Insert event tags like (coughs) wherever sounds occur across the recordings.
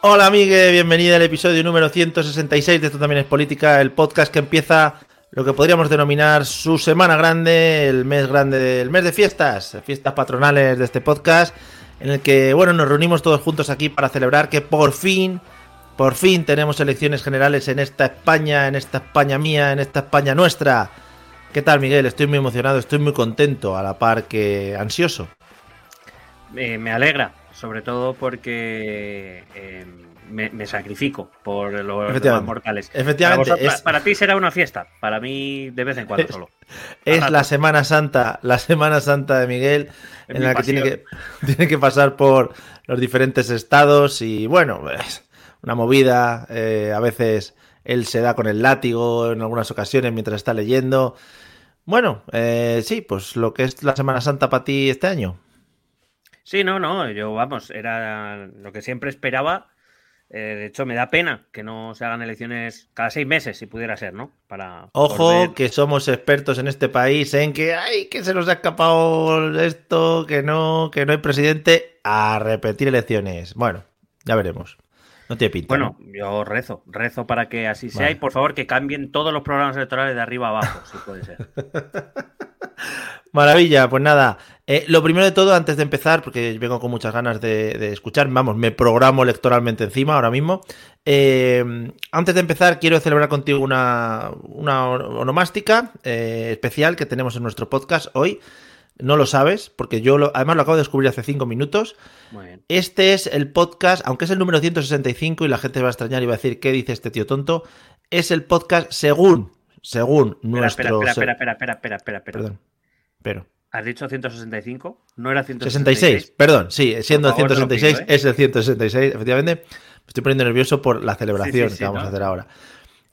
Hola Miguel, bienvenida al episodio número 166 de Esto también es política, el podcast que empieza lo que podríamos denominar su semana grande, el mes grande del mes de fiestas, fiestas patronales de este podcast, en el que bueno, nos reunimos todos juntos aquí para celebrar que por fin, por fin tenemos elecciones generales en esta España, en esta España mía, en esta España nuestra. ¿Qué tal Miguel? Estoy muy emocionado, estoy muy contento, a la par que ansioso. Eh, me alegra, sobre todo porque eh, me, me sacrifico por los demás mortales. Efectivamente, Para, vosotros- es- para ti será una fiesta, para mí de vez en cuando solo. (laughs) Es la Semana Santa, la Semana Santa de Miguel, Es en la que tiene, que (laughs) tiene que pasar por los diferentes estados y bueno, es una movida, eh, a veces él se da con el látigo en algunas ocasiones mientras está leyendo. Bueno, eh, sí, pues lo que es la Semana Santa para ti este año. Sí, no, no, yo vamos, era lo que siempre esperaba. Eh, de hecho, me da pena que no se hagan elecciones cada seis meses, si pudiera ser, ¿no? Para Ojo, que somos expertos en este país en que, ay, que se nos ha escapado esto, que no, que no hay presidente, a repetir elecciones. Bueno, ya veremos. No tiene pinta. Bueno, ¿no? yo rezo, rezo para que así sea Vale. y por favor que cambien todos los programas electorales de arriba a abajo, si puede ser. (laughs) Maravilla, pues nada. Eh, lo primero de todo, antes de empezar, porque vengo con muchas ganas de, de escuchar, vamos, me programo electoralmente encima ahora mismo. eh, antes de empezar, quiero celebrar contigo una, una onomástica eh, especial que tenemos en nuestro podcast hoy. No lo sabes, porque yo lo- además lo acabo de descubrir hace cinco minutos. Muy bien. Este es el podcast, aunque es el número 165 y la gente va a extrañar y va a decir, ¿qué dice este tío tonto? Es el podcast según, según Espera, nuestro... espera, espera, espera, espera, espera, espera, espera. Perdón, pero... ¿Has dicho 165? ¿No era 166? 66, perdón, sí, siendo el Por favor, te lo 166, pido, ¿eh? es el 166, efectivamente. Me estoy poniendo nervioso por la celebración Sí, sí, sí, que vamos ¿no? a hacer ahora.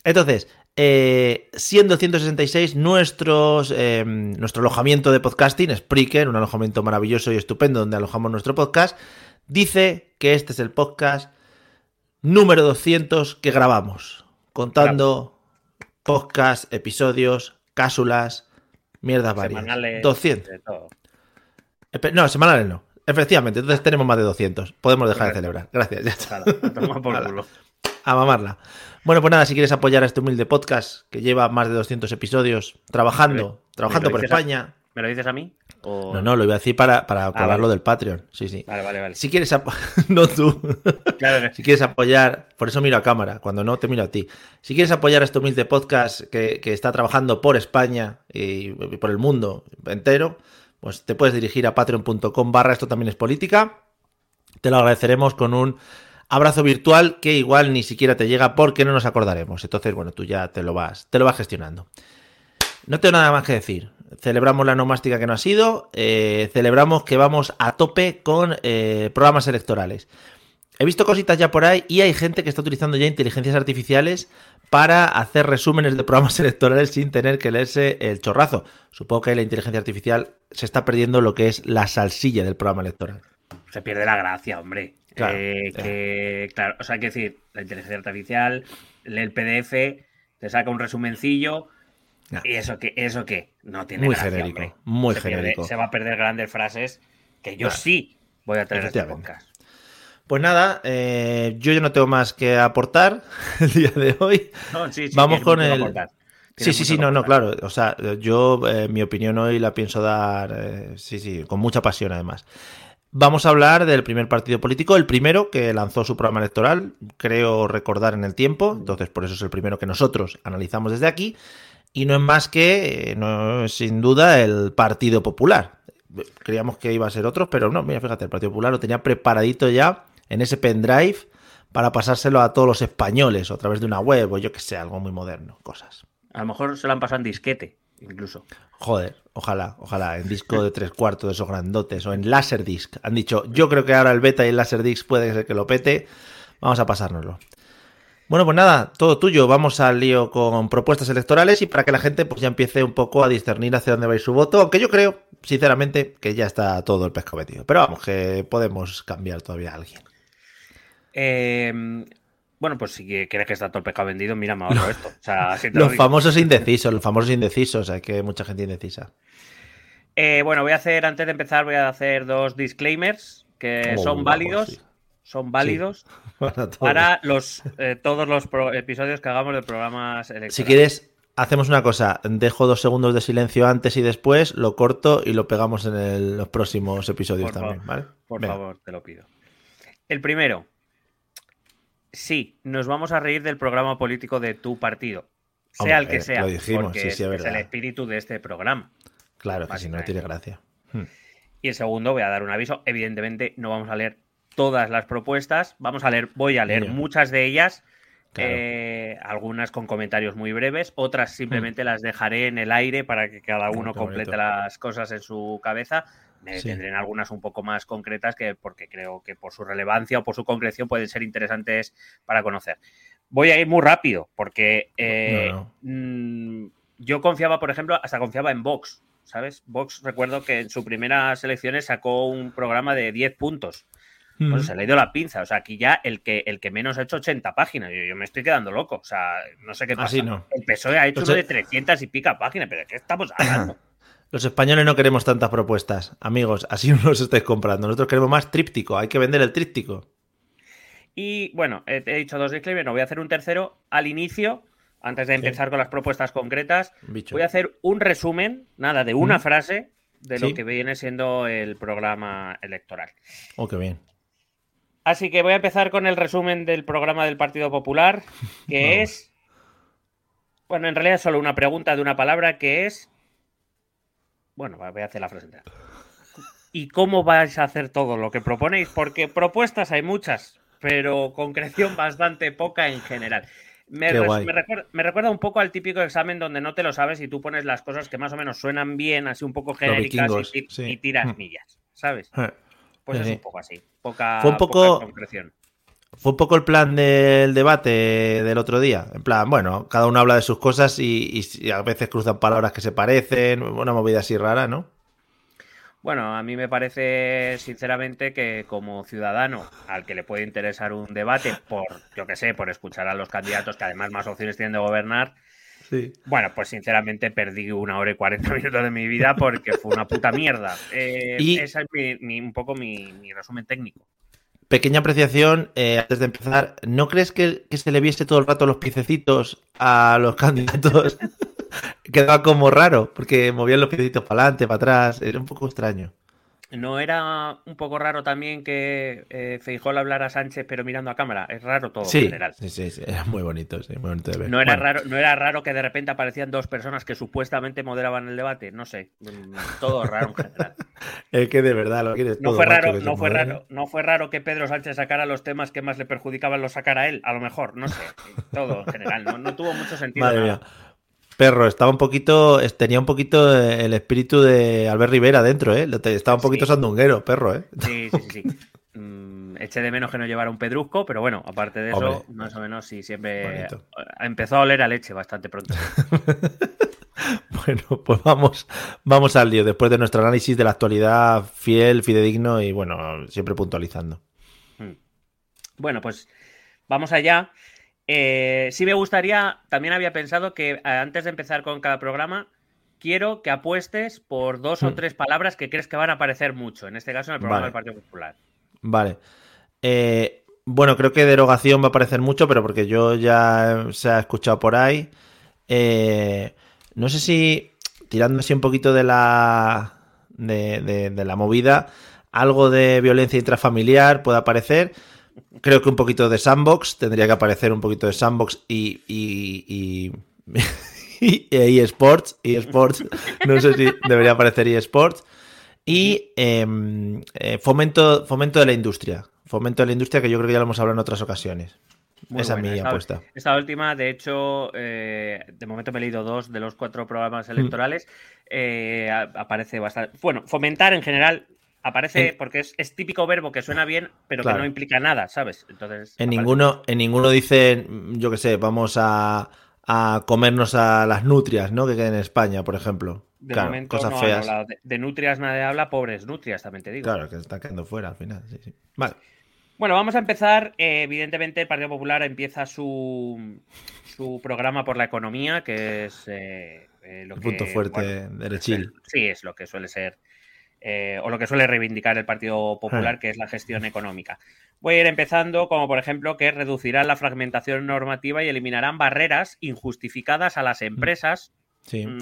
Entonces, eh, siendo el 166, nuestros, eh, nuestro alojamiento de podcasting, Spreaker, un alojamiento maravilloso y estupendo donde alojamos nuestro podcast, dice que este es el podcast número 200 que grabamos, contando podcast, episodios, cápsulas, mierdas varias. Semanales, 200. de todo. Espe- No, semanales no. Efectivamente, entonces tenemos más de 200. Podemos dejar de celebrar. Gracias, ya está. Nada, a tomar por (laughs) culo. A mamarla. Bueno, pues nada, si quieres apoyar a este humilde podcast que lleva más de 200 episodios trabajando, ¿Me- trabajando por a- España. ¿Me lo dices a mí? O- No, no, lo iba a decir para, para cobrarlo vale. del Patreon. Sí, sí. Vale, vale, vale. Si quieres (laughs) no tú. Claro Si quieres apoyar, por eso miro a cámara, cuando no te miro a ti. Si quieres apoyar a este humilde podcast que, que está trabajando por España y por el mundo entero, pues te puedes dirigir a patreon.com barra esto también es política. Te lo agradeceremos con un abrazo virtual que igual ni siquiera te llega porque no nos acordaremos. Entonces, bueno, tú ya te lo vas, te lo vas gestionando. No tengo nada más que decir. Celebramos la nomástica que no ha sido. eh, celebramos que vamos a tope con eh, programas electorales. He visto cositas ya por ahí y hay gente que está utilizando ya inteligencias artificiales para hacer resúmenes de programas (laughs) electorales sin tener que leerse el chorrazo. Supongo que la inteligencia artificial se está perdiendo lo que es la salsilla del programa electoral. se pierde la gracia, hombre. Claro, Eh, que, claro, o sea, hay que decir, la inteligencia artificial lee el PDF, te saca un resumencillo. Nah. ¿Y eso qué? ¿Eso qué? No tiene Muy gracia, genérico, hombre. muy se pierde- genérico. se va a perder grandes frases que yo sí voy a traer este podcast. Pues nada, eh, yo ya no tengo más que aportar (laughs) el día de hoy. No, sí, sí, Vamos con el-. Sí, sí, sí, no, no, claro. O sea, yo eh, mi opinión hoy la pienso dar, eh, sí, sí, con mucha pasión además. Vamos a hablar del primer partido político, el primero que lanzó su programa electoral, creo recordar en el tiempo, entonces por eso es el primero que nosotros analizamos desde aquí, y no es más que, eh, no, sin duda, el Partido Popular. Creíamos que iba a ser otro, pero no, mira, fíjate, el Partido Popular lo tenía preparadito ya en ese pendrive para pasárselo a todos los españoles o a través de una web o yo que sé, algo muy moderno, cosas. A lo mejor se lo han pasado en disquete, incluso. Joder, ojalá, ojalá, en disco de tres cuartos de esos grandotes o en Laserdisc. Han dicho, yo creo que ahora el beta y el Laserdisc puede ser que lo pete, vamos a pasárnoslo. Bueno, pues nada, todo tuyo. Vamos al lío con propuestas electorales y para que la gente pues ya empiece un poco a discernir hacia dónde va a ir su voto, aunque yo creo, sinceramente, que ya está todo el pescado metido. Pero vamos, que podemos cambiar todavía a alguien. Eh, bueno, pues si crees que está todo el pescado vendido, mira, me ahorro esto. O sea, (laughs) los famosos indecisos, los famosos indecisos, hay que mucha gente indecisa. Eh, bueno, voy a hacer, antes de empezar, voy a hacer dos disclaimers que Oh, son válidos. sí. Son válidos. (laughs) para los eh, todos los pro- episodios que hagamos de programas electorales. Si quieres, hacemos una cosa. Dejo dos segundos de silencio antes y después, lo corto y lo pegamos en el- los próximos episodios Por también, favor, ¿vale? Por Venga. favor, te lo pido. El primero. Sí, nos vamos a reír del programa político de tu partido. Sea Hombre, el que sea. lo dijimos, porque sí, sí, es el espíritu de este programa. Claro, que si no tiene gracia. Hmm. Y el segundo, voy a dar un aviso. Evidentemente, no vamos a leer todas las propuestas. Vamos a leer, voy a leer muchas de ellas. Claro. eh, algunas con comentarios muy breves, otras simplemente las dejaré en el aire para que cada uno qué complete bonito. las cosas en su cabeza. Me Sí. detendré en algunas un poco más concretas que porque creo que por su relevancia o por su concreción pueden ser interesantes para conocer. Voy a ir muy rápido porque eh, No, mm, yo confiaba, por ejemplo, hasta confiaba en Vox, ¿sabes? Vox recuerdo que en sus primeras elecciones sacó un programa de 10 puntos. Mm. se le ha ido la pinza. O sea, aquí ya el que, el que menos ha hecho 80 páginas. Yo, yo me estoy quedando loco. O sea, no sé qué pasa. Así no. El PSOE ha hecho Pues, uno eh, de 300 y pica páginas. ¿Pero de qué estamos (coughs) hablando? Los españoles no queremos tantas propuestas, amigos. Así (laughs) no los estáis comprando. Nosotros queremos más tríptico. Hay que vender el tríptico. y bueno, he, he dicho dos disclaimers. No voy a hacer un tercero al inicio. Antes de Sí. empezar con las propuestas concretas, Bicho. voy a hacer un resumen, nada, de una ¿Mm? frase de lo Sí. que viene siendo el programa electoral. Oh, qué bien. Así que voy a empezar con el resumen del programa del Partido Popular, que (laughs) es. Bueno, en realidad es solo una pregunta de una palabra que es. Bueno, voy a hacer la frase entera. ¿Y cómo vais a hacer todo lo que proponéis? Porque propuestas hay muchas, pero concreción bastante poca en general. Me, res- recuerda, me recuerda un poco al típico examen donde no te lo sabes y tú pones las cosas que más o menos suenan bien, así un poco genéricas vikingos, y, sí. y tiras Mm. millas, ¿sabes? Pues Sí, es un poco así. Poca, Fue un poca poco- concreción. Fue un poco el plan del debate del otro día. En plan, bueno, cada uno habla de sus cosas y, y a veces cruzan palabras que se parecen. Una movida así rara, ¿no? Bueno, a mí me parece sinceramente que como ciudadano al que le puede interesar un debate por, yo que sé, por escuchar a los candidatos que además más opciones tienen de gobernar, Sí. bueno, pues sinceramente perdí una hora y 40 (laughs) minutos de mi vida porque fue una puta mierda. Eh, Y- Ese es mi- mi- un poco mi, mi resumen técnico. Pequeña apreciación, eh, antes de empezar, ¿no crees que, que se le viese todo el rato los piececitos a los (laughs) candidatos? (laughs) Quedaba como raro, porque movían los piececitos para adelante, para atrás, era un poco extraño. ¿No era un poco raro también que eh, Feijóo le hablara a Sánchez pero mirando a cámara? Es raro todo en general. sí, sí, sí, era muy bonito, sí, muy bonito de ver. No era, Bueno, raro, no era raro que de repente aparecían dos personas que supuestamente moderaban el debate. No sé. mm, Todo raro en general. (laughs) Es que de verdad lo quieres No todo, fue raro, no fue raro, no fue raro que Pedro Sánchez sacara los temas que más le perjudicaban los sacara a él. A lo mejor, no sé. Todo en general. No, no tuvo mucho sentido. Madre nada. mía. Perro, estaba un poquito, tenía un poquito eh, el espíritu de Albert Rivera dentro, ¿eh? Estaba un poquito Sí. sandunguero, perro, ¿eh? Sí, sí, sí. sí. (laughs) Mm, eché de menos que no llevara un pedrusco, pero bueno, aparte de eso, más o menos sí, siempre Bonito. empezó a oler a leche bastante pronto. (laughs) Bueno, pues vamos, vamos al lío, después de nuestro análisis de la actualidad fiel, fidedigno y bueno, siempre puntualizando. Mm. Bueno, pues vamos allá. Eh, sí me gustaría, también había pensado que eh, antes de empezar con cada programa, quiero que apuestes por dos o Mm. tres palabras que crees que van a aparecer mucho, en este caso en el programa Vale. del Partido Popular. Vale. Eh, bueno, creo que derogación va a aparecer mucho, pero porque yo ya se ha escuchado por ahí. Eh, no sé si tirando así un poquito de la de, de- de la movida, algo de violencia intrafamiliar puede aparecer. Creo que un poquito de sandbox, tendría que aparecer un poquito de sandbox y, y, y, (laughs) y eSports, eSports, no sé si debería aparecer eSports. Y em, eh, fomento, fomento de la industria. Fomento de la industria que yo creo que ya lo hemos hablado en otras ocasiones. Esa es mi apuesta. Esta última, de hecho, eh, de momento me he leído dos de los cuatro programas mm. electorales. Eh, aparece bastante. Bueno, fomentar en general aparece porque es, típico verbo que suena bien, pero que no implica nada, ¿sabes? Entonces. En ninguno, en ninguno dice, yo qué sé, vamos a, comernos a las nutrias, ¿no? Que queden en España, por ejemplo. De momento cosas feas. de, nutrias nadie habla, pobres nutrias, también te digo. Claro, que están quedando fuera al final. Sí, sí. Vale. Bueno, vamos a empezar. Eh, evidentemente, el Partido Popular empieza su, su programa por la economía, que es eh, eh, lo el punto fuerte del Chile. Sí, es lo que suele ser, o lo que suele reivindicar el Partido Popular, que es la gestión económica. Voy a ir empezando, como por ejemplo, que reducirán la fragmentación normativa y eliminarán barreras injustificadas a las mm. empresas. Mm,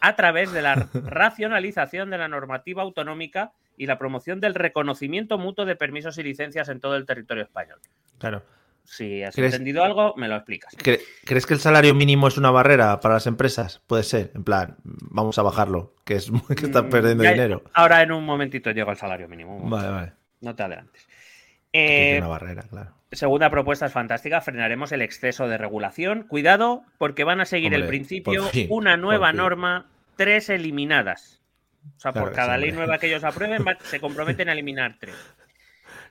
a través de la racionalización de la normativa autonómica y la promoción del reconocimiento mutuo de permisos y licencias en todo el territorio español. Claro. Si has entendido algo, me lo explicas. ¿Crees que el salario mínimo es una barrera para las empresas? Puede ser, en plan, vamos a bajarlo, que es que están mm, perdiendo dinero. Ahora en un momentito llega el salario mínimo. Vale, vale. No te adelantes. Eh, una barrera, claro. Segunda propuesta es fantástica, frenaremos el exceso de regulación. Cuidado, porque van a seguir el principio una nueva norma, tres eliminadas. O sea, por cada ley nueva que ellos aprueben, se comprometen a eliminar tres.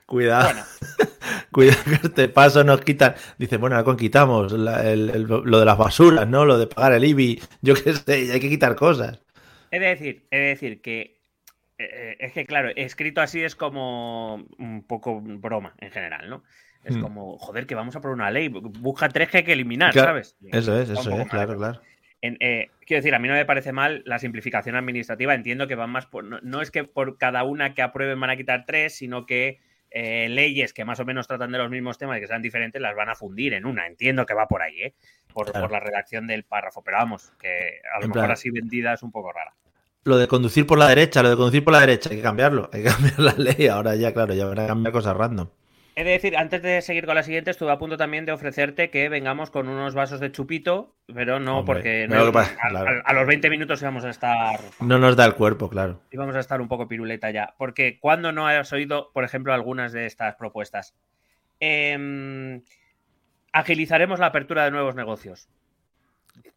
Cuidado. (laughs) Cuidado que este paso nos quitan. Dice, bueno, con quitamos lo de las basuras, ¿no? Lo de pagar el IBI. Yo qué sé, hay que quitar cosas. He de decir, he de decir que eh, es que, claro, escrito así es como un poco broma en general, ¿no? Es hmm. como, joder, que vamos a por una ley. Busca tres que hay que eliminar, ¿sabes? Eso es, eso es, claro, claro. Eh, quiero decir, a mí no me parece mal la simplificación administrativa. Entiendo que van más por. No, es que por cada una que aprueben van a quitar tres, sino que eh, leyes que más o menos tratan de los mismos temas y que sean diferentes las van a fundir en una. Entiendo que va por ahí, ¿eh? Por, la redacción del párrafo. Pero vamos, que a lo mejor así vendida es un poco rara. Lo de conducir por la derecha, lo de conducir por la derecha, hay que cambiarlo. Hay que (laughs) cambiar la ley. Ahora ya, claro, ya van a cambiar cosas random. He de decir, antes de seguir con la siguiente, estuve a punto también de ofrecerte que vengamos con unos vasos de chupito, pero no, porque a, los 20 minutos íbamos a estar. No nos da el cuerpo, claro. Íbamos a estar un poco piruleta ya. Porque cuando no has oído, por ejemplo, algunas de estas propuestas, em, agilizaremos la apertura de nuevos negocios.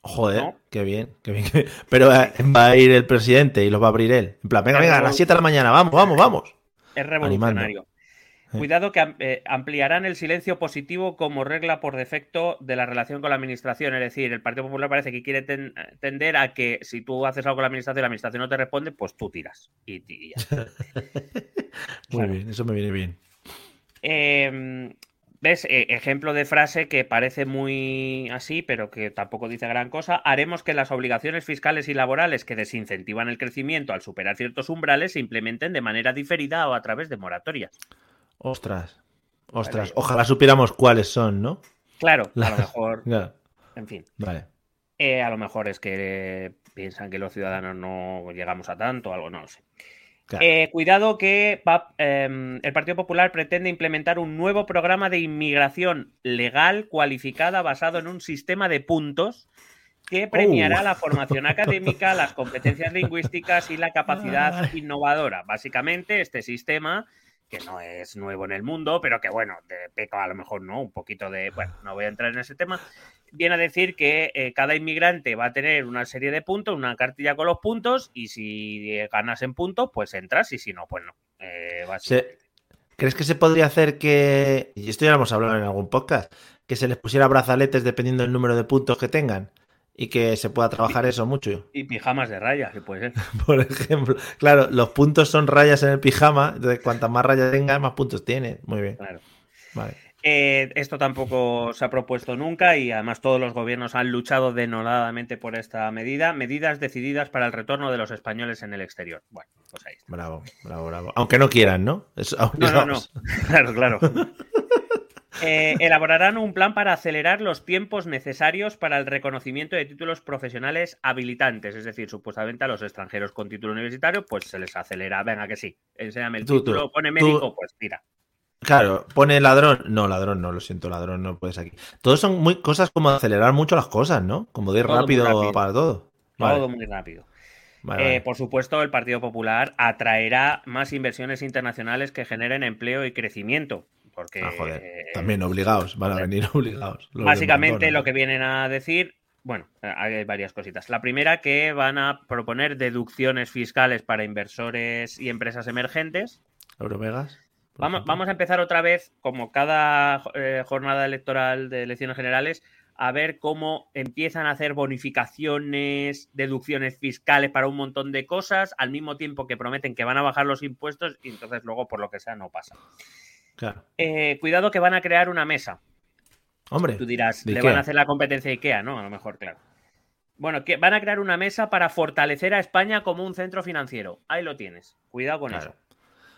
Joder, qué bien, qué bien. Pero eh, va a ir el presidente y los va a abrir él. En plan, venga, venga, a las 7 de la mañana, vamos, vamos, vamos. Es revolucionario. Cuidado que eh, ampliarán el silencio positivo como regla por defecto de la relación con la administración. Es decir, el Partido Popular parece que quiere tender a que si tú haces algo con la administración y la administración no te responde, pues tú tiras. Y, (laughs) Muy bien, eso me viene bien. Em, ¿Ves? E, ejemplo de frase que parece muy así, pero que tampoco dice gran cosa. Haremos que las obligaciones fiscales y laborales que desincentivan el crecimiento al superar ciertos umbrales se implementen de manera diferida o a través de moratorias. Ostras, ostras. Ojalá supiéramos cuáles son, ¿no? Claro, (laughs) a lo mejor. En fin. Vale. Eh, a lo mejor es que piensan que los ciudadanos no llegamos a tanto, algo, no lo sé. Eh, cuidado que em, el Partido Popular pretende implementar un nuevo programa de inmigración legal cualificada basado en un sistema de puntos que premiará oh. la formación (laughs) académica, las competencias lingüísticas y la capacidad innovadora. Básicamente, este sistema que no es nuevo en el mundo, pero que bueno, de peca a lo mejor no, un poquito de, bueno, no voy a entrar en ese tema, viene a decir que eh, cada inmigrante va a tener una serie de puntos, una cartilla con los puntos, y si ganas en puntos, pues entras, y si no, pues no. Eh, ¿Crees que se podría hacer que, y esto ya lo hemos hablado en algún podcast, que se les pusiera brazaletes dependiendo del número de puntos que tengan? Y que se pueda trabajar eso mucho. Y pijamas de rayas, que puede ser. (laughs) Por ejemplo, claro, los puntos son rayas en el pijama, entonces cuantas más rayas tenga, más puntos tiene. Muy bien. Claro. Vale. Eh, esto tampoco se ha propuesto nunca y además todos los gobiernos han luchado denodadamente por esta medida. Medidas decididas para el retorno de los españoles en el exterior. Bueno, pues ahí está. Bravo, bravo, bravo. Aunque no quieran, ¿no? no, no, no. (laughs) Claro, claro. (laughs) Eh, elaborarán un plan para acelerar los tiempos necesarios para el reconocimiento de títulos profesionales habilitantes. Es decir, supuestamente a los extranjeros con título universitario, pues se les acelera. Venga, que sí. Enséñame el título, pone médico, pues tira. Claro, pone ladrón. No, ladrón no, lo siento, ladrón no puedes aquí. Todos son muy cosas como acelerar mucho las cosas, ¿no? Como de ir rápido, para todo. Todo muy rápido. Eh, por supuesto, el Partido Popular atraerá más inversiones internacionales que generen empleo y crecimiento. Porque, ah, joder. También obligados, van a venir (laughs) obligados. Básicamente lo que vienen a decir, bueno, hay varias cositas. La primera que van a proponer deducciones fiscales para inversores y empresas emergentes. Eurovegas. Vamos, vamos, a empezar otra vez, como cada eh, jornada electoral de elecciones generales, a ver cómo empiezan a hacer bonificaciones, deducciones fiscales para un montón de cosas, al mismo tiempo que prometen que van a bajar los impuestos y entonces luego, por lo que sea, no pasa. Eh, cuidado que van a crear una mesa. Hombre. Tú dirás, le van a hacer la competencia IKEA, ¿no? A lo mejor, claro. Bueno, que van a crear una mesa para fortalecer a España como un centro financiero. Ahí lo tienes. Cuidado con eso.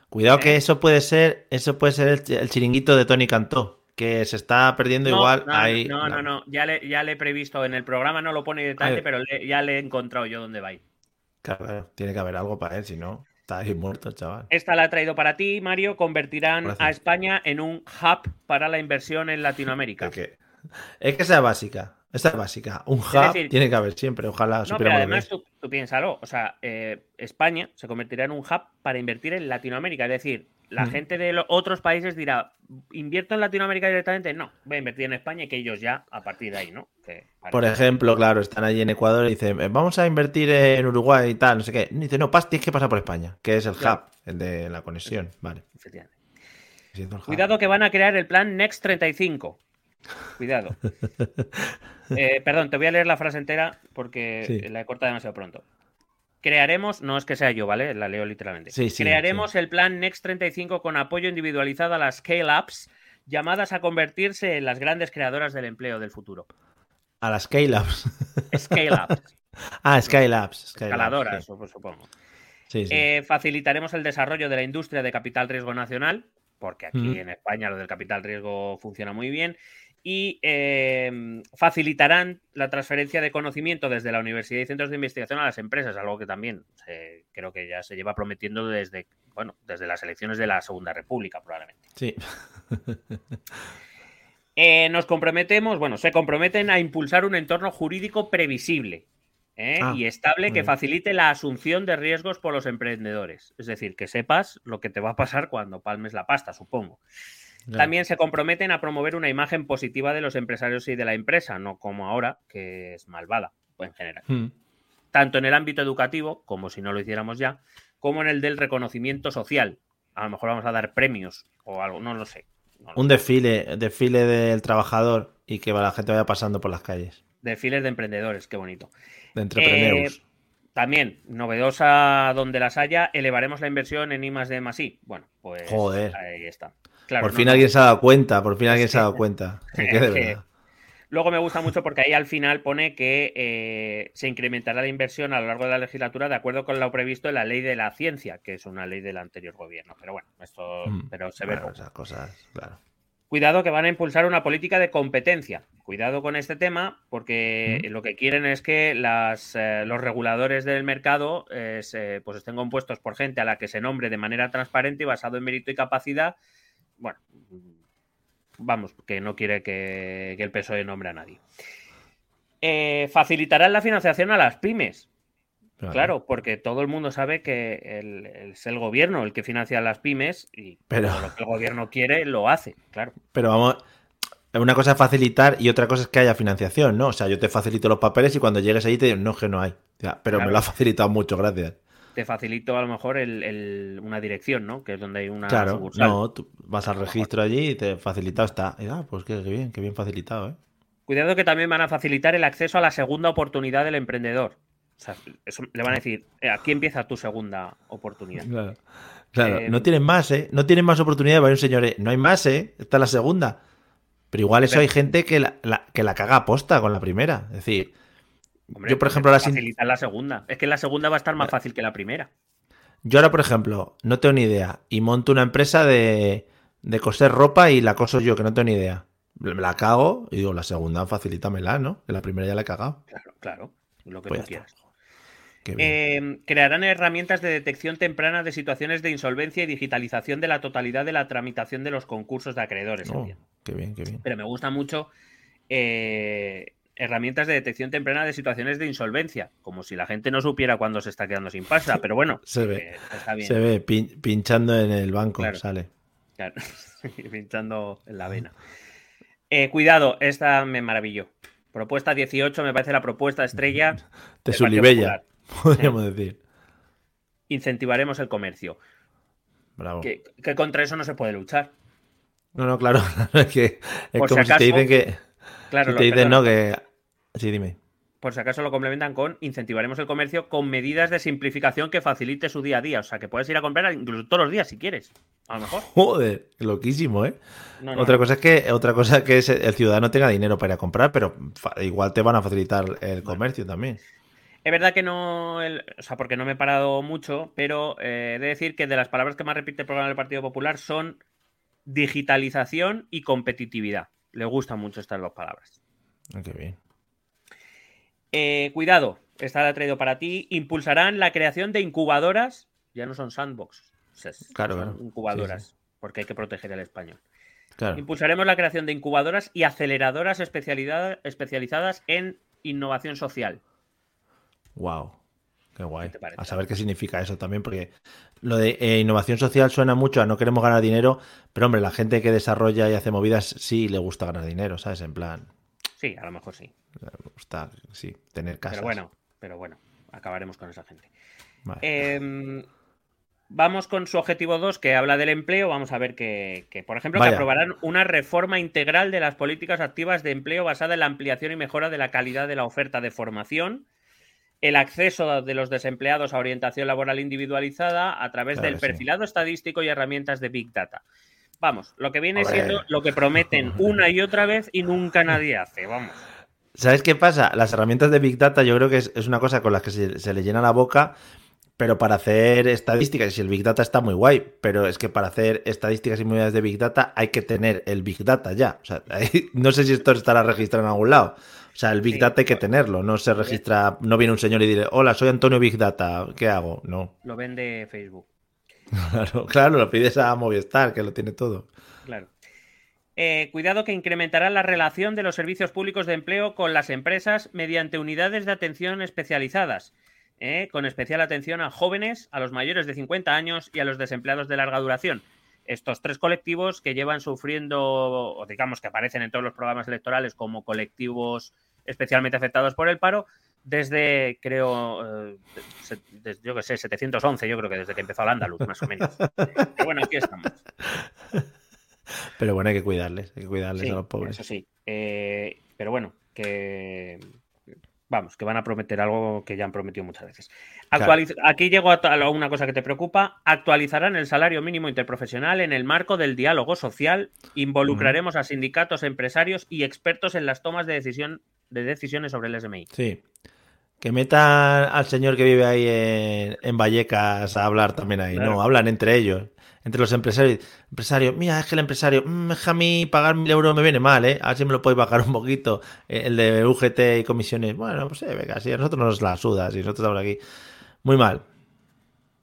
Cuidado que ¿Eh? eso puede ser, eso puede ser el chiringuito de Tony Cantó que se está perdiendo igual. No, ahí, no, no, no, Ya, le, ya le he previsto en el programa, no lo pone detalle, pero ya le he encontrado yo dónde va a ir. Claro, tiene que haber algo para él, si no, está ahí muerto, chaval. Esta la he traído para ti, Mario. Convertirán a España en un hub para la inversión en Latinoamérica. Es que, sea básica. Esta es básica. Un hub tiene que haber siempre. Ojalá no, pero además tú, piénsalo. O sea, eh, España se convertirá en un hub para invertir en Latinoamérica. Es decir, la gente de los otros países dirá, ¿invierto en Latinoamérica directamente? No, voy a invertir en España y que ellos ya, a partir de ahí, ¿no? Por ejemplo, claro, están allí en Ecuador y dicen, eh, vamos a invertir en Uruguay y tal, no sé qué. Y dice, no, pas, tienes que pasar por España, que es el hub, el de la conexión. Vale. Cuidado que van a crear el plan Next 35. Cuidado. (laughs) Eh, perdón, te voy a leer la frase entera porque la he cortado demasiado pronto. Crearemos, no es que sea yo, ¿vale? La leo literalmente. Crearemos el plan Next 35 con apoyo individualizado a las scale-ups llamadas a convertirse en las grandes creadoras del empleo del futuro. A las scale-ups. (laughs) Scale-ups. ah, scale-ups. Escaladoras, supongo. Eh, facilitaremos el desarrollo de la industria de capital riesgo nacional, porque aquí en España lo del capital riesgo funciona muy bien y em, facilitarán la transferencia de conocimiento desde la universidad y centros de investigación a las empresas, algo que también creo que ya se lleva prometiendo desde, bueno, desde las elecciones de la Segunda República, probablemente. Sí. (laughs) Eh, nos comprometemos, bueno, se comprometen a impulsar un entorno jurídico previsible ¿eh? ah, y estable que facilite la asunción de riesgos por los emprendedores. Es decir, que sepas lo que te va a pasar cuando palmes la pasta, supongo. También se comprometen a promover una imagen positiva de los empresarios y de la empresa, no como ahora, que es malvada pues, en general. Hmm. Tanto en el ámbito educativo, como si no lo hiciéramos ya, como en el del reconocimiento social. A lo mejor vamos a dar premios o algo, no lo sé. un desfile, desfile del trabajador y que la gente vaya pasando por las calles. Desfiles de emprendedores, qué bonito. De entrepreneurs. Eh, también, novedosa donde las haya, elevaremos la inversión en I más D más I. Bueno, pues Joder. ahí está por fin alguien se ha dado cuenta, por fin alguien se ha dado cuenta. (laughs) Luego me gusta mucho porque ahí al final pone que eh, se incrementará la inversión a lo largo de la legislatura de acuerdo con lo previsto en la ley de la ciencia, que es una ley del anterior gobierno. Pero bueno, esto mm, pero se ve. esas cosas, claro. Cuidado que van a impulsar una política de competencia. Cuidado con este tema porque mm. lo que quieren es que las, eh, los reguladores del mercado eh, pues estén compuestos por gente a la que se nombre de manera transparente y basado en mérito y capacidad bueno, vamos, que no quiere que, el PSOE nombre a nadie. Eh, facilitarán la financiación a las pymes. Claro. porque todo el mundo sabe que es el gobierno el que financia las pymes y pero, lo que el gobierno quiere lo hace, claro. Pero vamos, una cosa es facilitar y otra cosa es que haya financiación, ¿no? O sea, yo te facilito los papeles y cuando llegues ahí te digo, no, que no hay. pero me lo ha facilitado mucho, gracias te facilito a lo mejor el, una dirección, ¿no? Que es donde hay una claro, No, tú vas al registro allí y te facilitado está. ah, pues qué, bien, qué bien facilitado, ¿eh? Cuidado que también van a facilitar el acceso a la segunda oportunidad del emprendedor. O sea, eso le van a decir, eh, aquí empieza tu segunda oportunidad. Claro, claro. no eh, tienen más, ¿eh? No tienen más oportunidades. Va un señor, no hay más, ¿eh? Esta es la segunda. Pero igual eso hay gente que la, que la caga aposta con la primera. Es decir, yo, por ejemplo, la la segunda. Es que la segunda va a estar más fácil que la primera. Yo ahora, por ejemplo, no tengo ni idea y monto una empresa de, de coser ropa y la coso yo, que no tengo ni idea. La cago y digo, la segunda facilítamela, ¿no? En la primera ya la he cagado. Claro, claro. Lo que Pues tú quieras. Eh, crearán herramientas de detección temprana de situaciones de insolvencia y digitalización de la totalidad de la tramitación de los concursos de acreedores. Oh, qué bien, qué bien. Pero me gusta mucho eh, herramientas de detección temprana de situaciones de insolvencia, como si la gente no supiera cuándo se está quedando sin pasta. Pero bueno, (laughs) Se ve. eh, está bien. Se ve pin- pinchando en el banco, Claro. sale. Claro, (laughs) pinchando en la vena. Eh, cuidado, esta me maravilló. Propuesta 18 me parece la propuesta estrella. (laughs) De del Partido podríamos decir. Incentivaremos el comercio. Bravo. Que, que contra eso no se puede luchar. No, no, claro. (laughs) es que es Por si como si te acaso- dicen que. Claro, si te dicen, no, que. Sí, dime. por si acaso lo complementan con incentivaremos el comercio con medidas de simplificación que facilite su día a día. O sea, que puedes ir a comprar incluso todos los días si quieres. A lo mejor. (laughs) Joder, loquísimo, ¿eh? No, no, Otra cosa es que otra cosa es que el ciudadano tenga dinero para ir a comprar, pero igual te van a facilitar el comercio también. Es verdad que no, el- o sea, porque no me he parado mucho, pero eh, he de decir que de las palabras que más repite el programa del Partido Popular son digitalización y competitividad. Le gustan mucho estas dos palabras. Ah, qué bien. Eh, cuidado, esta la he traído para ti. Impulsarán la creación de incubadoras. Ya no son sandbox, Claro, son incubadoras, Sí, sí. porque hay que proteger el español. Claro. Impulsaremos la creación de incubadoras y aceleradoras especializadas en innovación social. Wow. Qué guay. A saber qué significa eso también, porque lo de eh, innovación social suena mucho a no queremos ganar dinero, pero hombre, la gente que desarrolla y hace movidas sí le gusta ganar dinero, ¿sabes? En plan, Sí, a lo mejor sí. le gusta, sí, tener casas. Pero bueno, pero bueno, acabaremos con esa gente. Vale. Eh, vamos con su objetivo 2, que habla del empleo. Vamos a ver que, que, por ejemplo, Vaya. que aprobarán una reforma integral de las políticas activas de empleo basada en la ampliación y mejora de la calidad de la oferta de formación, el acceso de los desempleados a orientación laboral individualizada a través Claro del sí. perfilado estadístico y herramientas de Big Data. Vamos, lo que viene siendo lo que prometen (laughs) una y otra vez y nunca nadie hace. Vamos. ¿Sabes qué pasa? Las herramientas de Big Data yo creo que es, es una cosa con la que se, se le llena la boca, pero para hacer estadísticas, y si el Big Data está muy guay, pero es que para hacer estadísticas y movidas de Big Data hay que tener el Big Data ya. O sea, (laughs) ahí- no sé si esto estará registrado en algún lado. O sea, el Big Sí. Data hay que tenerlo, no se registra, no viene un señor y dice, hola, soy Antonio Big Data, ¿qué hago? No. Lo vende Facebook. Claro, (laughs) claro, lo pides a Movistar, que lo tiene todo. Claro. Eh, cuidado que incrementará la relación de los servicios públicos de empleo con las empresas mediante unidades de atención especializadas, eh, con especial atención a jóvenes, a los mayores de 50 años y a los desempleados de larga duración. Estos tres colectivos que llevan sufriendo, o digamos que aparecen en todos los programas electorales como colectivos especialmente afectados por el paro, desde, creo, eh, desde, yo que sé, 711, yo creo que desde que empezó el Andaluz, más o menos. (laughs) Pero bueno, aquí estamos. Pero bueno, hay que cuidarles, hay que cuidarles Sí, a los pobres. Eso sí. Eh, pero bueno, que vamos, que van a prometer algo que ya han prometido muchas veces. Claro. Aquí llego a, una cosa que te preocupa. Actualizarán el salario mínimo interprofesional en el marco del diálogo social. Involucraremos a sindicatos, empresarios y expertos en las tomas de decisión de decisiones sobre el SMI. Sí. Que metan al señor que vive ahí en, en Vallecas a hablar también ahí. Claro. No, hablan entre ellos. Entre los empresarios. Empresario, mira, es que el empresario, mm, es que a mí pagar mil euros me viene mal, ¿eh? A ver si me lo podéis bajar un poquito. Eh, El de UGT y comisiones. Bueno, pues eh, venga, si a nosotros nos la suda, si nosotros estamos aquí. Muy mal.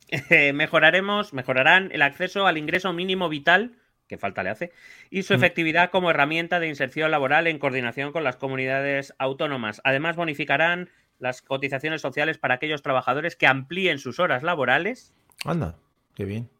Eh, (laughs) mejoraremos, mejorarán el acceso al ingreso mínimo vital, que falta le hace, y su Mm. efectividad como herramienta de inserción laboral en coordinación con las comunidades autónomas. Además, bonificarán las cotizaciones sociales para aquellos trabajadores que amplíen sus horas laborales Anda, qué bien.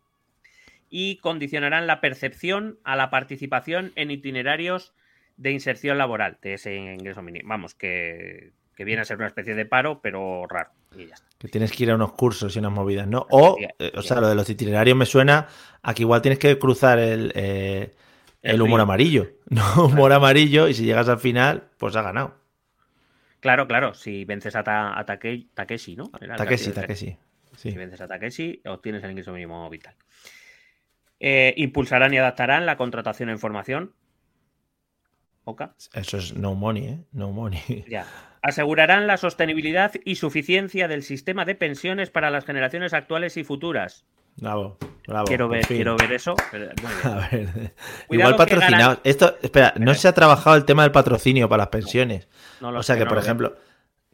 Y condicionarán la percepción a la participación en itinerarios de inserción laboral de ese ingreso mínimo. Vamos, que, que viene a ser una especie de paro, pero raro. Y ya está. Que tienes que ir a unos cursos y unas movidas, ¿no? O, Sí, eh, o sea, lo de los itinerarios me suena a que igual tienes que cruzar el, eh, el El humor río. amarillo. (laughs) No, humor amarillo, y si llegas al final, pues ha ganado. Claro, claro, si vences a, Ta- a Take- Takeshi, ¿no? Era Takeshi, Takeshi. Si vences a Takeshi, obtienes el ingreso mínimo vital. Eh, impulsarán y adaptarán la contratación en formación. Oca. Eso es no money, ¿eh? No money. (laughs) Ya. Asegurarán la sostenibilidad y suficiencia del sistema de pensiones para las generaciones actuales y futuras. Bravo, bravo. Quiero ver, quiero ver eso. (laughs) A ver. Igual patrocinado. ganan- Esto, espera, no se ha trabajado el tema del patrocinio para las pensiones. No lo O sea que, no por lo veo.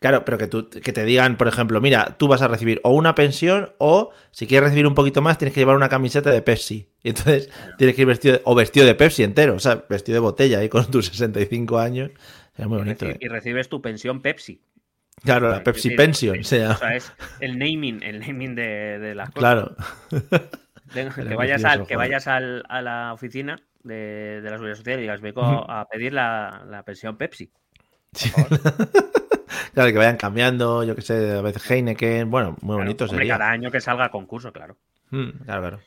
Claro, pero que, tú, que te digan, por ejemplo, mira, tú vas a recibir o una pensión o si quieres recibir un poquito más tienes que llevar una camiseta de Pepsi. Y entonces tienes que ir vestido de- o vestido de Pepsi entero, o sea, vestido de botella ahí con tus 65 años. Sería muy bonito. ¿eh? y recibes tu pensión Pepsi. Claro, la Es Pepsi decir, Pension. O o sea, es el naming, el naming de, de las cosas. claro. De- (laughs) que vayas, al, que vayas al- a la oficina de, de la seguridad social y digas, vengo a pedir la, la pensión Pepsi. Sí. (laughs) claro, que vayan cambiando, yo que sé, a veces Heineken. Bueno, muy Claro, bonito hombre, sería. cada año que salga a concurso, claro. Mm, claro, claro.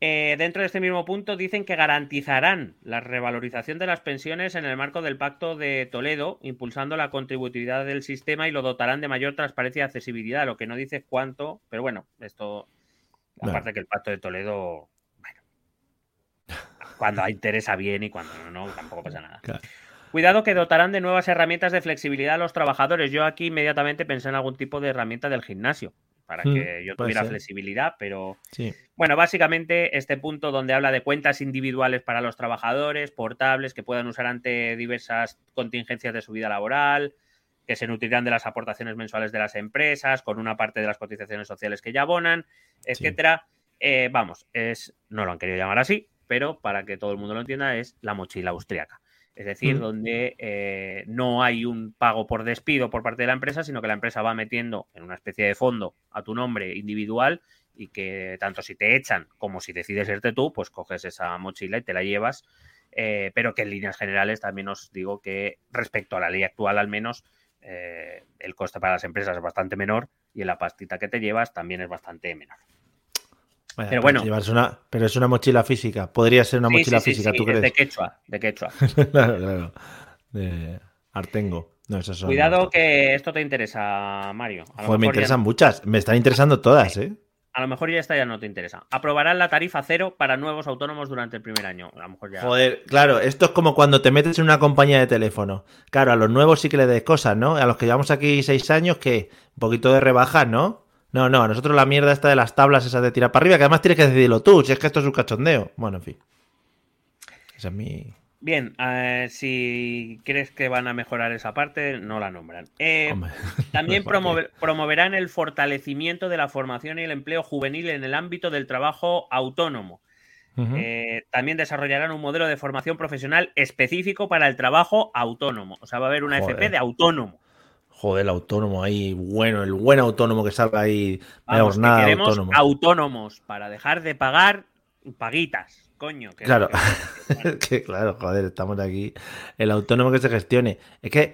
Eh, dentro de este mismo punto dicen que garantizarán la revalorización de las pensiones en el marco del Pacto de Toledo, impulsando la contributividad del sistema y lo dotarán de mayor transparencia y accesibilidad, lo que no dice cuánto, pero bueno, esto, Bueno. aparte que el Pacto de Toledo, bueno, cuando interesa bien y cuando no, no, tampoco pasa nada. Claro. Cuidado que dotarán de nuevas herramientas de flexibilidad a los trabajadores. Yo aquí inmediatamente pensé en algún tipo de herramienta del gimnasio, para Mm, que yo tuviera ser. flexibilidad, pero... Sí. Bueno, básicamente este punto donde habla de cuentas individuales para los trabajadores, portables que puedan usar ante diversas contingencias de su vida laboral, que se nutrirán de las aportaciones mensuales de las empresas, con una parte de las cotizaciones sociales que ya abonan, etcétera. Eh, vamos, es no lo han querido llamar así, pero para que todo el mundo lo entienda es la mochila austriaca. Es decir, Mm. donde eh, no hay un pago por despido por parte de la empresa, sino que la empresa va metiendo en una especie de fondo a tu nombre individual y que tanto si te echan como si decides irte tú, pues coges esa mochila y te la llevas. eh, pero que en líneas generales también os digo que respecto a la ley actual al menos eh, el coste para las empresas es bastante menor y en la pastita que te llevas también es bastante menor. Pero bueno. una- pero es una mochila física. Podría ser una Sí, mochila sí, física, sí, ¿tú es crees? De quechua, de quechua. (laughs) claro, claro. De Artengo. No, son Cuidado que esto te interesa, Mario. A lo Joder, me ya- interesan muchas. Me están interesando todas, ¿eh? A lo mejor ya esta ya no te interesa. Aprobarán la tarifa cero para nuevos autónomos durante el primer año. A lo mejor ya. Joder, claro, esto es como cuando te metes en una compañía de teléfono. Claro, a los nuevos sí que le des cosas, ¿no? A los que llevamos aquí seis años, que un poquito de rebajas, ¿no? No, no, a nosotros la mierda está de las tablas esas de tirar para arriba, que además tienes que decidirlo tú, si es que esto es un cachondeo. Bueno, en fin. Esa es mi... Bien, eh, si crees que van a mejorar esa parte, no la nombran. Eh, Hombre. (laughs) También promover- promoverán el fortalecimiento de la formación y el empleo juvenil en el ámbito del trabajo autónomo. Eh, también desarrollarán un modelo de formación profesional específico para el trabajo autónomo. O sea, va a haber una Joder. FP de autónomo. Joder, el autónomo ahí, bueno, el buen autónomo que salga ahí. Vamos, que jornada de queremos autónomo. autónomos para dejar de pagar paguitas, coño. que Claro. que- bueno, (laughs) que claro, joder, estamos aquí. El autónomo que se gestione. Es que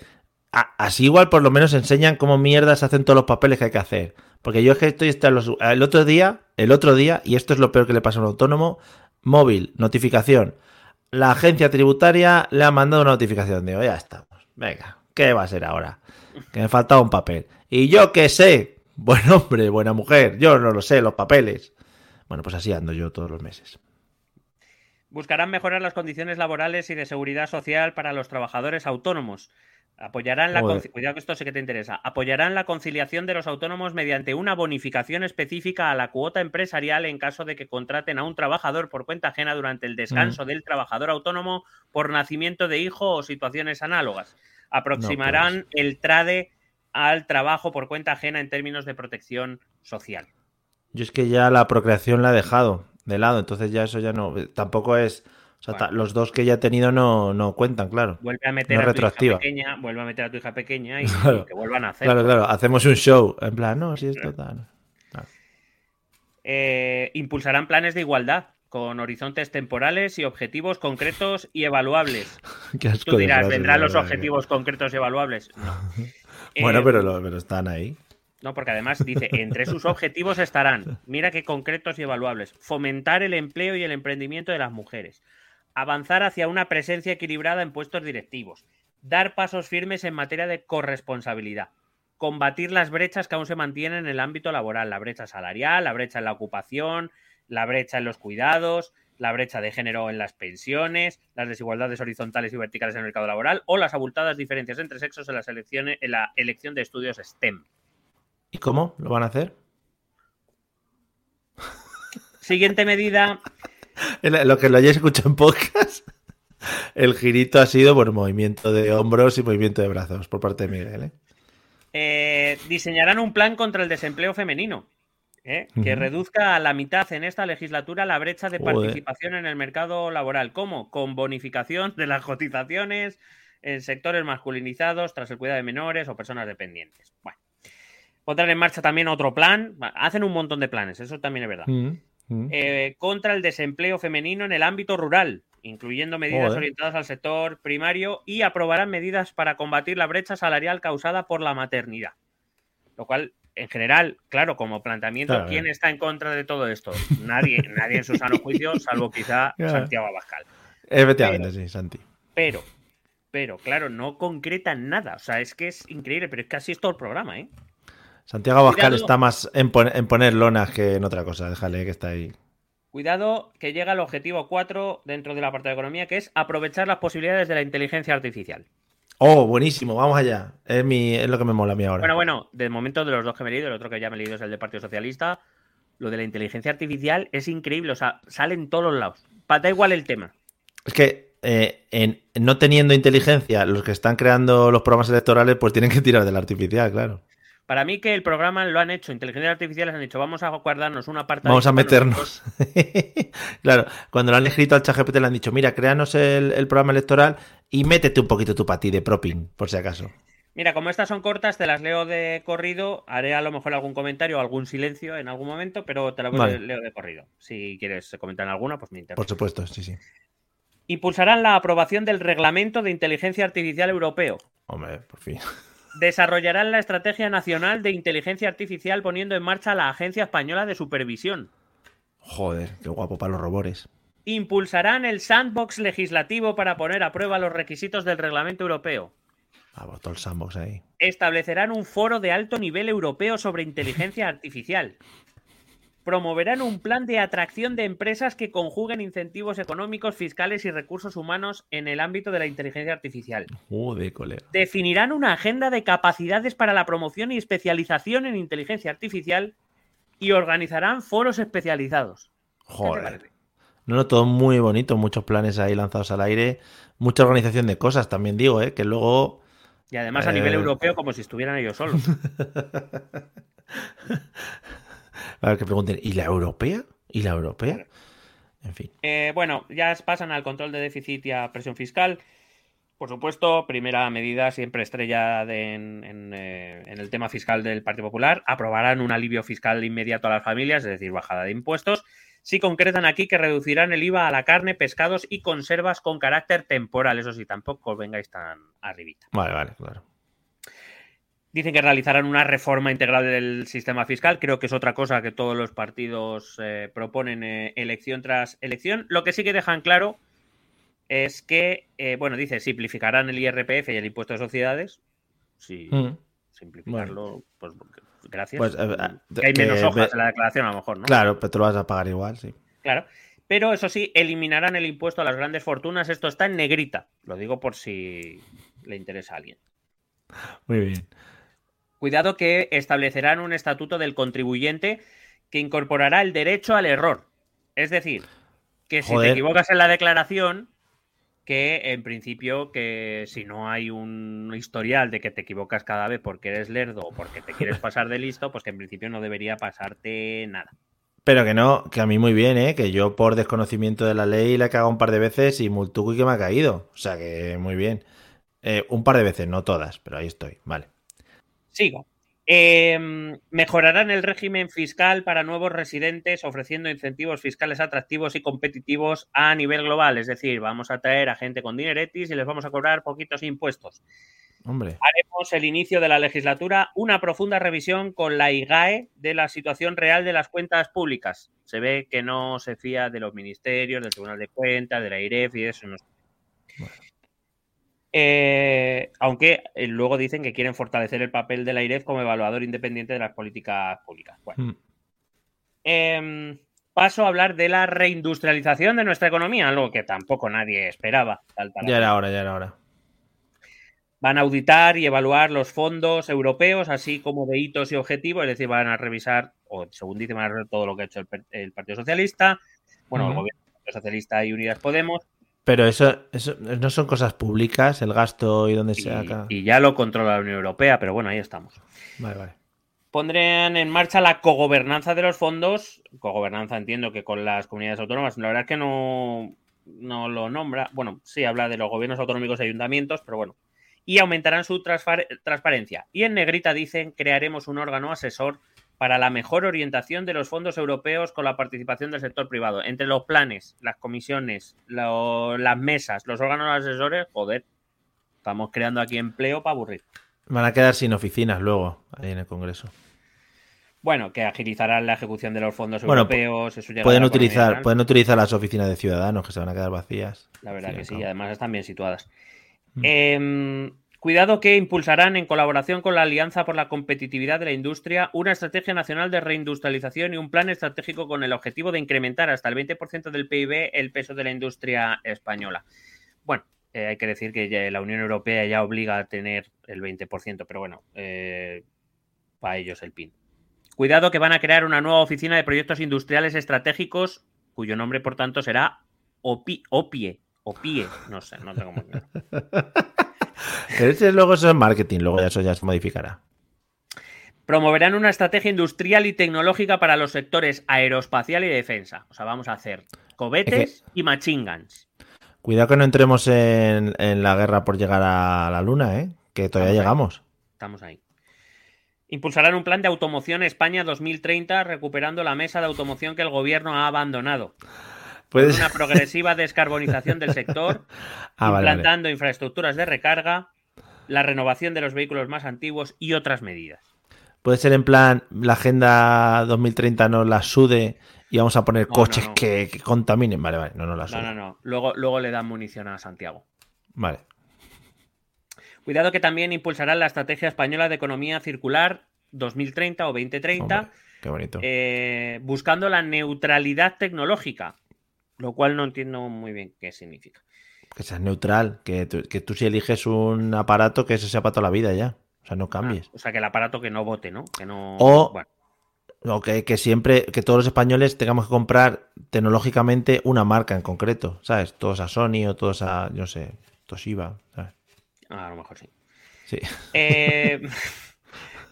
a- así igual por lo menos enseñan cómo mierda se hacen todos los papeles que hay que hacer. Porque yo es que estoy hasta los, el otro día, el otro día, y esto es lo peor que le pasa a un autónomo, móvil, notificación. La agencia tributaria le ha mandado una notificación. Digo, ya estamos. Venga, ¿qué va a ser ahora? Que me faltaba un papel. Y yo qué sé. Buen hombre, buena mujer. Yo no lo sé, los papeles. Bueno, pues así ando yo todos los meses. Buscarán mejorar las condiciones laborales y de seguridad social para los trabajadores autónomos. Apoyarán la cuidado que esto sí que te interesa. Apoyarán la conciliación de los autónomos mediante una bonificación específica a la cuota empresarial en caso de que contraten a un trabajador por cuenta ajena durante el descanso del trabajador autónomo por nacimiento de hijo o situaciones análogas. Aproximarán el trade al trabajo por cuenta ajena en términos de protección social. Yo es que ya la procreación la he dejado de lado, entonces ya eso ya no. Tampoco es. O sea, Bueno. ta- los dos que ya he tenido no, no cuentan, claro. Vuelve a meter No a tu retroactiva. hija pequeña, vuelve a meter a tu hija pequeña y, (laughs) Claro. y que vuelvan a hacer. Claro, claro. Hacemos un show. En plan, no, si es total. Eh, impulsarán planes de igualdad con horizontes temporales y objetivos concretos y evaluables. (laughs) Qué asco Tú dirás, frase, ¿vendrán los que- objetivos concretos y evaluables? (laughs) No. (laughs) Bueno, Eh, pero, lo- pero están ahí. No, porque además dice, entre sus objetivos estarán, mira qué concretos y evaluables, fomentar el empleo y el emprendimiento de las mujeres, avanzar hacia una presencia equilibrada en puestos directivos, dar pasos firmes en materia de corresponsabilidad, combatir las brechas que aún se mantienen en el ámbito laboral, la brecha salarial, la brecha en la ocupación, la brecha en los cuidados, la brecha de género en las pensiones, las desigualdades horizontales y verticales en el mercado laboral o las abultadas diferencias entre sexos en, las elecciones, en la elección de estudios STEM. ¿Y cómo lo van a hacer? Siguiente medida. Lo que lo hayáis escuchado en podcast, el girito ha sido por movimiento de hombros y movimiento de brazos por parte de Miguel. ¿eh? Eh, diseñarán un plan contra el desempleo femenino. ¿Eh? que reduzca a la mitad en esta legislatura la brecha de participación en el mercado laboral. ¿Cómo? Con bonificación de las cotizaciones en sectores masculinizados tras el cuidado de menores o personas dependientes. Bueno, pondrán en marcha también otro plan. Hacen un montón de planes, eso también es verdad. Eh, contra el desempleo femenino en el ámbito rural, incluyendo medidas orientadas al sector primario y aprobarán medidas para combatir la brecha salarial causada por la maternidad. Lo cual en general, claro, como planteamiento, ¿quién está en contra de todo esto? Nadie, nadie en su sano (laughs) juicio, salvo quizá Santiago Abascal. Efectivamente, sí, Santi. Pero, pero, claro, no concretan nada. O sea, es que es increíble, pero es que así es todo el programa, ¿eh? Santiago Abascal está más en, poner lonas que en otra cosa. Déjale que está ahí. Cuidado que llega al objetivo 4 dentro de la parte de economía, que es aprovechar las posibilidades de la inteligencia artificial. Oh, buenísimo, vamos allá. Es, mi, es lo que me mola a mí ahora. Bueno, bueno, de momento de los dos que me he leído, el otro que ya me he leído es el del Partido Socialista. Lo de la inteligencia artificial es increíble, o sea, sale en todos los lados. Da igual el tema. Es que eh, en, no teniendo inteligencia, los que están creando los programas electorales, pues tienen que tirar de la artificial, claro. Para mí que el programa lo han hecho, inteligencia artificial han dicho, vamos a guardarnos una parte. Vamos a meternos. (laughs) claro, cuando lo han escrito al ChatGPT le han dicho, mira, créanos el, programa electoral y métete un poquito tu ti de proping, por si acaso. Mira, como estas son cortas, te las leo de corrido. Haré a lo mejor algún comentario o algún silencio en algún momento, pero te las leo de corrido. Si quieres comentar alguna, pues me interesa. Por supuesto, sí, sí. Impulsarán la aprobación del Reglamento de Inteligencia Artificial Europeo. Hombre, por fin desarrollarán la Estrategia Nacional de Inteligencia Artificial poniendo en marcha la Agencia Española de Supervisión. Joder, qué guapo para los robores. Impulsarán el sandbox legislativo para poner a prueba los requisitos del reglamento europeo. Vamos, todo el sandbox ahí. Establecerán un foro de alto nivel europeo sobre inteligencia (laughs) artificial promoverán un plan de atracción de empresas que conjuguen incentivos económicos, fiscales y recursos humanos en el ámbito de la inteligencia artificial. Joder, colega. Definirán una agenda de capacidades para la promoción y especialización en inteligencia artificial y organizarán foros especializados. Joder. No, no, todo muy bonito, muchos planes ahí lanzados al aire, mucha organización de cosas, también digo, ¿eh? que luego... Y además a nivel eh, europeo como si estuvieran ellos solos. (laughs) A ver que pregunten, ¿y la europea? ¿Y la europea? En fin. Eh, bueno, ya pasan al control de déficit y a presión fiscal. Por supuesto, primera medida siempre estrella en, eh, en, el tema fiscal del Partido Popular. Aprobarán un alivio fiscal inmediato a las familias, es decir, bajada de impuestos. Sí concretan aquí que reducirán el IVA a la carne, pescados y conservas con carácter temporal. Eso sí, tampoco vengáis tan arribita. Vale, vale, claro. Dicen que realizarán una reforma integral del sistema fiscal. Creo que es otra cosa que todos los partidos eh, proponen eh, elección tras elección. Lo que sí que dejan claro es que, eh, bueno, dice, simplificarán el IRPF y el impuesto de sociedades. Sí, mm. simplificarlo, pues gracias. Pues, hay menos hojas en la declaración, a lo mejor, ¿no? Claro, pero te lo vas a pagar igual, sí. Claro. Pero eso sí, eliminarán el impuesto a las grandes fortunas. Esto está en negrita. Lo digo por si le interesa a alguien. Muy bien. Cuidado que establecerán un estatuto del contribuyente que incorporará el derecho al error. Es decir, que si te equivocas en la declaración, que en principio que si no hay un historial de que te equivocas cada vez porque eres lerdo o porque te quieres pasar de listo, pues que en principio no debería pasarte nada. Pero que no, que a mí muy bien, ¿eh? que yo por desconocimiento de la ley la he cagado un par de veces y multuco y que me ha caído. O sea que muy bien. Eh, un par de veces, no todas, pero ahí estoy, vale. Sigo. Em, mejorarán el régimen fiscal para nuevos residentes ofreciendo incentivos fiscales atractivos y competitivos a nivel global. Es decir, vamos a traer a gente con dineretis y les vamos a cobrar poquitos impuestos. Hombre. Haremos el inicio de la legislatura una profunda revisión con la IGAE de la situación real de las cuentas públicas. Se ve que no se fía de los ministerios, del Tribunal de Cuentas, de la IREF y eso. No. Eh, aunque eh, luego dicen que quieren fortalecer el papel de la IREF como evaluador independiente de las políticas públicas. Bueno. Hmm. Em, paso a hablar de la reindustrialización de nuestra economía, algo que tampoco nadie esperaba. Ya era hora, ya era hora. Van a auditar y evaluar los fondos europeos, así como de hitos y objetivos, es decir, van a revisar, o según dice, van a revisar todo lo que ha hecho el, Partido Socialista, bueno, el gobierno Socialista y Unidas Podemos. Pero eso, eso no son cosas públicas, el gasto y dónde se acá. Y ya lo controla la Unión Europea, pero bueno, ahí estamos. Vale, vale. Pondrían en marcha la cogobernanza de los fondos. Cogobernanza entiendo que con las comunidades autónomas. La verdad es que no, no lo nombra. Bueno, sí habla de los gobiernos autonómicos y ayuntamientos, pero bueno, y aumentarán su transparencia. Y en negrita dicen, crearemos un órgano asesor para la mejor orientación de los fondos europeos con la participación del sector privado. Entre los planes, las comisiones, las mesas, los órganos asesores, joder, estamos creando aquí empleo para aburrir. Van a quedar sin oficinas luego, ahí en el Congreso. Bueno, que agilizarán la ejecución de los fondos europeos. pueden, utilizar, pueden utilizar las oficinas de ciudadanos que se van a quedar vacías. La verdad que sí, además están bien situadas. Mm. Em, cuidado que impulsarán en colaboración con la Alianza por la Competitividad de la Industria una estrategia nacional de reindustrialización y un plan estratégico con el objetivo de incrementar hasta el 20% del PIB el peso de la industria española. Bueno, eh, hay que decir que la Unión Europea ya obliga a tener el 20%, pero bueno, eh, para ellos el PIN. Cuidado que van a crear una nueva oficina de proyectos industriales estratégicos, cuyo nombre, por tanto, será OPIE, o PIE, no sé, no tengo muy claro. (laughs) Ese luego eso es marketing, luego eso ya se modificará. Promoverán una estrategia industrial y tecnológica para los sectores aeroespacial y defensa. O sea, vamos a hacer cohetes y machine guns. Cuidado que no entremos en, la guerra por llegar a la luna, ¿eh? Que todavía llegamos. Estamos ahí. Impulsarán un plan de automoción España 2030, recuperando la mesa de automoción que el gobierno ha abandonado una progresiva descarbonización del sector, (laughs) ah, implantando infraestructuras de recarga, la renovación de los vehículos más antiguos y otras medidas. Puede ser en plan, la agenda 2030 no la sude y vamos a poner coches Que, contaminen. Vale, vale, no, no la sude. No, no, no. Luego, luego le dan munición a Santiago. Vale. Cuidado que también impulsarán la Estrategia Española de Economía Circular 2030 o 2030. qué bonito. Eh, buscando la neutralidad tecnológica. Lo cual no entiendo muy bien qué significa. Que sea neutral, que tú, si eliges un aparato que ese sea para toda la vida ya. O sea, no ah, cambies. o sea, que el aparato que no vote, ¿no? Que no. O, que, siempre, que todos los españoles tengamos que comprar tecnológicamente una marca en concreto, ¿sabes? Todos a Sony o todos a, no sé, Toshiba, ¿sabes? Ah, a lo mejor sí. Sí. Eh. (laughs)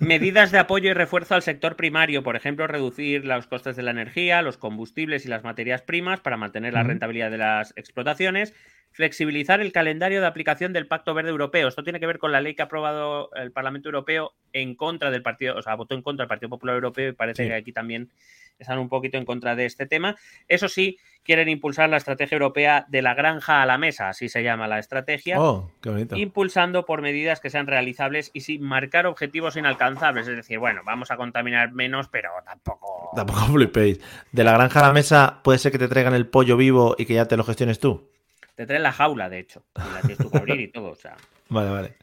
Medidas de apoyo y refuerzo al sector primario, por ejemplo, reducir los costes de la energía, los combustibles y las materias primas para mantener la rentabilidad de las explotaciones, flexibilizar el calendario de aplicación del Pacto Verde Europeo. Esto tiene que ver con la ley que ha aprobado el Parlamento Europeo en contra del Partido, o sea, votó en contra del Partido Popular Europeo y parece que aquí también están un poquito en contra de este tema. Eso sí, quieren impulsar la estrategia europea de la granja a la mesa, así se llama la estrategia. Oh, qué bonito. Impulsando por medidas que sean realizables y sin marcar objetivos inalcanzables. Es decir, bueno, vamos a contaminar menos, pero tampoco. Tampoco flipéis. De la granja a la mesa, puede ser que te traigan el pollo vivo y que ya te lo gestiones tú. Te traen la jaula, de hecho. Y la tienes tú que abrir y (laughs) todo, o sea. Vale, vale.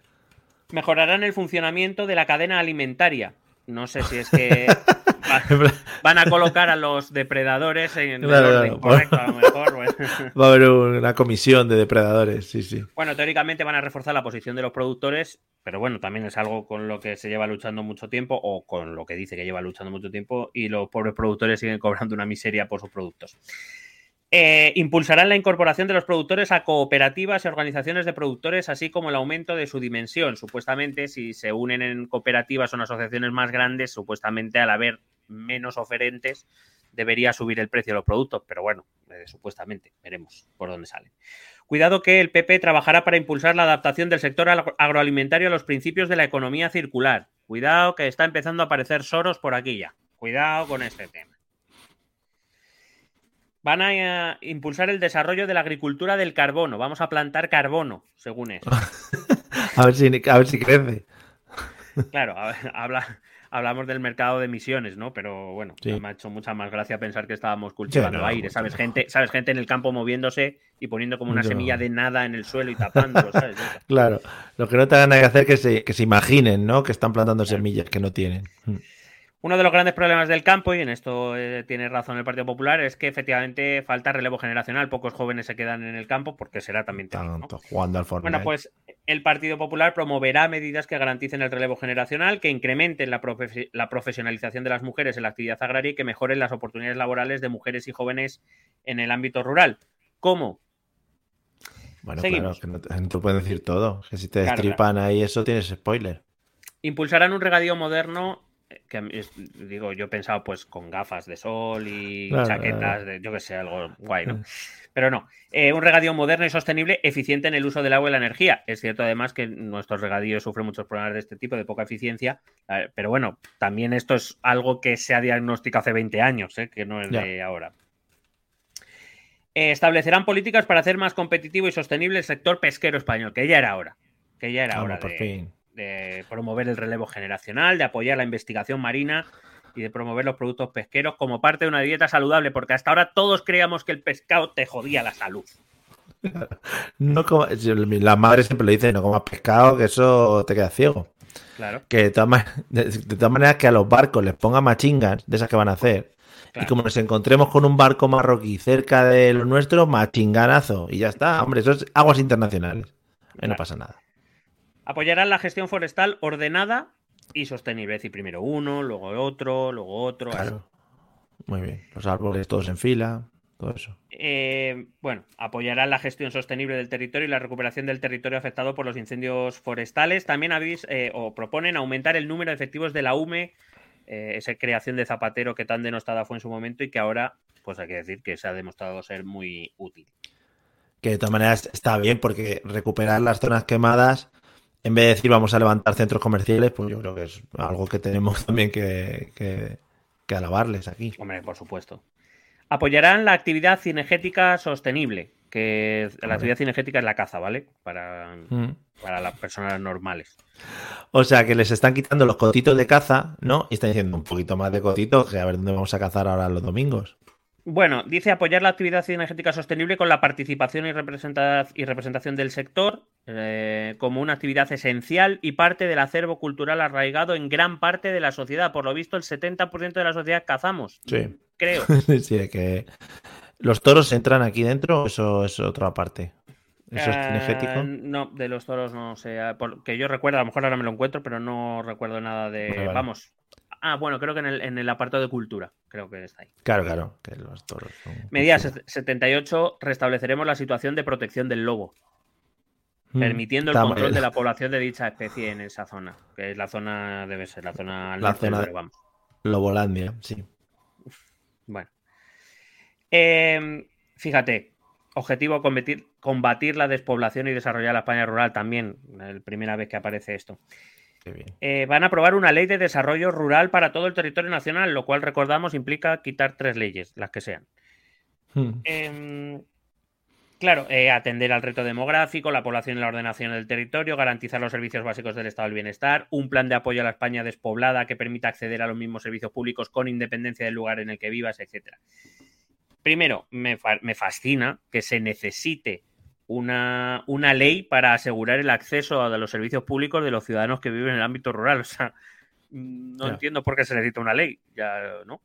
Mejorarán el funcionamiento de la cadena alimentaria. No sé si es que (laughs) van a colocar a los depredadores en el orden correcto, a lo mejor. (laughs) Va a haber una comisión de depredadores, sí, sí. Bueno, teóricamente van a reforzar la posición de los productores, pero bueno, también es algo con lo que se lleva luchando mucho tiempo, o con lo que dice que lleva luchando mucho tiempo, y los pobres productores siguen cobrando una miseria por sus productos. Eh, impulsarán la incorporación de los productores a cooperativas y organizaciones de productores, así como el aumento de su dimensión. Supuestamente, si se unen en cooperativas o en asociaciones más grandes, supuestamente al haber menos oferentes, debería subir el precio de los productos. Pero bueno, eh, supuestamente, veremos por dónde sale. Cuidado que el PP trabajará para impulsar la adaptación del sector agroalimentario a los principios de la economía circular. Cuidado que está empezando a aparecer Soros por aquí ya. Cuidado con este tema van a eh, impulsar el desarrollo de la agricultura del carbono. Vamos a plantar carbono, según eso. (laughs) a, ver si, a ver si crece. Claro, (laughs) habla, hablamos del mercado de emisiones, ¿no? Pero bueno, me ha hecho mucha más gracia pensar que estábamos cultivando aire, ¿sabes? Gente, ¿sabes? Gente en el campo moviéndose y poniendo como una semilla de nada en el suelo y tapándolo, (laughs) ¿sabes? claro, lo que no te que hacer es que se, que se imaginen, ¿no? Que están plantando semillas que no tienen. Uno de los grandes problemas del campo, y en esto eh, tiene razón el Partido Popular, es que efectivamente falta relevo generacional. Pocos jóvenes se quedan en el campo porque será también Tanto, jugando al Bueno, pues el Partido Popular promoverá medidas que garanticen el relevo generacional, que incrementen la, la, profesionalización de las mujeres en la actividad agraria y que mejoren las oportunidades laborales de mujeres y jóvenes en el ámbito rural. ¿Cómo? Bueno, claro, que no te, pueden decir todo. Que si te destripan ahí eso tienes spoiler. Impulsarán un regadío moderno que digo, yo he pensado pues con gafas de sol y chaquetas, de, yo que sé, algo guay, ¿no? (laughs) Pero no, eh, un regadío moderno y sostenible, eficiente en el uso del agua y la energía. Es cierto además que nuestros regadíos sufren muchos problemas de este tipo, de poca eficiencia, eh, pero bueno, también esto es algo que se ha diagnosticado hace 20 años, ¿eh? que no es de ahora. establecerán políticas para hacer más competitivo y sostenible el sector pesquero español, que ya era hora. Que ya era hora. Por fin de promover el relevo generacional, de apoyar la investigación marina y de promover los productos pesqueros como parte de una dieta saludable, porque hasta ahora todos creíamos que el pescado te jodía la salud. (laughs) No la madre siempre le dice, no comas pescado, que eso te queda ciego. Claro. Que de todas, maneras que a los barcos les pongan machingas de esas que van a hacer. Y como nos encontremos con un barco marroquí cerca de lo nuestro, machinganazo. Y ya está. Hombre, eso es aguas internacionales. Ahí no pasa nada. Apoyarán la gestión forestal ordenada y sostenible. Es decir, primero uno, luego otro, luego otro. Claro. Muy bien. Los árboles todos en fila, todo eso. Eh, bueno, apoyarán la gestión sostenible del territorio y la recuperación del territorio afectado por los incendios forestales. También habéis eh, o proponen aumentar el número de efectivos de la UME, eh, esa creación de Zapatero que tan denostada fue en su momento y que ahora, pues hay que decir que se ha demostrado ser muy útil. Que de todas maneras está bien porque recuperar las zonas quemadas en vez de decir vamos a levantar centros comerciales, pues yo creo que es algo que tenemos (laughs) también que, alabarles aquí. Hombre, por supuesto. Apoyarán la actividad cinegética sostenible, que la actividad cinegética es la caza, ¿vale? Para, mm. para las personas normales. O sea, que les están quitando los cotitos de caza, ¿no? Y están diciendo un poquito más de cotitos, que a ver dónde vamos a cazar ahora los domingos. Bueno, dice apoyar la actividad energética sostenible con la participación y, representación del sector eh, como una actividad esencial y parte del acervo cultural arraigado en gran parte de la sociedad. Por lo visto, el 70% de la sociedad cazamos. Sí. Creo. (laughs) sí, que los toros entran aquí dentro eso es otra parte. ¿Eso es cinegético? Eh, no, de los toros no sé. Porque yo recuerdo, a lo mejor ahora me lo encuentro, pero no recuerdo nada de. Vamos, Ah, bueno, creo que en el, en el, apartado de cultura, creo que está ahí. Claro, claro, que los toros Medida 78, restableceremos la situación de protección del lobo, mm, permitiendo el control de la población de dicha especie en esa zona, que es la zona, debe ser la zona... La zona de vamos. Lobolandia, sí. Bueno. Em, fíjate, objetivo combatir, combatir la despoblación y desarrollar la España rural también, la primera vez que aparece esto. Eh, van a aprobar una ley de desarrollo rural para todo el territorio nacional, lo cual recordamos implica quitar tres leyes, las que sean. Hmm. Em, claro, eh, atender al reto demográfico, la población y la ordenación del territorio, garantizar los servicios básicos del Estado del Bienestar, un plan de apoyo a la España despoblada que permita acceder a los mismos servicios públicos con independencia del lugar en el que vivas, etc. Primero, me fascina que se necesite una, una ley para asegurar el acceso a los servicios públicos de los ciudadanos que viven en el ámbito rural. (laughs) O sea, no entiendo por qué se necesita una ley. Ya, ¿no?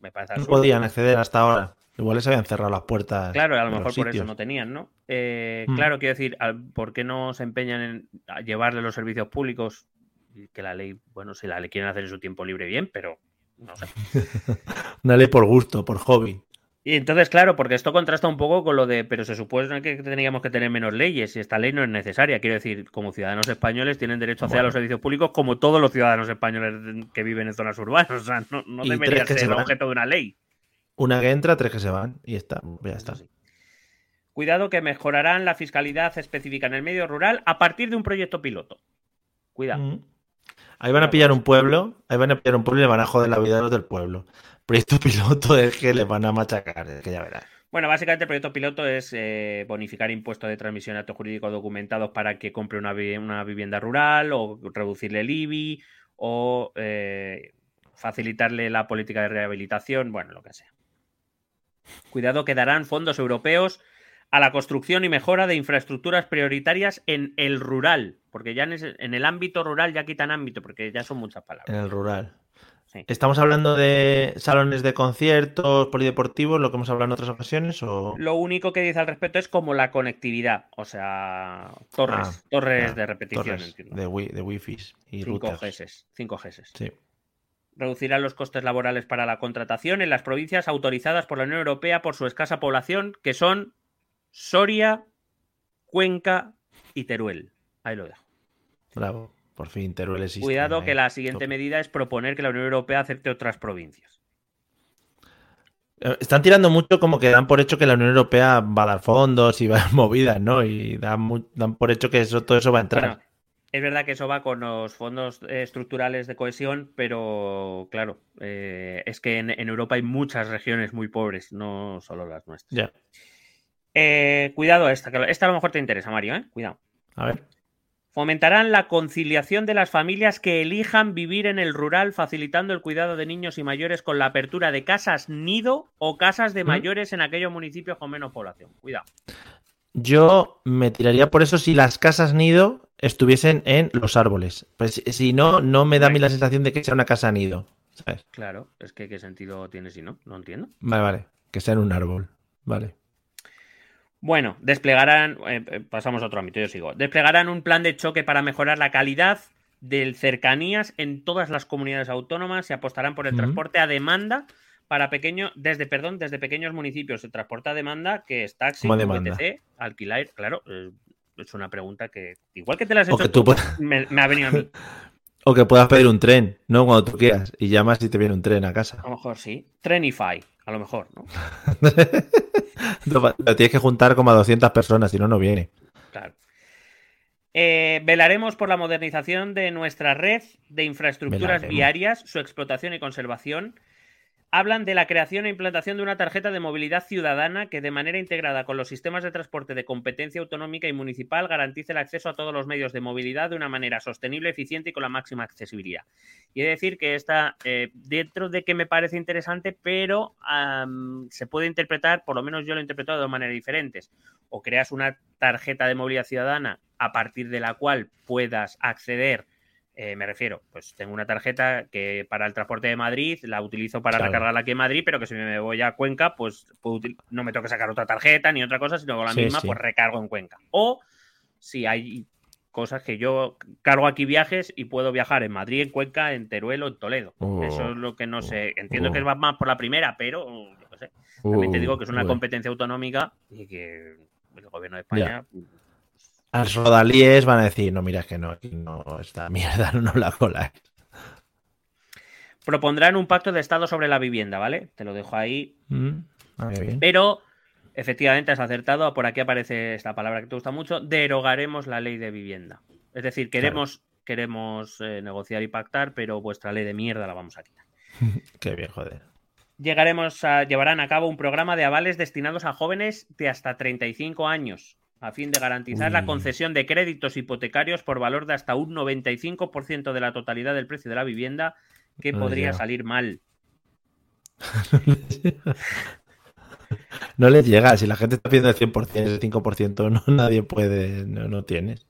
Me parece No podían acceder hasta ahora. Igual les habían cerrado las puertas. Claro, a lo mejor por eso no tenían, ¿no? Eh, hmm. Claro, quiero decir, ¿por qué no se empeñan en llevarle los servicios públicos? Que la ley, bueno, si la ley quieren hacer en su tiempo libre, bien, pero no sé. (laughs) Una ley por gusto, por hobby. Y entonces, claro, porque esto contrasta un poco con lo de, pero se supone que teníamos que tener menos leyes y esta ley no es necesaria. Quiero decir, como ciudadanos españoles tienen derecho a acceder a los servicios públicos como todos los ciudadanos españoles que viven en zonas urbanas. (laughs) O sea, no, no debería ser objeto de una ley. Una que entra, tres que se van y está, ya está. Cuidado que mejorarán la fiscalidad específica en el medio rural a partir de un proyecto piloto. Cuidado. Mm. Ahí van a pillar un pueblo, ahí van a pillar un pueblo y le van a joder la vida a los del pueblo proyecto (laughs) piloto es que le van a machacar, es que ya verás. Bueno, básicamente el proyecto piloto es eh, bonificar impuestos de transmisión de actos jurídicos documentados para que compre una, vivienda rural o reducirle el IBI o eh, facilitarle la política de rehabilitación, bueno, lo que sea. Cuidado que darán fondos europeos a la construcción y mejora de infraestructuras prioritarias en el rural, porque ya en, en el ámbito rural ya quitan ámbito, porque ya son muchas palabras. En el rural. sí. ¿Estamos hablando de salones de conciertos, polideportivos, lo que hemos hablado en otras ocasiones? O... Lo único que dice al respecto es como la conectividad, o sea, torres, Ah, torres de repetición, torres de, wi de wifi y 5 routers. Gs, 5 Gs. Sí. Reducirá los costes laborales para la contratación en las provincias autorizadas por la Unión Europea por su escasa población, que son Soria, Cuenca y Teruel. Ahí lo dejo. Bravo. Por fin Teruel existe. Cuidado ahí, que la siguiente medida es proponer que la Unión Europea acepte otras provincias. Eh, Están tirando mucho como que dan por hecho que la Unión Europea va a dar fondos y va a dar (laughs) movidas, ¿no? Y dan, por hecho que eso, todo eso va a entrar. Bueno, es verdad que eso va con los fondos eh, estructurales de cohesión, pero claro, eh, es que en, en Europa hay muchas regiones muy pobres, no solo las nuestras. Ya. Eh, cuidado esta, que esta a lo mejor te interesa, Mario, ¿eh? Cuidado. A ver. Fomentarán la conciliación de las familias que elijan vivir en el rural, facilitando el cuidado de niños y mayores con la apertura de casas nido o casas de ¿Mm? mayores en aquellos municipios con menos población. Cuidado. Yo me tiraría por eso si las casas nido estuviesen en los árboles. Pues si no, no me da a mí la sensación de que sea una casa nido. ¿sabes? Claro, es que qué sentido tiene si no, no entiendo. Vale, vale. Que sea en un árbol. Vale. Bueno, desplegarán, eh, eh, pasamos a otro ámbito, yo sigo. Desplegarán un plan de choque para mejorar la calidad de cercanías en todas las comunidades autónomas y apostarán por el transporte a demanda para pequeños, desde, perdón, desde pequeños municipios. El transporte a demanda, que es taxi. VTC, alquiler, claro, eh, es una pregunta que, igual que te la has O hecho tú me, me ha venido a mí. (laughs) O que puedas pedir un tren, ¿no? Cuando tú quieras. Y llamas y te viene un tren a casa. A lo mejor sí. Trenify, a lo mejor, ¿no? (laughs) Lo lo tienes que juntar como a 200 personas, si no, no viene. Claro. Eh, velaremos por la modernización de nuestra red de infraestructuras Velaremos. viarias, su explotación y conservación. Hablan de la creación e implantación de una tarjeta de movilidad ciudadana que de manera integrada con los sistemas de transporte de competencia autonómica y municipal garantice el acceso a todos los medios de movilidad de una manera sostenible, eficiente y con la máxima accesibilidad. Y he de decir que está eh, dentro de que me parece interesante, pero se puede interpretar, por lo menos yo lo he interpretado de dos maneras diferentes. O creas una tarjeta de movilidad ciudadana a partir de la cual puedas acceder, eh, me refiero, pues tengo una tarjeta que para el transporte de Madrid la utilizo para Claro. recargarla aquí en Madrid, pero que si me voy a Cuenca, pues puedo no me tengo que sacar otra tarjeta ni otra cosa, sino con la Sí, misma, sí. pues recargo en Cuenca. O si hay cosas que yo cargo aquí viajes y puedo viajar en Madrid, en Cuenca, en Teruel o en Toledo. Oh, Eso es lo que no sé. Entiendo oh. que va más por la primera, pero yo qué sé. También te digo que es una Uh, competencia autonómica y que el gobierno de España. A los rodalíes van a decir, no, mira, es que no, aquí no, esta mierda (laughs) no la cola. Propondrán un pacto de Estado sobre la vivienda, ¿vale? Te lo dejo ahí. Mm, ah, bien. Pero, efectivamente, has acertado. Por aquí aparece esta palabra que te gusta mucho. Derogaremos la ley de vivienda. Es decir, queremos, queremos eh, negociar y pactar, pero vuestra ley de mierda la vamos a quitar. (laughs) Qué bien, joder. Llegaremos a, llevarán a cabo un programa de avales destinados a jóvenes de hasta 35 años, a fin de garantizar la concesión de créditos hipotecarios por valor de hasta un 95% de la totalidad del precio de la vivienda, que podría salir mal. (laughs) No les llega, si la gente está pidiendo el 100%, ese 5%, no, nadie puede, no, no tienes.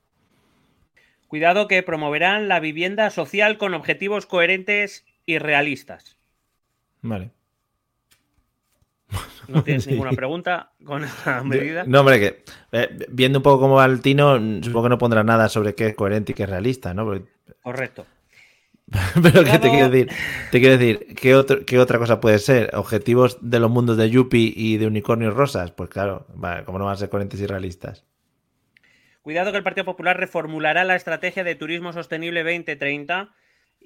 Cuidado que promoverán la vivienda social con objetivos coherentes y realistas. Vale. (laughs) ¿No tienes ninguna pregunta con esta medida? No, hombre, que eh, viendo un poco cómo va el tino, supongo que no pondrá nada sobre qué es coherente y qué es realista, ¿no? Porque- Correcto. (laughs) Pero que te Claro. quiero decir, te quiero decir, ¿qué, otro- qué otra cosa puede ser? ¿Objetivos de los mundos de Yuppie y de unicornios rosas? Pues claro, va, ¿cómo no van a ser coherentes y realistas? Cuidado que el Partido Popular reformulará la estrategia de turismo sostenible 2030,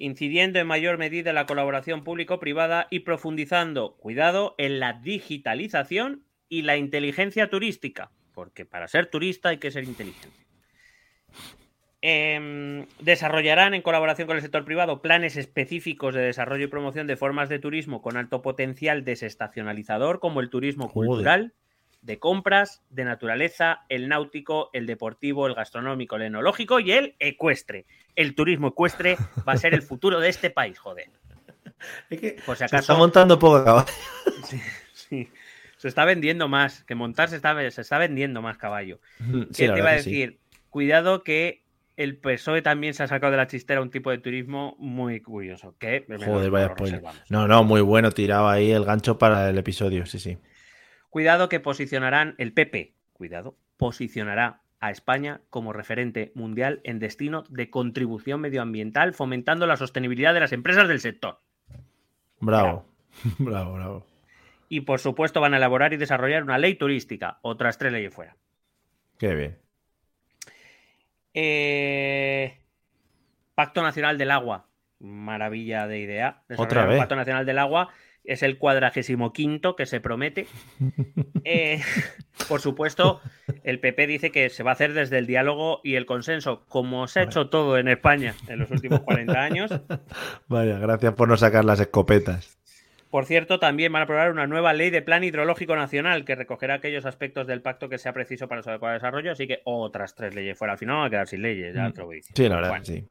incidiendo en mayor medida en la colaboración público-privada y profundizando, cuidado, en la digitalización y la inteligencia turística, porque para ser turista hay que ser inteligente. Em, desarrollarán en colaboración con el sector privado planes específicos de desarrollo y promoción de formas de turismo con alto potencial desestacionalizador, como el turismo Joder. cultural, de compras, de naturaleza, el náutico, el deportivo, el gastronómico, el enológico y el ecuestre. El turismo ecuestre va a ser el futuro de este país, joder. Por si Se está acaso, montando poco caballo. sí, sí. se está vendiendo más, que montar se está, se está vendiendo más caballo. Sí, que te iba a que sí. decir, cuidado que el PSOE también se ha sacado de la chistera un tipo de turismo muy curioso. Que Joder, vaya No, no, muy bueno, tiraba ahí el gancho para el episodio, sí, sí. Cuidado que posicionarán el PP, cuidado, posicionará a España como referente mundial en destino de contribución medioambiental, fomentando la sostenibilidad de las empresas del sector. Bravo, (laughs) bravo, bravo. Y por supuesto van a elaborar y desarrollar una ley turística, otras tres leyes fuera. Qué bien. Eh, Pacto Nacional del Agua, maravilla de idea. Otra vez. Pacto Nacional del Agua es el cuadragésimo quinto que se promete. (laughs) Eh, (laughs) por supuesto, el PP dice que se va a hacer desde el diálogo y el consenso, como se ha hecho todo en España en los últimos 40 años. (laughs) Vaya, gracias por no sacar las escopetas. Por cierto, también van a aprobar una nueva ley de plan hidrológico nacional que recogerá aquellos aspectos del pacto que sea preciso para su adecuado desarrollo, así que otras tres leyes fuera. Al final van a quedar sin leyes, ya mm. lo Sí, la verdad, sí.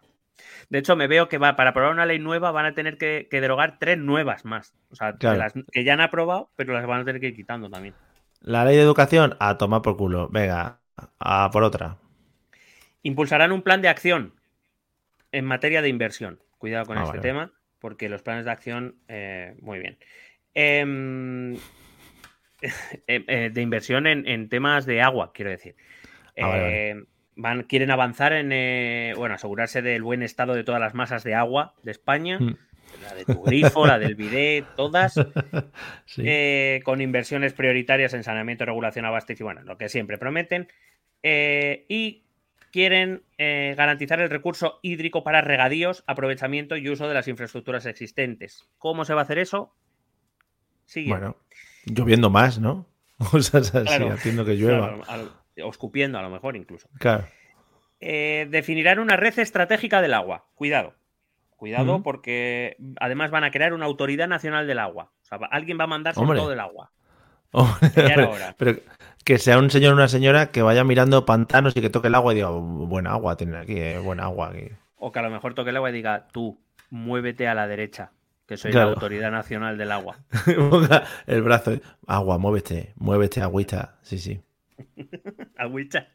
De hecho, me veo que va, para aprobar una ley nueva van a tener que, derogar tres nuevas más. O sea, las que ya han aprobado, pero las van a tener que ir quitando también. La ley de educación, a tomar por culo. Venga, a por otra. Impulsarán un plan de acción en materia de inversión. Cuidado con ah, este tema, porque los planes de acción, eh, muy bien. Em, (laughs) eh, eh, de inversión en, temas de agua, quiero decir. Ah, van, quieren avanzar en, eh, bueno, asegurarse del buen estado de todas las masas de agua de España, mm. la de tu grifo, la del bidet, todas, (laughs) eh, con inversiones prioritarias en saneamiento, regulación, abastecimiento, bueno, lo que siempre prometen, eh, y quieren garantizar el recurso hídrico para regadíos, aprovechamiento y uso de las infraestructuras existentes. ¿Cómo se va a hacer eso? Sigue. Bueno, lloviendo más, ¿no? (laughs) O sea, haciendo que llueva o escupiendo a lo mejor incluso. Claro. Eh, definirán una red estratégica del agua. Cuidado. Cuidado porque además van a crear una autoridad nacional del agua. O sea, alguien va a mandar sobre todo el agua. pero, que sea un señor o una señora que vaya mirando pantanos y que toque el agua y diga, buena agua tiene aquí, eh, buena agua aquí. O que a lo mejor toque el agua y diga, tú, muévete a la derecha, que soy la autoridad nacional del agua. (laughs) el brazo, agua, muévete, muévete, agüita, sí, sí. (laughs) Agüita.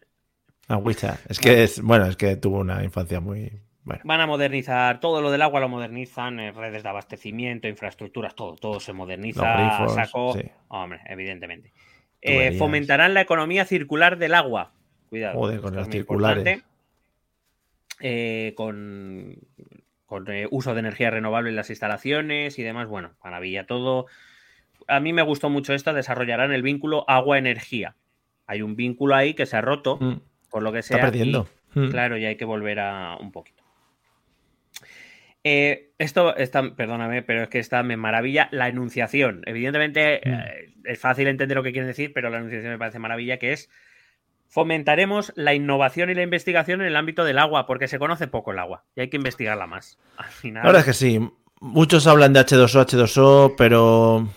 Agüita. Es que es, bueno, es que tuvo una infancia muy. Bueno. Van a modernizar todo lo del agua, lo modernizan, eh, redes de abastecimiento, infraestructuras, todo, todo se moderniza. saco, hombre, evidentemente. Eh, fomentarán la economía circular del agua. Cuidado. con las circulares. Eh, con, con uso de energía renovable en las instalaciones y demás. Bueno, maravilla todo. A mí me gustó mucho esto. Desarrollarán el vínculo agua-energía hay un vínculo ahí que se ha roto, mm. por lo que sea. Está perdiendo. Mm. Claro, y hay que volver a un poquito. Eh, esto está, perdóname, pero es que está me maravilla la enunciación. Evidentemente mm. eh, es fácil entender lo que quieren decir, pero la enunciación me parece maravilla, que es fomentaremos la innovación y la investigación en el ámbito del agua, porque se conoce poco el agua y hay que investigarla más. (laughs) Al final... La verdad es que sí. Muchos hablan de H2O, H2O, pero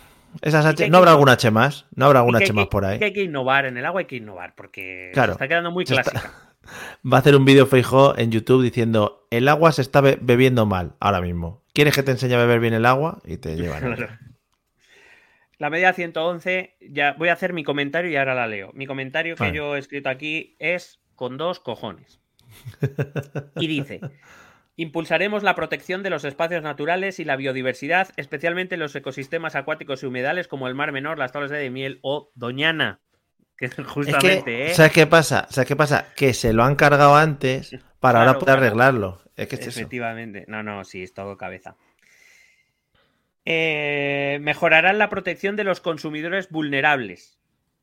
¿No habrá algún H más? ¿No habrá algún H más por ahí? hay que innovar, en el agua hay que innovar, porque está quedando muy clásica. (laughs) Va a hacer un vídeo Feijo en YouTube diciendo el agua se está bebiendo mal ahora mismo. ¿Quieres que te enseñe a beber bien el agua? Y te llevan. La media 111, ya voy a hacer mi comentario y ahora la leo. Mi comentario que yo he escrito aquí es con dos cojones. (laughs) Y dice, Impulsaremos la protección de los espacios naturales y la biodiversidad, especialmente los ecosistemas acuáticos y humedales como el Mar Menor, las tablas de miel o Doñana. Que justamente, ¿eh? ¿Sabes qué pasa? ¿Sabes qué pasa? Que se lo han cargado antes (laughs) para ahora poder arreglarlo. Es que Efectivamente. No, no, sí, es todo cabeza. Eh, mejorarán la protección de los consumidores vulnerables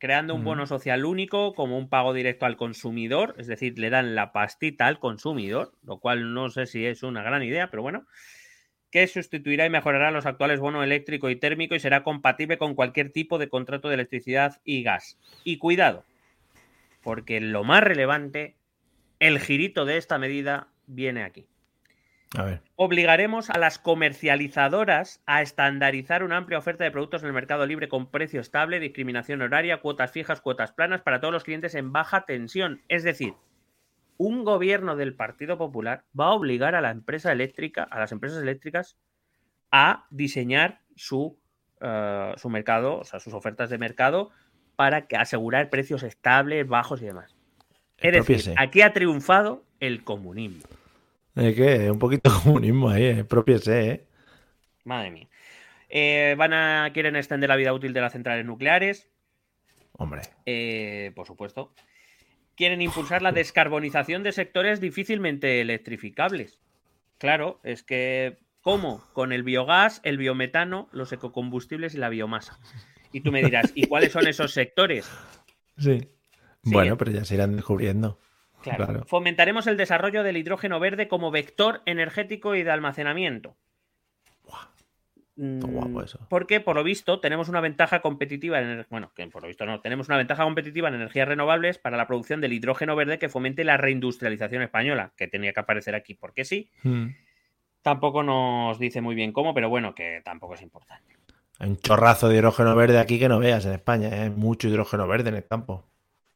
creando un bono social único como un pago directo al consumidor, es decir, le dan la pastita al consumidor, lo cual no sé si es una gran idea, pero bueno, que sustituirá y mejorará los actuales bonos eléctrico y térmico y será compatible con cualquier tipo de contrato de electricidad y gas. Y cuidado, porque lo más relevante, el girito de esta medida viene aquí. Obligaremos a las comercializadoras a estandarizar una amplia oferta de productos en el mercado libre con precio estable, discriminación horaria, cuotas fijas, cuotas planas para todos los clientes en baja tensión. Es decir, un gobierno del Partido Popular va a obligar a la empresa eléctrica, a las empresas eléctricas, a diseñar su, eh, su mercado, o sea, sus ofertas de mercado para asegurar precios estables, bajos y demás. Es decir, aquí ha triunfado el comunismo. ¿Es que Un poquito de (laughs) comunismo ahí, eh. propiese, ¿eh? Madre mía. Eh, van a, quieren extender la vida útil de las centrales nucleares. Hombre. Eh, por supuesto. Quieren impulsar la descarbonización de sectores difícilmente electrificables. Claro, es que ¿cómo? Con el biogás, el biometano, los ecocombustibles y la biomasa. Y tú me dirás, ¿y cuáles son esos sectores? (laughs) Sí. Bueno, pero ya se irán descubriendo. Claro. Fomentaremos el desarrollo del hidrógeno verde como vector energético y de almacenamiento. guapo eso. Porque, por lo visto, tenemos una ventaja competitiva en bueno, que por lo visto no, tenemos una ventaja competitiva en energías renovables para la producción del hidrógeno verde que fomente la reindustrialización española, que tenía que aparecer aquí porque sí. Hmm. Tampoco nos dice muy bien cómo, pero bueno, que tampoco es importante. Hay un chorrazo de hidrógeno verde aquí que no veas en España, ¿eh? mucho hidrógeno verde en el campo.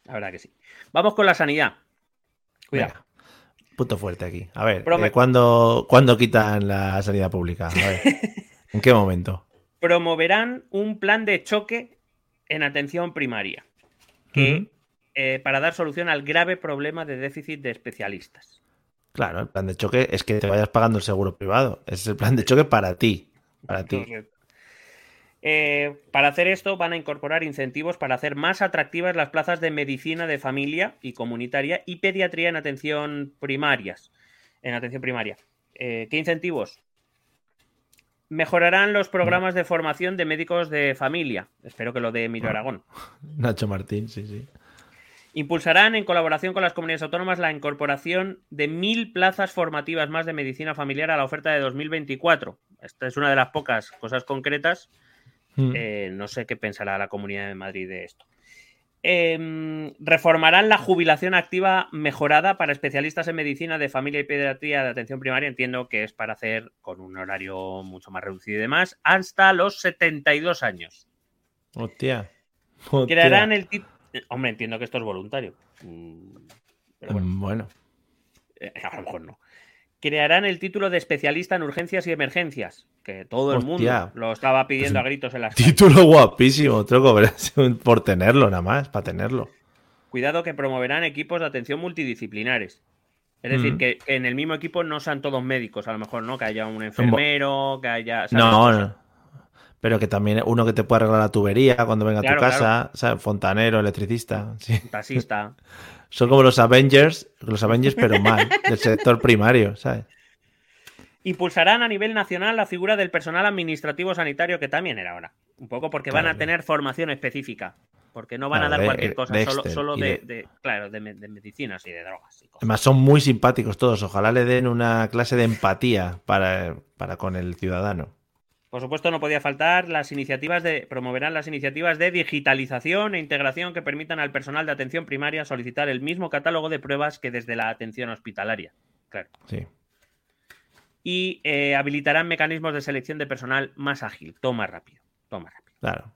La verdad que sí. Vamos con la sanidad. Cuidado. punto fuerte aquí. A ver, eh, ¿cuándo, quitan la sanidad pública? A ver, (laughs) ¿En qué momento? Promoverán un plan de choque en atención primaria que, eh, para dar solución al grave problema de déficit de especialistas. Claro, el plan de choque es que te vayas pagando el seguro privado. Ese es el plan de choque para ti. Para ti. Eh, para hacer esto van a incorporar incentivos para hacer más atractivas las plazas de medicina de familia y comunitaria y pediatría en atención primarias. En atención primaria. Eh, ¿Qué incentivos? Mejorarán los programas de formación de médicos de familia. Espero que lo de Emilio Aragón. (laughs) Nacho Martín, sí, sí. Impulsarán en colaboración con las comunidades autónomas la incorporación de mil plazas formativas más de medicina familiar a la oferta de 2024. Esta es una de las pocas cosas concretas Mm. Eh, no sé qué pensará la Comunidad de Madrid de esto. Em, reformarán la jubilación activa mejorada para especialistas en medicina de familia y pediatría de atención primaria. Entiendo que es para hacer con un horario mucho más reducido y demás, hasta los 72 años. Hostia. Crearán el Hombre, entiendo que esto es voluntario. Mm, bueno. Eh, a lo mejor no crearán el título de especialista en urgencias y emergencias, que todo el mundo lo estaba pidiendo a gritos en las Título guapísimo, troco, por tenerlo nada más, para tenerlo. Cuidado que promoverán equipos de atención multidisciplinares. Es decir, que, en el mismo equipo no sean todos médicos, a lo mejor, ¿no? Que haya un enfermero, que haya... No, no. Pero que también uno que te pueda arreglar la tubería cuando venga a tu casa, fontanero, electricista. (laughs) Sí. Taxista. Son como los Avengers, los Avengers, pero mal, del sector primario, ¿sabes? Impulsarán a nivel nacional la figura del personal administrativo sanitario, que también era ahora. Un poco porque van a tener formación específica. Porque no van a dar cualquier cosa, solo, de, claro, de, medicinas y de drogas. Además, son muy simpáticos todos. Ojalá le den una clase de empatía para, para con el ciudadano. Por supuesto, no podía faltar las iniciativas de promoverán las iniciativas de digitalización e integración que permitan al personal de atención primaria solicitar el mismo catálogo de pruebas que desde la atención hospitalaria. Claro. Sí. Y eh, habilitarán mecanismos de selección de personal más ágil, toma rápido, toma rápido. Claro.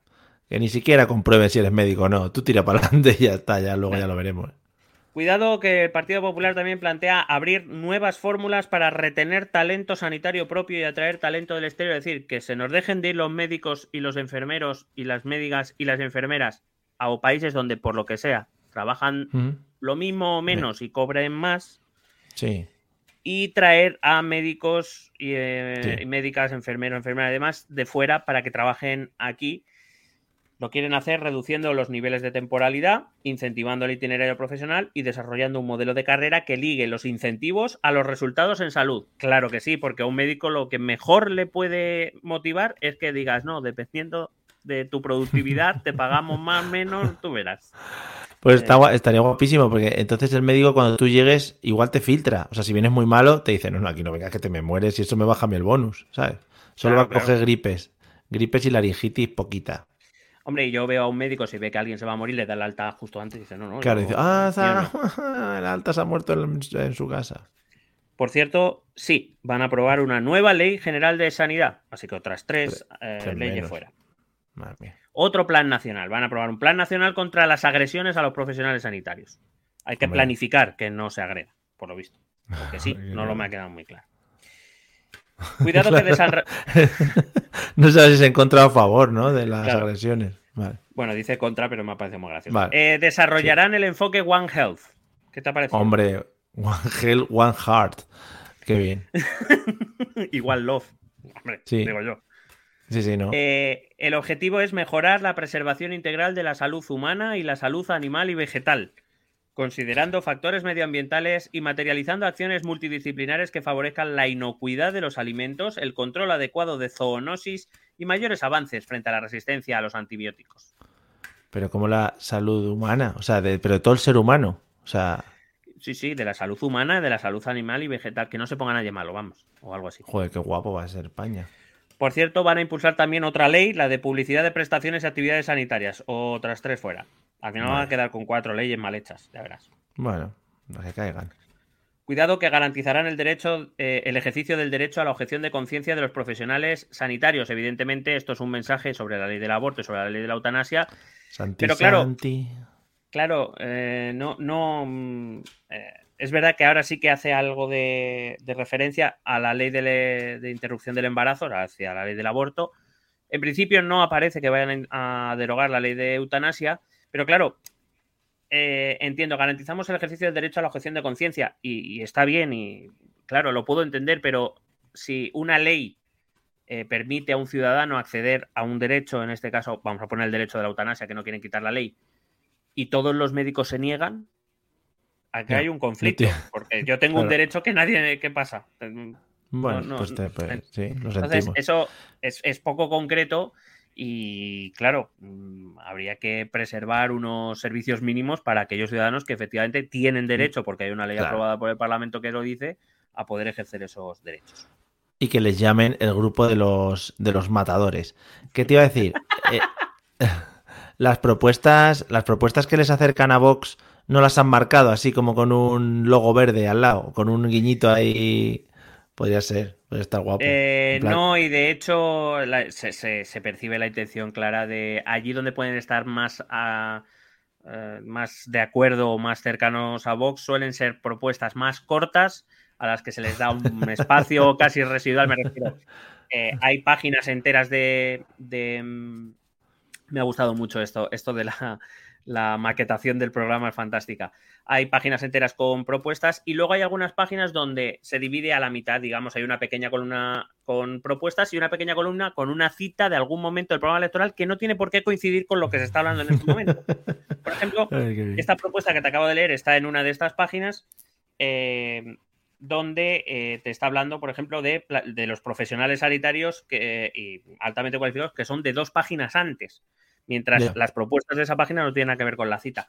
Que ni siquiera compruebe si eres médico o no. Tú tira para adelante y ya está, ya luego ya lo veremos. Cuidado que el Partido Popular también plantea abrir nuevas fórmulas para retener talento sanitario propio y atraer talento del exterior. Es decir, que se nos dejen de ir los médicos y los enfermeros y las médicas y las enfermeras a países donde, por lo que sea, trabajan lo mismo o menos y cobren más. Sí. Y traer a médicos y, eh, médicas, enfermeros, enfermeras y demás de fuera para que trabajen aquí lo quieren hacer reduciendo los niveles de temporalidad, incentivando el itinerario profesional y desarrollando un modelo de carrera que ligue los incentivos a los resultados en salud. Claro que sí, porque a un médico lo que mejor le puede motivar es que digas, no, dependiendo de tu productividad, te pagamos más o menos, tú verás. Pues está, estaría guapísimo, porque entonces el médico cuando tú llegues igual te filtra. O sea, si vienes muy malo, te dice, no, no, aquí no vengas que te me mueres y eso me baja mí el bonus, ¿sabes? Solo va a coger gripes. Gripes y laringitis poquita. Hombre, yo veo a un médico, si ve que alguien se va a morir, le da el alta justo antes y dice, no, no. Claro, dice, ah, (laughs) el alta se ha muerto en, su casa. Por cierto, sí, van a aprobar una nueva ley general de sanidad, así que otras tres eh, leyes fuera. Otro plan nacional, van a aprobar un plan nacional contra las agresiones a los profesionales sanitarios. Hay que planificar que no se agreda, por lo visto. Porque sí, (laughs) no lo me ha quedado muy claro. Cuidado que (laughs) (laughs) No sé si se encontrado a favor, ¿no? De las agresiones. Bueno, dice contra, pero me ha parecido muy gracioso. Eh, desarrollarán el enfoque One Health. ¿Qué te ha parecido? Hombre, One Hell, One Heart. Qué bien. (laughs) Igual Love. Hombre, Sí. digo yo. Sí, sí, ¿no? Eh, el objetivo es mejorar la preservación integral de la salud humana y la salud animal y vegetal, considerando factores medioambientales y materializando acciones multidisciplinares que favorezcan la inocuidad de los alimentos, el control adecuado de zoonosis y mayores avances frente a la resistencia a los antibióticos. Pero como la salud humana, o sea, de, pero todo el ser humano. O sea, Sí, sí, de la salud humana, de la salud animal y vegetal, que no se ponga nadie malo, vamos, o algo así. joder, qué guapo va a ser España. Por cierto, van a impulsar también otra ley, la de publicidad de prestaciones y actividades sanitarias, otras tres fuera. Al final van a Vale. quedar con cuatro leyes mal hechas, ya verás. Bueno, las que caigan. Cuidado que garantizarán el derecho, eh, el ejercicio del derecho a la objeción de conciencia de los profesionales sanitarios. Evidentemente, esto es un mensaje sobre la ley del aborto y sobre la ley de la eutanasia. Santi, Pero claro, Santi. Claro, eh, no, no. mm, eh, es verdad que ahora sí que hace algo de, de referencia a la ley de, le- de interrupción del embarazo, hacia la ley del aborto. En principio no aparece que vayan a derogar la ley de eutanasia, pero claro, eh, entiendo, garantizamos el ejercicio del derecho a la objeción de conciencia y, y está bien y claro, lo puedo entender, pero si una ley eh, permite a un ciudadano acceder a un derecho, en este caso vamos a poner el derecho de la eutanasia, que no quieren quitar la ley, y todos los médicos se niegan, aquí hay un conflicto, no porque yo tengo un derecho que nadie, ¿qué pasa? Bueno, no, pues, te- pues, sí, lo Entonces, sentimos. eso es, es poco concreto y, claro, mm, habría que preservar unos servicios mínimos para aquellos ciudadanos que efectivamente tienen derecho, porque hay una ley Claro. aprobada por el Parlamento que lo dice, a poder ejercer esos derechos. Y que les llamen el grupo de los, de los matadores. ¿Qué te iba a decir? Eh, (laughs) las propuestas, las propuestas que les acercan a Vox no las han marcado así como con un logo verde al lado, con un guiñito ahí. Podría ser, estar guapo. Eh, plan- no, y de hecho la- se, se- se percibe la intención clara de allí donde pueden estar más, a- eh, más de acuerdo o más cercanos a Vox suelen ser propuestas más cortas a las que se les da un (laughs) espacio casi residual. Me refiero. Eh, hay páginas enteras de, de, mm, Me ha gustado mucho esto, esto de la, la maquetación del programa es fantástica. Hay páginas enteras con propuestas y luego hay algunas páginas donde se divide a la mitad, digamos, hay una pequeña columna con propuestas y una pequeña columna con una cita de algún momento del programa electoral que no tiene por qué coincidir con lo que se está hablando en este momento. (laughs) Por ejemplo, esta propuesta que te acabo de leer está en una de estas páginas eh, donde eh, te está hablando, por ejemplo, de, los profesionales sanitarios que, y altamente cualificados que son de dos páginas antes, mientras las propuestas de esa página no tienen nada que ver con la cita.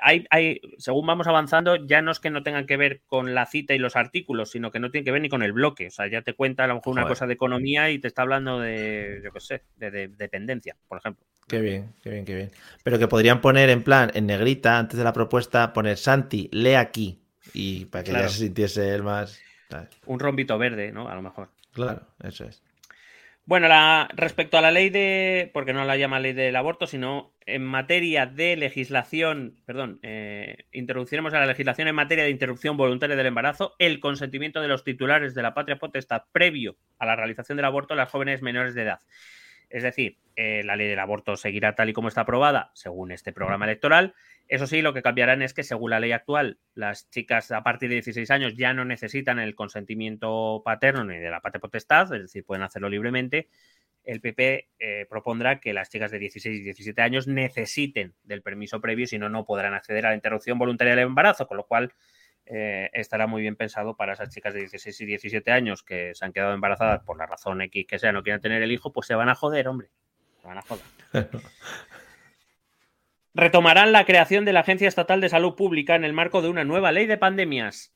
Hay, hay, según vamos avanzando, ya no es que no tengan que ver con la cita y los artículos, sino que no tienen que ver ni con el bloque. O sea, ya te cuenta a lo mejor una cosa de economía y te está hablando de, yo qué sé, de, de dependencia, por ejemplo. Qué bien, qué bien, qué bien. Pero que podrían poner en plan, en negrita, antes de la propuesta, poner Santi, lee aquí. Y para que Claro. ya se sintiese él más. Un rombito verde, ¿no? A lo mejor. Claro, eso es. Bueno, la, respecto a la ley de, porque no la llama ley del aborto, sino en materia de legislación, perdón, eh, introduciremos a la legislación en materia de interrupción voluntaria del embarazo el consentimiento de los titulares de la patria potestad previo a la realización del aborto a las jóvenes menores de edad. Es decir, eh, la ley del aborto seguirá tal y como está aprobada según este programa electoral. Eso sí, lo que cambiarán es que según la ley actual, las chicas a partir de 16 años ya no necesitan el consentimiento paterno ni de la patria potestad, es decir, pueden hacerlo libremente. El PP eh, propondrá que las chicas de 16 y 17 años necesiten del permiso previo, si no, no podrán acceder a la interrupción voluntaria del embarazo, con lo cual eh, estará muy bien pensado para esas chicas de 16 y 17 años que se han quedado embarazadas por la razón X que sea, no quieren tener el hijo, pues se van a joder, hombre. Se van a joder. (laughs) Retomarán la creación de la Agencia Estatal de Salud Pública en el marco de una nueva ley de pandemias.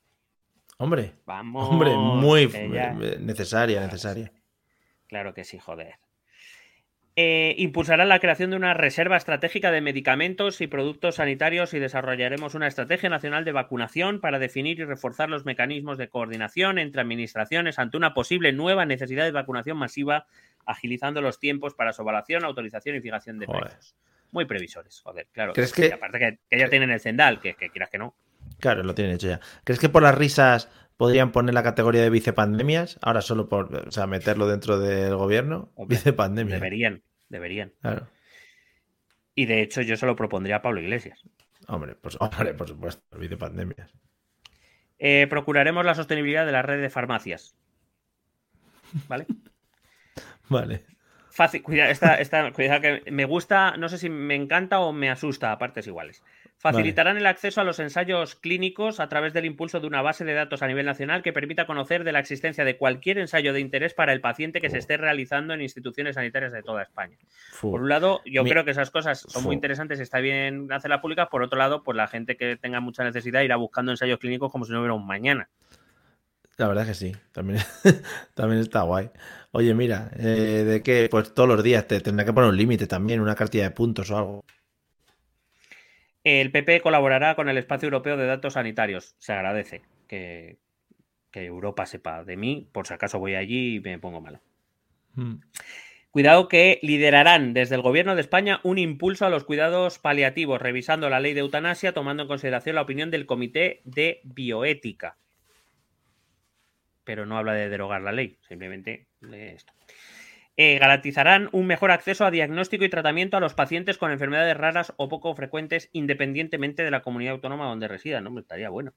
Hombre, Vamos. hombre, muy necesaria, necesaria. Claro que sí, joder. Eh, impulsará la creación de una reserva estratégica de medicamentos y productos sanitarios y desarrollaremos una estrategia nacional de vacunación para definir y reforzar los mecanismos de coordinación entre administraciones ante una posible nueva necesidad de vacunación masiva, agilizando los tiempos para su evaluación, autorización y fijación de precios. Muy previsores, joder, claro. ¿Crees que- aparte que, que ya tienen el Zendal, que, que quieras que no. Claro, lo tienen hecho ya. ¿Crees que por las risas podrían poner la categoría de vicepandemias? Ahora solo por, o sea, meterlo dentro del gobierno. Hombre, Vicepandemia. Deberían, deberían. Claro. Y de hecho yo se lo propondría a Pablo Iglesias. Hombre, pues, hombre, por supuesto, vicepandemias. Eh, procuraremos la sostenibilidad de la red de farmacias. ¿Vale? (laughs) Vale. Fácil, cuidado, esta, esta- cuidado que me gusta, no sé si me encanta o me asusta a partes iguales. Facilitarán el acceso a los ensayos clínicos a través del impulso de una base de datos a nivel nacional que permita conocer de la existencia de cualquier ensayo de interés para el paciente que se esté realizando en instituciones sanitarias de toda España. Por un lado, yo Mi- creo que esas cosas son muy interesantes y está bien hacerlas públicas. Por otro lado, pues la gente que tenga mucha necesidad irá buscando ensayos clínicos como si no hubiera un mañana. La verdad es que sí, también, (laughs) también está guay. Oye, mira, eh, de que pues todos los días te tendrá que poner un límite también, una cartilla de puntos o algo. El PP colaborará con el Espacio Europeo de Datos Sanitarios. Se agradece que, que Europa sepa de mí, por si acaso voy allí y me pongo malo. Mm. Cuidado que liderarán desde el Gobierno de España un impulso a los cuidados paliativos, revisando la ley de eutanasia, tomando en consideración la opinión del Comité de Bioética. Pero no habla de derogar la ley, simplemente de esto. Eh, garantizarán un mejor acceso a diagnóstico y tratamiento a los pacientes con enfermedades raras o poco frecuentes, independientemente de la comunidad autónoma donde residan. Hombre, estaría bueno.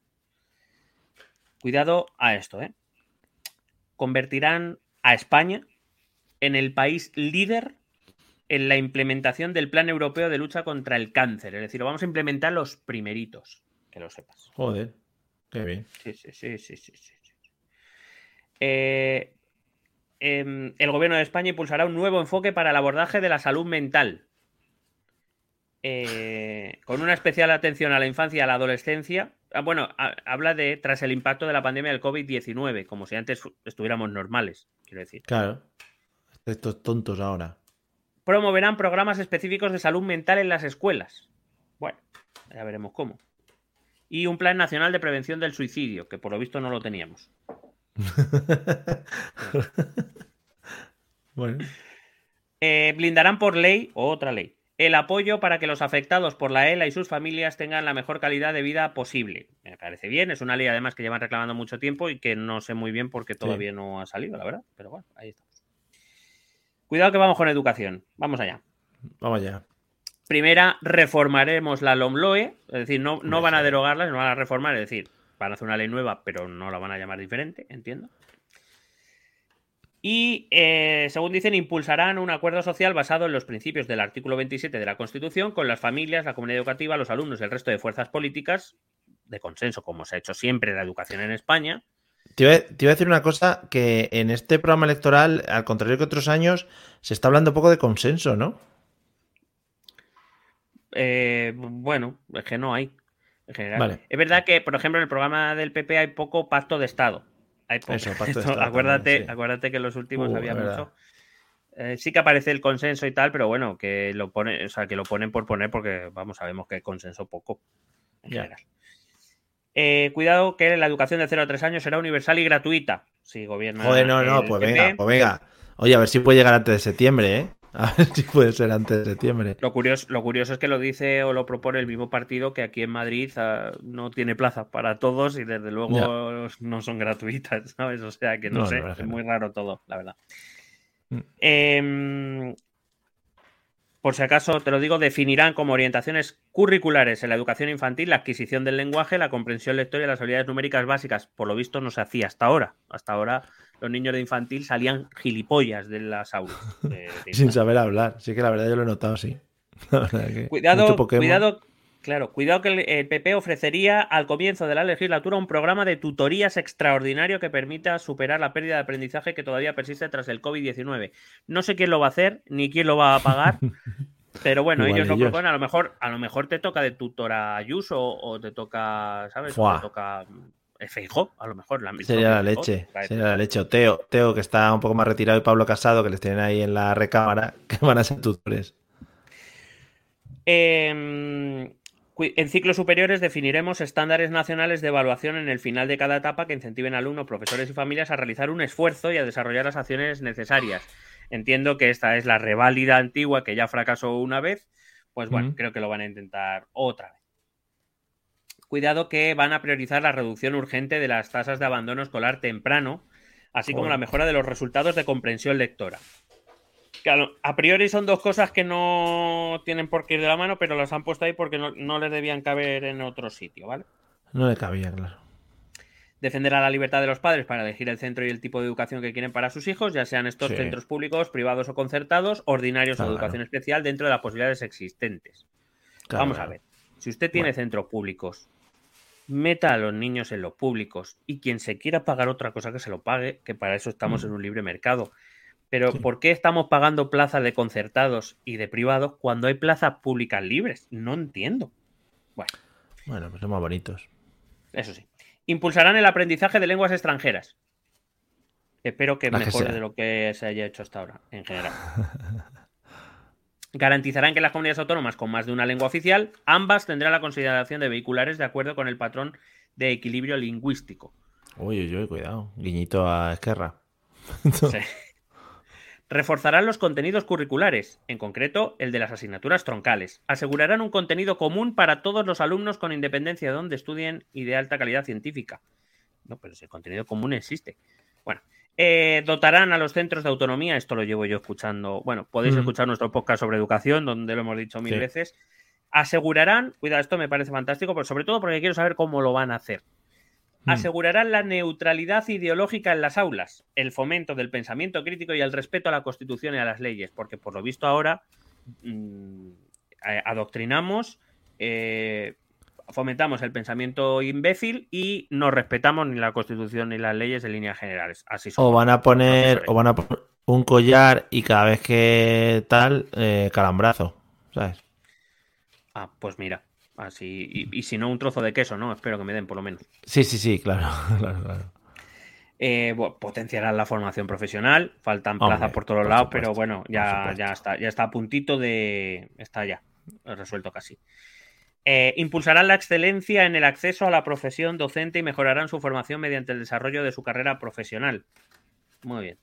Cuidado a esto, ¿eh? Convertirán a España en el país líder en la implementación del Plan Europeo de Lucha contra el Cáncer. Es decir, lo vamos a implementar los primeritos, que lo sepas. Joder, qué bien. Sí, sí, sí, sí, sí, sí, sí. Eh, em, el gobierno de España impulsará un nuevo enfoque para el abordaje de la salud mental. Eh, con una especial atención a la infancia y a la adolescencia. Ah, bueno, ha- habla de tras el impacto de la pandemia del COVID-19, como si antes estuviéramos normales, quiero decir. Claro. Estos tontos ahora. Promoverán programas específicos de salud mental en las escuelas. Bueno, ya veremos cómo. Y un plan nacional de prevención del suicidio, que por lo visto no lo teníamos. (laughs) Bueno, Eh, blindarán por ley, o otra ley, el apoyo para que los afectados por la ELA y sus familias tengan la mejor calidad de vida posible. Me parece bien, es una ley además que llevan reclamando mucho tiempo y que no sé muy bien por qué todavía no ha salido, la verdad. Pero bueno, ahí estamos. Cuidado que vamos con educación. Vamos allá. vamos ya. Primera, reformaremos la LOMLOE, es decir, no, no van a derogarla, no van a reformar, es decir, van a hacer una ley nueva, pero no la van a llamar diferente, entiendo. Y, eh, según dicen, impulsarán un acuerdo social basado en los principios del artículo 27 de la Constitución con las familias, la comunidad educativa, los alumnos y el resto de fuerzas políticas, de consenso, como se ha hecho siempre en la educación en España. Te iba, te iba a decir una cosa, que en este programa electoral, al contrario que otros años, se está hablando poco de consenso, ¿no? Eh, bueno, es que no hay. En general. Vale. Es verdad que, por ejemplo, en el programa del PP hay poco pacto de Estado. Hay poco. Eso, pacto de (laughs) Estado acuérdate, también, sí. acuérdate que en los últimos Uh, había mucho. Eh, sí que aparece el consenso y tal, pero bueno, que lo pone, o sea, que lo ponen por poner porque, vamos, sabemos que hay consenso poco en general. Eh, cuidado que la educación de 0 a 3 años será universal y gratuita. Si gobierna. Joder, no, no, el pues PP. venga, pues venga. Oye, a ver si puede llegar antes de septiembre, ¿eh? A ver si puede ser antes de septiembre. Lo curioso, lo curioso es que lo dice o lo propone el mismo partido que aquí en Madrid ah, no tiene plaza para todos y desde luego no son gratuitas, (laughs) ¿sabes? O sea que no, No, sé, es muy raro todo, la verdad. Mm. Em, por si acaso te lo digo, definirán como orientaciones curriculares en la educación infantil la adquisición del lenguaje, la comprensión lectora y las habilidades numéricas básicas. Por lo visto no se hacía hasta ahora. Hasta ahora los niños de infantil salían gilipollas de las aulas. de- de (laughs) Sin saber hablar. Sí que la verdad yo lo he notado, sí. (laughs) Que Cuidado, cuidado, claro, cuidado que el, PP ofrecería al comienzo de la legislatura un programa de tutorías extraordinario que permita superar la pérdida de aprendizaje que todavía persiste tras el COVID-19. No sé quién lo va a hacer ni quién lo va a pagar, (laughs) pero bueno, Igual ellos lo ellos. proponen. A lo mejor, a lo mejor te toca de tutora Ayuso o te toca, ¿sabes? O te toca eh, Feijóo, a lo mejor. La, Sería la leche, sería la leche. O Teo, Teo, que está un poco más retirado, y Pablo Casado, que les tienen ahí en la recámara, (laughs) que van a ser tutores. Eh, en ciclos superiores definiremos estándares nacionales de evaluación en el final de cada etapa que incentiven a alumnos, profesores y familias a realizar un esfuerzo y a desarrollar las acciones necesarias. Entiendo que esta es la reválida antigua que ya fracasó una vez, pues bueno, creo que lo van a intentar otra vez. Cuidado que van a priorizar la reducción urgente de las tasas de abandono escolar temprano, así como la mejora de los resultados de comprensión lectora. Claro, a priori son dos cosas que no tienen por qué ir de la mano, pero las han puesto ahí porque no, no les debían caber en otro sitio, ¿vale? No le cabía, claro. defenderá la libertad de los padres para elegir el centro y el tipo de educación que quieren para sus hijos, ya sean estos Sí. centros públicos, privados o concertados, ordinarios Claro. o educación especial dentro de las posibilidades existentes. Claro, Vamos a ver. Si usted tiene Bueno. centros públicos, meta a los niños en los públicos y quien se quiera pagar otra cosa que se lo pague, que para eso estamos Mm. en un libre mercado. Pero Sí. ¿por qué estamos pagando plazas de concertados y de privados cuando hay plazas públicas libres? No entiendo. Bueno, Bueno, pues son más bonitos. eso sí. Impulsarán el aprendizaje de lenguas extranjeras. Espero que mejore de lo que se haya hecho hasta ahora, en general. (laughs) Garantizarán que las comunidades autónomas con más de una lengua oficial, ambas tendrán la consideración de vehiculares de acuerdo con el patrón de equilibrio lingüístico. Uy, uy, uy, cuidado. Guiñito a Esquerra. Sí. (laughs) (laughs) Reforzarán los contenidos curriculares, en concreto el de las asignaturas troncales. Asegurarán un contenido común para todos los alumnos con independencia de donde estudien y de alta calidad científica. No, pero si el contenido común existe. Bueno, eh, dotarán a los centros de autonomía, esto lo llevo yo escuchando, bueno, podéis Mm. escuchar nuestro podcast sobre educación, donde lo hemos dicho mil Sí. veces. Asegurarán, cuidado, esto me parece fantástico, pero sobre todo porque quiero saber cómo lo van a hacer. Asegurarán la neutralidad ideológica en las aulas, el fomento del pensamiento crítico y el respeto a la Constitución y a las leyes, porque por lo visto ahora mm, eh, adoctrinamos, eh, fomentamos el pensamiento imbécil y no respetamos ni la Constitución ni las leyes en líneas generales. Así O van a poner, o van a poner un collar y cada vez que tal, eh, calambrazo. ¿Sabes? Ah, pues mira, así y, y si no un trozo de queso, ¿no? Espero que me den por lo menos. Sí, sí, sí, claro. (laughs) claro, claro. Eh, bueno, potenciarán la formación profesional, faltan Hombre, plazas por todos por lados, supuesto, pero bueno, ya, ya está, ya está a puntito de. Está ya, resuelto casi. Eh, impulsarán la excelencia en el acceso a la profesión docente y mejorarán su formación mediante el desarrollo de su carrera profesional. Muy bien.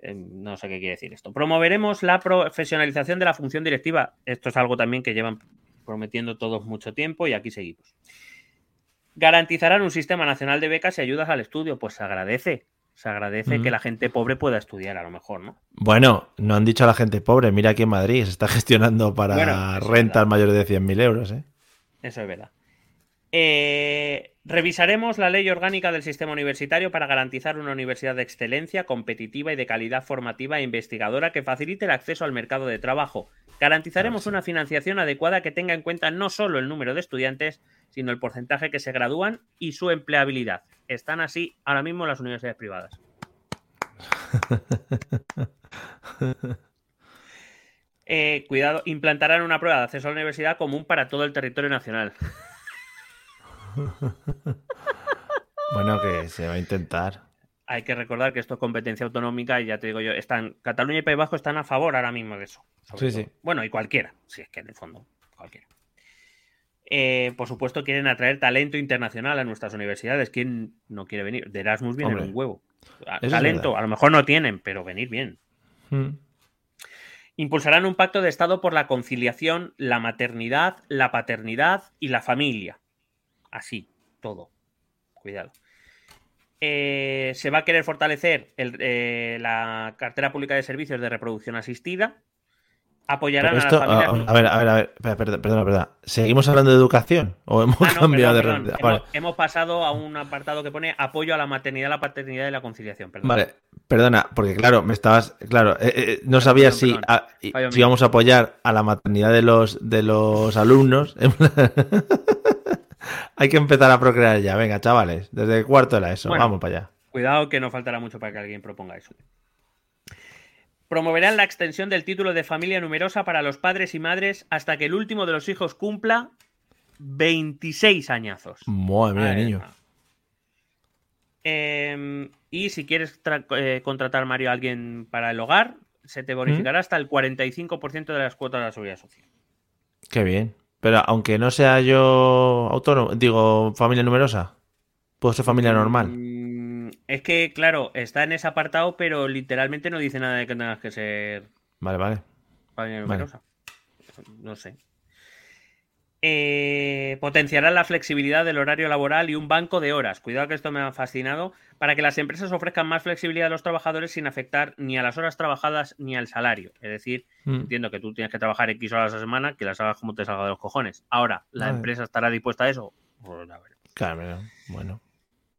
Eh, no sé qué quiere decir esto. Promoveremos la profesionalización de la función directiva. Esto es algo también que llevan prometiendo todos mucho tiempo y aquí seguimos. Garantizarán un sistema nacional de becas y ayudas al estudio. Pues se agradece. Se agradece Mm. que la gente pobre pueda estudiar, a lo mejor, ¿no? Bueno, no han dicho a la gente pobre. Mira aquí en Madrid se está (laughs) gestionando para Bueno, rentas mayores de 100.000 euros. ¿eh? Eso es verdad. Eh, revisaremos la ley orgánica del sistema universitario para garantizar una universidad de excelencia, competitiva y de calidad formativa e investigadora que facilite el acceso al mercado de trabajo. Garantizaremos Ah, sí. una financiación adecuada que tenga en cuenta no solo el número de estudiantes, sino el porcentaje que se gradúan y su empleabilidad. Están así ahora mismo las universidades privadas. (laughs) Eh, cuidado, implantarán una prueba de acceso a la universidad común para todo el territorio nacional. (laughs) Bueno, que se va a intentar. Hay que recordar que esto es competencia autonómica y ya te digo yo, están Cataluña y País Vasco están a favor ahora mismo de eso. Sí, sí. Bueno, y cualquiera, si es que en el fondo, cualquiera. Eh, por supuesto, quieren atraer talento internacional a nuestras universidades. ¿Quién no quiere venir? De Erasmus viene un huevo. A- talento, a lo mejor no tienen, pero venir bien. Mm. Impulsarán un pacto de Estado por la conciliación, la maternidad, la paternidad y la familia. Así, todo. Cuidado. Eh, se va a querer fortalecer el- eh, la cartera pública de servicios de reproducción asistida. Apoyarán a las familias. a, a ver, a ver, a ver, perdona, perdona, perdona. ¿Seguimos hablando de educación? ¿O hemos Ah, no, cambiado perdón, de perdón. Vale, Hemos, hemos pasado a un apartado que pone apoyo a la maternidad, la paternidad y la conciliación. Perdón. vale, perdona, porque claro, me estabas, claro, eh, eh, no sabía Perdón, si, perdón. a- si íbamos a apoyar a la maternidad de los de los alumnos. Hay que empezar a procrear ya, venga, chavales, desde el cuarto era eso, Bueno. vamos para allá. Cuidado que no faltará mucho para que alguien proponga eso. Promoverán la extensión del título de familia numerosa para los padres y madres hasta que el último de los hijos cumpla 26 añazos. Madre mía, niño. Eh, y si quieres eh, contratar, Mario, a alguien para el hogar, se te bonificará hasta el 45% de las cuotas de la seguridad social. Qué bien. Pero aunque no sea yo autónomo, digo, familia numerosa, puedo ser familia normal. Mm, es que, claro, está en ese apartado, pero literalmente no dice nada de que tengas que ser Vale, vale. familia Vale. numerosa. No sé. Eh, potenciará la flexibilidad del horario laboral y un banco de horas. Cuidado que esto me ha fascinado. Para que las empresas ofrezcan más flexibilidad a los trabajadores sin afectar ni a las horas trabajadas ni al salario. Es decir, Mm. entiendo que tú tienes que trabajar X horas a la semana, que las hagas como te salga de los cojones. Ahora, ¿la empresa estará dispuesta a eso? Pues a ver. Claro, bueno.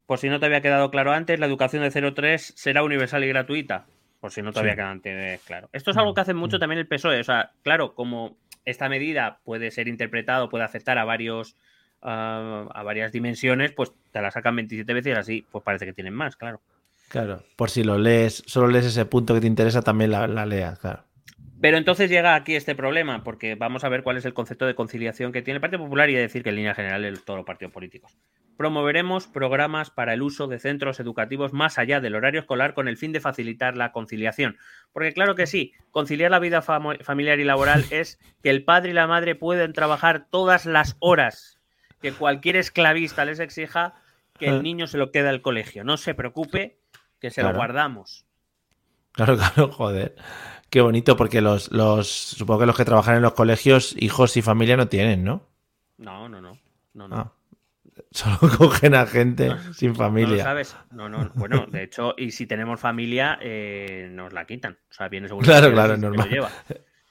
por si no te había quedado claro antes, la educación de 0-3 será universal y gratuita. Por si no te había quedado antes claro. Esto es algo que hace mucho también el PSOE. O sea, claro, como esta medida puede ser interpretado, puede afectar a varios a varias dimensiones, pues te la sacan 27 veces y así, pues parece que tienen más, claro. Claro, por si lo lees, solo lees ese punto que te interesa, también la, la leas, claro. Pero entonces llega aquí este problema, porque vamos a ver cuál es el concepto de conciliación que tiene el Partido Popular y a decir que en línea general es todos los partidos políticos. Promoveremos programas para el uso de centros educativos más allá del horario escolar con el fin de facilitar la conciliación. Porque claro que sí, conciliar la vida familiar y laboral (laughs) es que el padre y la madre pueden trabajar todas las horas que cualquier esclavista les exija que el ah. niño se lo quede al colegio. No se preocupe, que se lo guardamos. Claro, (laughs) claro, joder. Qué bonito, porque los, los, supongo que los que trabajan en los colegios, hijos y familia no tienen, ¿no? No, no, no. no, no. Ah, (laughs) solo cogen a gente sin familia. No sabes. No, no. Bueno, de hecho, y si tenemos familia, eh, nos la quitan. O sea, viene seguro. Claro, claro, es normal. (laughs)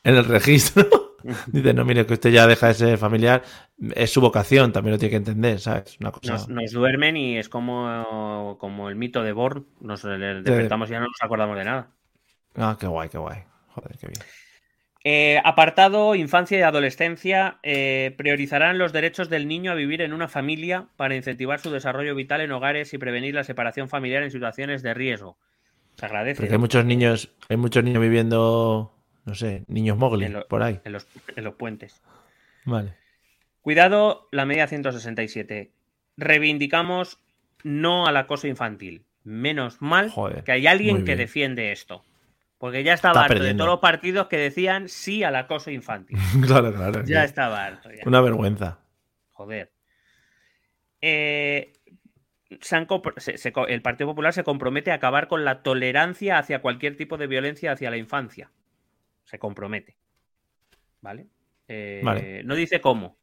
En el registro. (laughs) Dice, no, mire, que usted ya deja de ser familiar. Es su vocación, también lo tiene que entender, ¿sabes? Una cosa... nos, duermen y es como, como el mito de Born. Nos despertamos y ya no nos acordamos de nada. Ah, qué guay, qué guay. Joder, qué bien. Eh, apartado infancia y adolescencia. Eh, priorizarán los derechos del niño a vivir en una familia para incentivar su desarrollo vital en hogares y prevenir la separación familiar en situaciones de riesgo. Se agradece. Porque hay muchos niños, hay muchos niños viviendo, no sé, niños mogli por ahí. En los, en los puentes. Vale. Cuidado, la media 167. Reivindicamos no al acoso infantil. Menos mal que hay alguien que defiende esto. Porque ya estaba harto de todos los partidos que decían sí al acoso infantil. (laughs) claro, claro. Ya estaba harto. Una vergüenza. Joder. Eh, el Partido Popular se compromete a acabar con la tolerancia hacia cualquier tipo de violencia hacia la infancia. Se compromete. ¿Vale? Eh, vale. No dice cómo,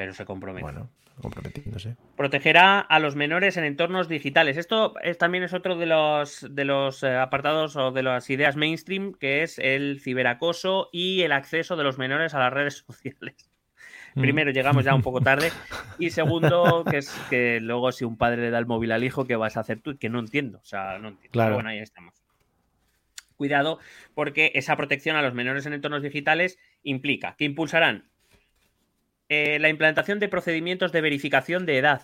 pero se compromete. Bueno, comprometiéndose. Protegerá a los menores en entornos digitales. Esto es, también es otro de los, de los eh, apartados o de las ideas mainstream, que es el ciberacoso y el acceso de los menores a las redes (laughs) sociales. Mm. Primero, llegamos ya un poco tarde. Y (laughs) segundo, que es que luego si un padre le da el móvil al hijo, ¿qué vas a hacer tú? Que no entiendo. O sea, no entiendo. Claro. bueno, ahí estamos. Cuidado, porque esa protección a los menores en entornos digitales implica que impulsarán eh, la implantación de procedimientos de verificación de edad.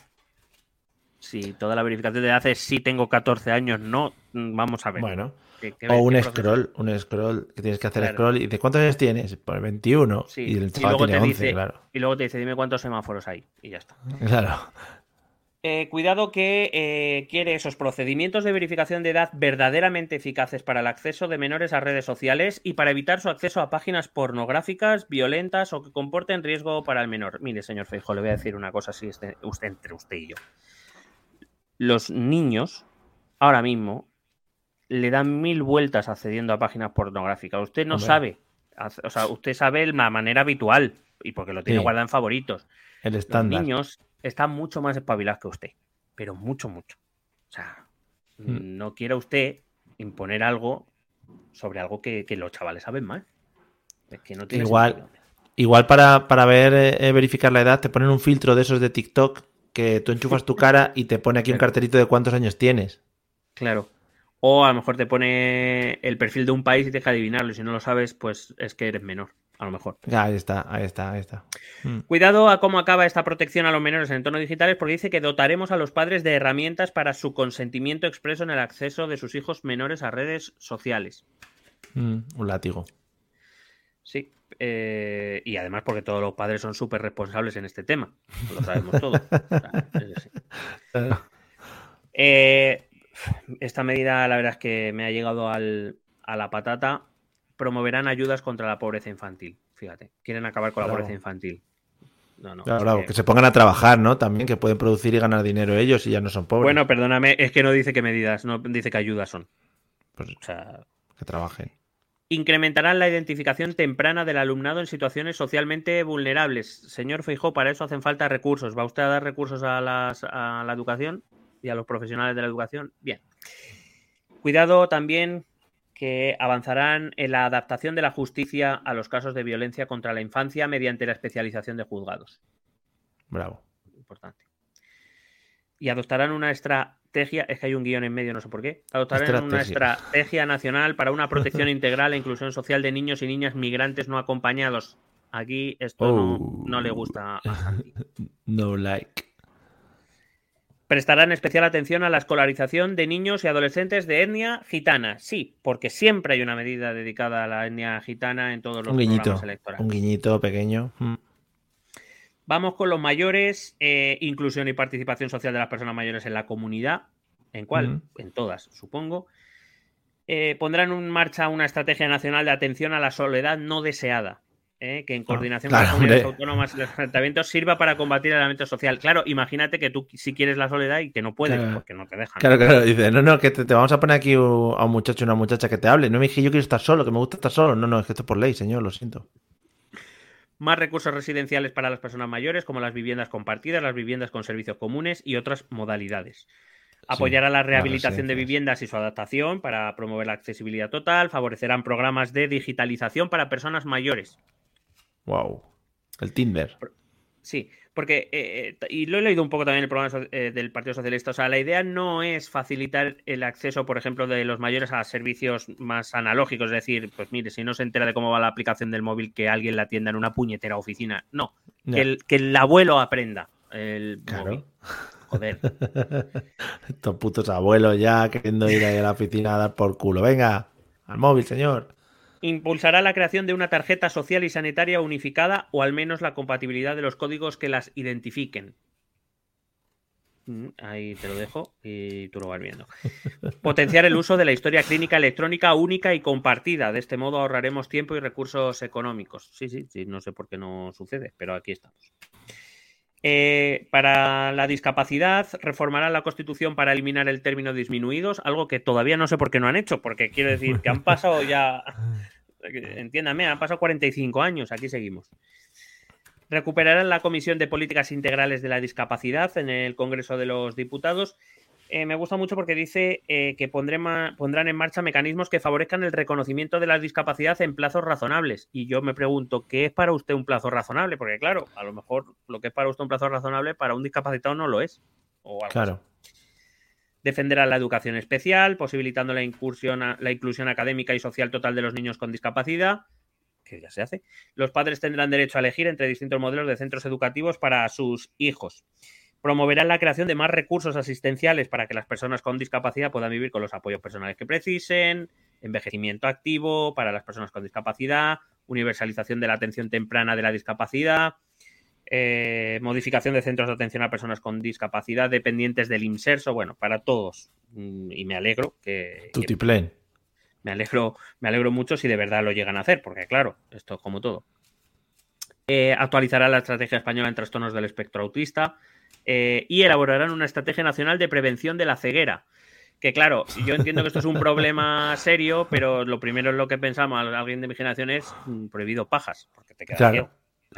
Si toda la verificación de edad es si tengo 14 años, no, mm, vamos a ver. Bueno. o un scroll, un scroll, que tienes que hacer scroll y de cuántos años tienes, pues 21 y el chaval tiene 11, claro. Y luego te dice, dime cuántos semáforos hay y ya está. Claro. Eh, cuidado que eh, quiere esos procedimientos de verificación de edad verdaderamente eficaces para el acceso de menores a redes sociales y para evitar su acceso a páginas pornográficas, violentas o que comporten riesgo para el menor. Mire, señor Feijo, le voy a decir una cosa así este, usted, entre usted y yo. Los niños, ahora mismo, le dan mil vueltas accediendo a páginas pornográficas. Usted no sabe, o sea, usted sabe la manera habitual y porque lo tiene guardado en favoritos. El estándar. Los niños está mucho más espabilado que usted, pero mucho, mucho. O sea, hmm. no quiera usted imponer algo sobre algo que, los chavales saben más. Es que no tiene igual, igual para, para ver, eh, verificar la edad, te ponen un filtro de esos de TikTok que tú enchufas tu cara y te pone aquí un cartelito de cuántos años tienes. Claro. O a lo mejor te pone el perfil de un país y te deja adivinarlo. Y si no lo sabes, pues es que eres menor a lo mejor. Ahí está, ahí está, ahí está. Mm. Cuidado a cómo acaba esta protección a los menores en entornos digitales, porque dice que dotaremos a los padres de herramientas para su consentimiento expreso en el acceso de sus hijos menores a redes sociales. Mm, un látigo. Sí, eh, y además porque todos los padres son súper responsables en este tema. Lo sabemos todo. (laughs) Eh, esta medida, la verdad es que me ha llegado al, a la patata promoverán ayudas contra la pobreza infantil. Fíjate, quieren acabar con la pobreza infantil. No, no, claro, que... se pongan a trabajar, ¿no? También que pueden producir y ganar dinero ellos y ya no son pobres. Bueno, perdóname, es que no dice qué medidas, no dice qué ayudas son. Pues, o sea, que trabajen. Incrementarán la identificación temprana del alumnado en situaciones socialmente vulnerables. Señor Feijó, para eso hacen falta recursos. ¿Va usted a dar recursos a, a la educación y a los profesionales de la educación? Bien. Cuidado también que avanzarán en la adaptación de la justicia a los casos de violencia contra la infancia mediante la especialización de juzgados. Bravo. Importante. y adoptarán una estrategia, es que hay un guion en medio, no sé por qué, adoptarán una estrategia nacional para una protección (laughs) integral e inclusión social de niños y niñas migrantes no acompañados. Aquí esto no, no, le gusta a. (laughs) No like. Prestarán especial atención a la escolarización de niños y adolescentes de etnia gitana. Sí, porque siempre hay una medida dedicada a la etnia gitana en todos los un programas electorales. Un guiñito pequeño. Mm. Vamos con los mayores, eh, inclusión y participación social de las personas mayores en la comunidad. ¿En cuál? Mm. En todas, supongo. Eh, pondrán en marcha una estrategia nacional de atención a la soledad no deseada. ¿Eh? que en ah, coordinación con las comunidades autónomas y los ayuntamientos sirva para combatir el aislamiento social. Claro, imagínate que tú si quieres la soledad y que no puedes, porque no te dejan. Claro, claro, dice, no, no, que te, vamos a poner aquí a un muchacho o una muchacha que te hable. No me dije yo quiero estar solo, que me gusta estar solo. No, no, es que esto es por ley, señor, lo siento. Más recursos residenciales para las personas mayores, como las viviendas compartidas, las viviendas con servicios comunes y otras modalidades. Apoyará la rehabilitación de viviendas y su adaptación para promover la accesibilidad total. Favorecerán programas de digitalización para personas mayores. Wow. El Tinder. Sí, porque, eh, eh, y lo he leído un poco también en el programa eh, del Partido Socialista, o sea, la idea no es facilitar el acceso, por ejemplo, de los mayores a servicios más analógicos, es decir, pues mire, si no se entera de cómo va la aplicación del móvil, que alguien la atienda en una puñetera oficina. No, que, el, que, el, abuelo aprenda el móvil. Joder. (laughs) Estos putos abuelos ya queriendo ir ahí a la oficina a dar por culo. Venga, al móvil, señor impulsará la creación de una tarjeta social y sanitaria unificada o al menos la compatibilidad de los códigos que las identifiquen. Mm, ahí te lo dejo y tú lo vas viendo. (laughs) Potenciar el uso de la historia clínica electrónica única y compartida. De este modo ahorraremos tiempo y recursos económicos. Sí, sí, sí, no sé por qué no sucede, pero aquí estamos. Eh, para la discapacidad, reformarán la Constitución para eliminar el término disminuidos, algo que todavía no sé por qué no han hecho, porque quiero decir que han pasado ya, (laughs) entiéndame, han pasado 45 años, aquí seguimos. Recuperarán la Comisión de Políticas Integrales de la Discapacidad en el Congreso de los Diputados eh, me gusta mucho porque dice eh, que pondrán en marcha mecanismos que favorezcan el reconocimiento de la discapacidad en plazos razonables. Y yo me pregunto, ¿qué es para usted un plazo razonable? Porque claro, a lo mejor lo que es para usted un plazo razonable, para un discapacitado no lo es. claro. Defenderá la educación especial, posibilitando la, incursión la inclusión académica y social total de los niños con discapacidad, que ya se hace. Los padres tendrán derecho a elegir entre distintos modelos de centros educativos para sus hijos promoverán la creación de más recursos asistenciales para que las personas con discapacidad puedan vivir con los apoyos personales que precisen, envejecimiento activo para las personas con discapacidad, universalización de la atención temprana de la discapacidad, eh, modificación de centros de atención a personas con discapacidad dependientes del inserso, bueno, para todos. Mm, y me alegro que... Tutiplen. Me alegro, me alegro mucho si de verdad lo llegan a hacer, porque claro, esto es como todo. Eh, actualizará la estrategia española en trastornos del espectro autista, eh, y elaborarán una estrategia nacional de prevención de la ceguera. Que claro, yo entiendo que esto es un problema (laughs) serio, pero lo primero en lo que pensamos alguien de mi generación es mm, prohibido pajas, porque te quedas claro.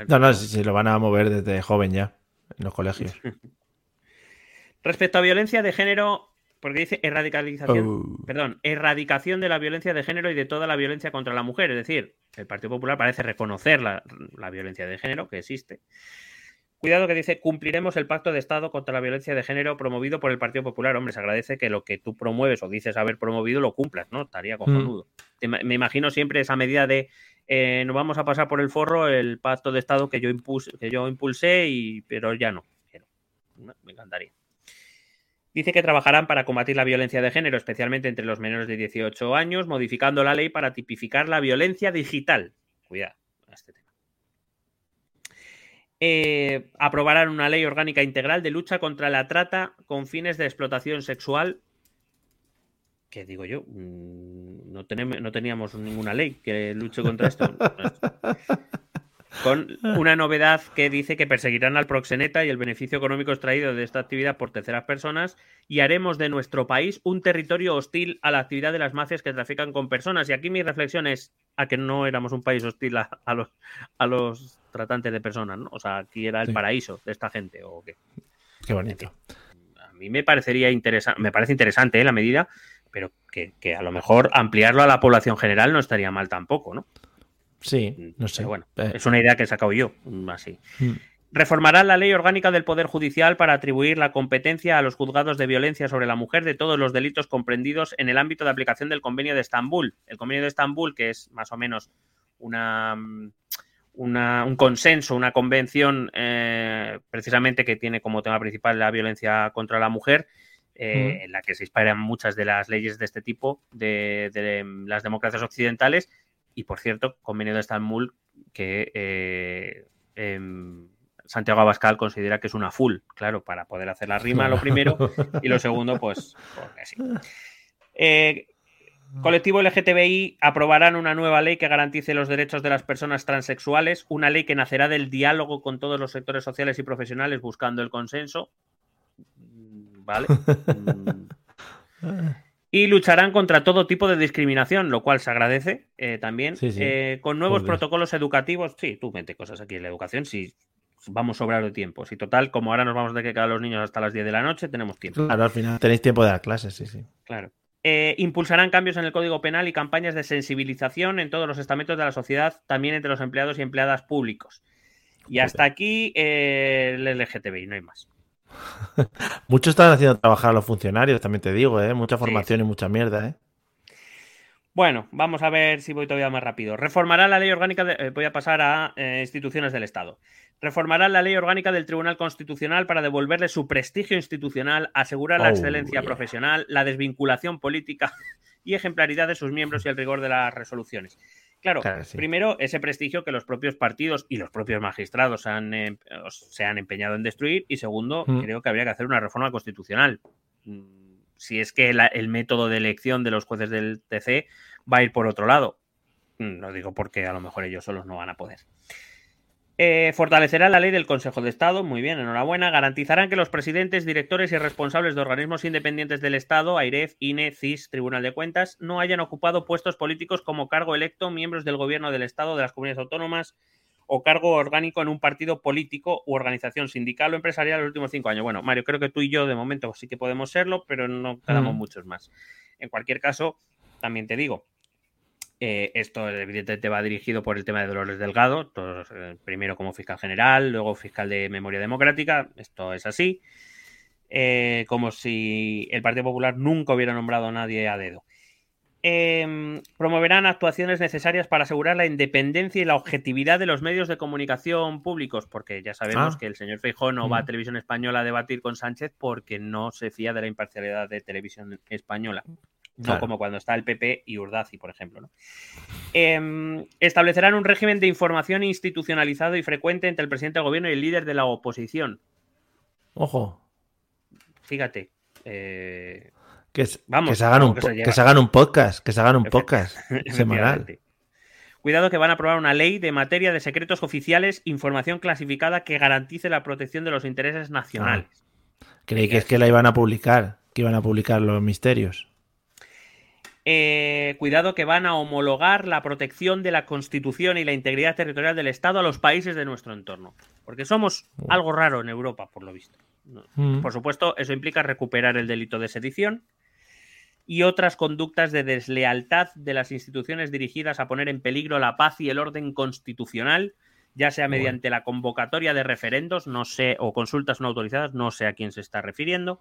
No, no, si, lo van a mover desde joven ya, en los colegios. (laughs) Respecto a violencia de género, porque dice erradicación, oh. perdón, erradicación de la violencia de género y de toda la violencia contra la mujer. Es decir, el Partido Popular parece reconocer la violencia de género que existe, Cuidado que dice, cumpliremos el pacto de Estado contra la violencia de género promovido por el Partido Popular. Hombre, se agradece que lo que tú promueves o dices haber promovido lo cumplas, ¿no? Estaría mm. cojonudo. Me imagino siempre esa medida de eh, nos vamos a pasar por el forro el pacto de Estado que yo, impuse, que yo impulsé, y, pero ya no. Me encantaría. Dice que trabajarán para combatir la violencia de género, especialmente entre los menores de 18 años, modificando la ley para tipificar la violencia digital. Cuidado, este tema. Eh, aprobarán una ley orgánica integral de lucha contra la trata con fines de explotación sexual. ¿Qué digo yo? Mm, no, tenemos, no teníamos ninguna ley que luche contra esto. (laughs) con una novedad que dice que perseguirán al proxeneta y el beneficio económico extraído de esta actividad por terceras personas y haremos de nuestro país un territorio hostil a la actividad de las mafias que trafican con personas. Y aquí mi reflexión es a que no éramos un país hostil a, los, a los tratantes de personas, ¿no? O sea, aquí era el paraíso de esta gente o qué. Qué bonito. a mí me parecería interesante, me parece interesante ¿eh? la medida, pero que, a lo mejor ampliarlo a la población general no estaría mal tampoco, ¿no? Sí, no sé. bueno, eh. es una idea que he sacado yo, así. Mm. Reformará la ley orgánica del Poder Judicial para atribuir la competencia a los juzgados de violencia sobre la mujer de todos los delitos comprendidos en el ámbito de aplicación del Convenio de Estambul. El Convenio de Estambul, que es más o menos una, un consenso, una convención eh, precisamente que tiene como tema principal la violencia contra la mujer, eh, en la que se inspiran muchas de las leyes de este tipo de, las democracias occidentales. Y por cierto, Convenio de Estambul que eh, em, Santiago Abascal considera que es una full, claro, para poder hacer la rima, lo primero, y lo segundo, pues, porque sí. Eh, colectivo LGTBI aprobarán una nueva ley que garantice los derechos de las personas transexuales, una ley que nacerá del diálogo con todos los sectores sociales y profesionales buscando el consenso. Mm, ¿Vale? (laughs) Y lucharán contra todo tipo de discriminación, lo cual se agradece eh, también, eh, con nuevos protocolos educativos. Sí, tú mete cosas aquí en la educación, sí, vamos a sobrar de tiempo. Si total, como ahora nos vamos de que cada los niños hasta las 10 de la noche, tenemos tiempo. Claro, al final tenéis tiempo de dar clases, sí, sí. Claro. Eh, impulsarán cambios en el Código Penal y campañas de sensibilización en todos los estamentos de la sociedad, también entre los empleados y empleadas públicos. Y hasta aquí el LGTBI, no hay más. (laughs) Muchos están haciendo trabajar a los funcionarios, también te digo, ¿eh? Mucha formación y mucha mierda, ¿eh? Bueno, vamos a ver si voy todavía más rápido. Reformará la ley orgánica, de, eh, voy a pasar a eh, instituciones del Estado. Reformará la ley orgánica del Tribunal Constitucional para devolverle su prestigio institucional, asegurar la oh, excelencia profesional, la desvinculación política (laughs) y ejemplaridad de sus miembros y el rigor de las resoluciones. Claro, primero, ese prestigio que los propios partidos y los propios magistrados han, se han empeñado en destruir. Y segundo, mm. creo que habría que hacer una reforma constitucional. Mm, si es que el método de elección de los jueces del TC va a ir por otro lado. Mm, lo digo porque a lo mejor ellos solos no van a poder. Eh, fortalecerá la ley del Consejo de Estado, muy bien, enhorabuena. Garantizarán que los presidentes, directores y responsables de organismos independientes del Estado, AIREF, INE, CIS, Tribunal de Cuentas, no hayan ocupado puestos políticos como cargo electo, miembros del Gobierno del Estado, de las comunidades autónomas, o cargo orgánico en un partido político u organización sindical o empresarial en los últimos cinco años. Bueno, Mario, creo que tú y yo de momento sí que podemos serlo, pero no quedamos muchos más. En cualquier caso, también te digo, eh, esto evidentemente va dirigido por el tema de Dolores Delgado, eh, primero como fiscal general, luego fiscal de memoria democrática, esto es así, eh, como si el Partido Popular nunca hubiera nombrado a nadie a dedo. Em, promoverán actuaciones necesarias para asegurar la independencia y la objetividad de los medios de comunicación públicos, porque ya sabemos ah. que el señor Feijó no va a Televisión Española a debatir con Sánchez porque no se fía de la imparcialidad de Televisión Española. No como cuando está el PP y Urdazi, por ejemplo. Em, establecerán un régimen de información institucionalizado y frecuente entre el presidente del gobierno y el líder de la oposición. Ojo. Fíjate. Eh, que, Vamos, que, se hagan un, que, se hagan un podcast, que se hagan un podcast (laughs) semanal. Cuidado que van a aprobar una ley de materia de secretos oficiales, información clasificada que garantice la protección de los intereses nacionales. Ah. Creí que es que la iban a publicar, que iban a publicar los misterios. Eh, cuidado que van a homologar la protección de la Constitución y la integridad territorial del Estado a los países de nuestro entorno. Porque somos algo raro en Europa, por lo visto. Mm. Por supuesto, eso implica recuperar el delito de sedición, y otras conductas de deslealtad de las instituciones dirigidas a poner en peligro la paz y el orden constitucional, ya sea mediante la convocatoria de referendos, no sé, o consultas no autorizadas, no sé a quién se está refiriendo,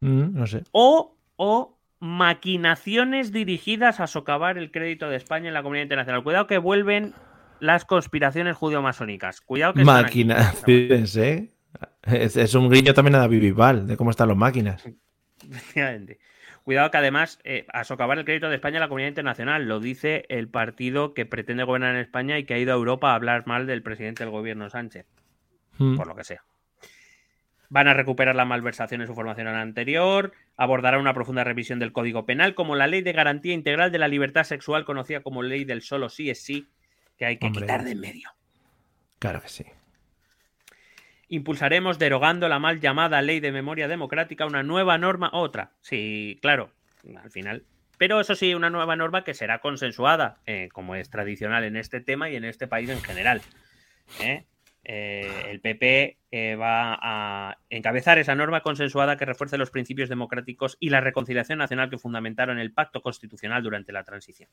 mm, no sé. o, o maquinaciones dirigidas a socavar el crédito de España en la comunidad internacional. Cuidado que vuelven las conspiraciones judío-masónicas. Cuidado que... Máquinas, fíjense. Es, es, un guiño también a David Vival, de cómo están las máquinas. Efectivamente. Cuidado que además, eh, a socavar el crédito de España a la comunidad internacional, lo dice el partido que pretende gobernar en España y que ha ido a Europa a hablar mal del presidente del gobierno Sánchez, hmm. por lo que sea. Van a recuperar la malversación en su formación anterior, abordará una profunda revisión del Código Penal, como la Ley de Garantía Integral de la Libertad Sexual, conocida como Ley del Solo Sí es Sí, que hay que quitar de en medio. Claro que sí impulsaremos, derogando la mal llamada Ley de Memoria Democrática, una nueva norma, otra. Sí, claro, al final. Pero eso sí, una nueva norma que será consensuada, eh, como es tradicional en este tema y en este país en general. ¿eh? Eh, el PP va a encabezar esa norma consensuada que refuerce los principios democráticos y la reconciliación nacional que fundamentaron el pacto constitucional durante la transición.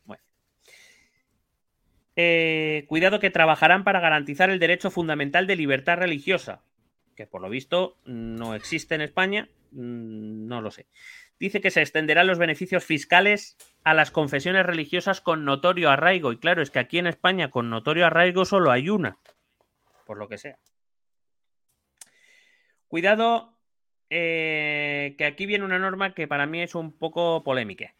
Eh, cuidado que trabajarán para garantizar el derecho fundamental de libertad religiosa, que por lo visto no existe en España, mm, no lo sé. Dice que se extenderán los beneficios fiscales a las confesiones religiosas con notorio arraigo. Y claro, es que aquí en España con notorio arraigo solo hay una, por lo que sea. Cuidado, eh, que aquí viene una norma que para mí es un poco polémica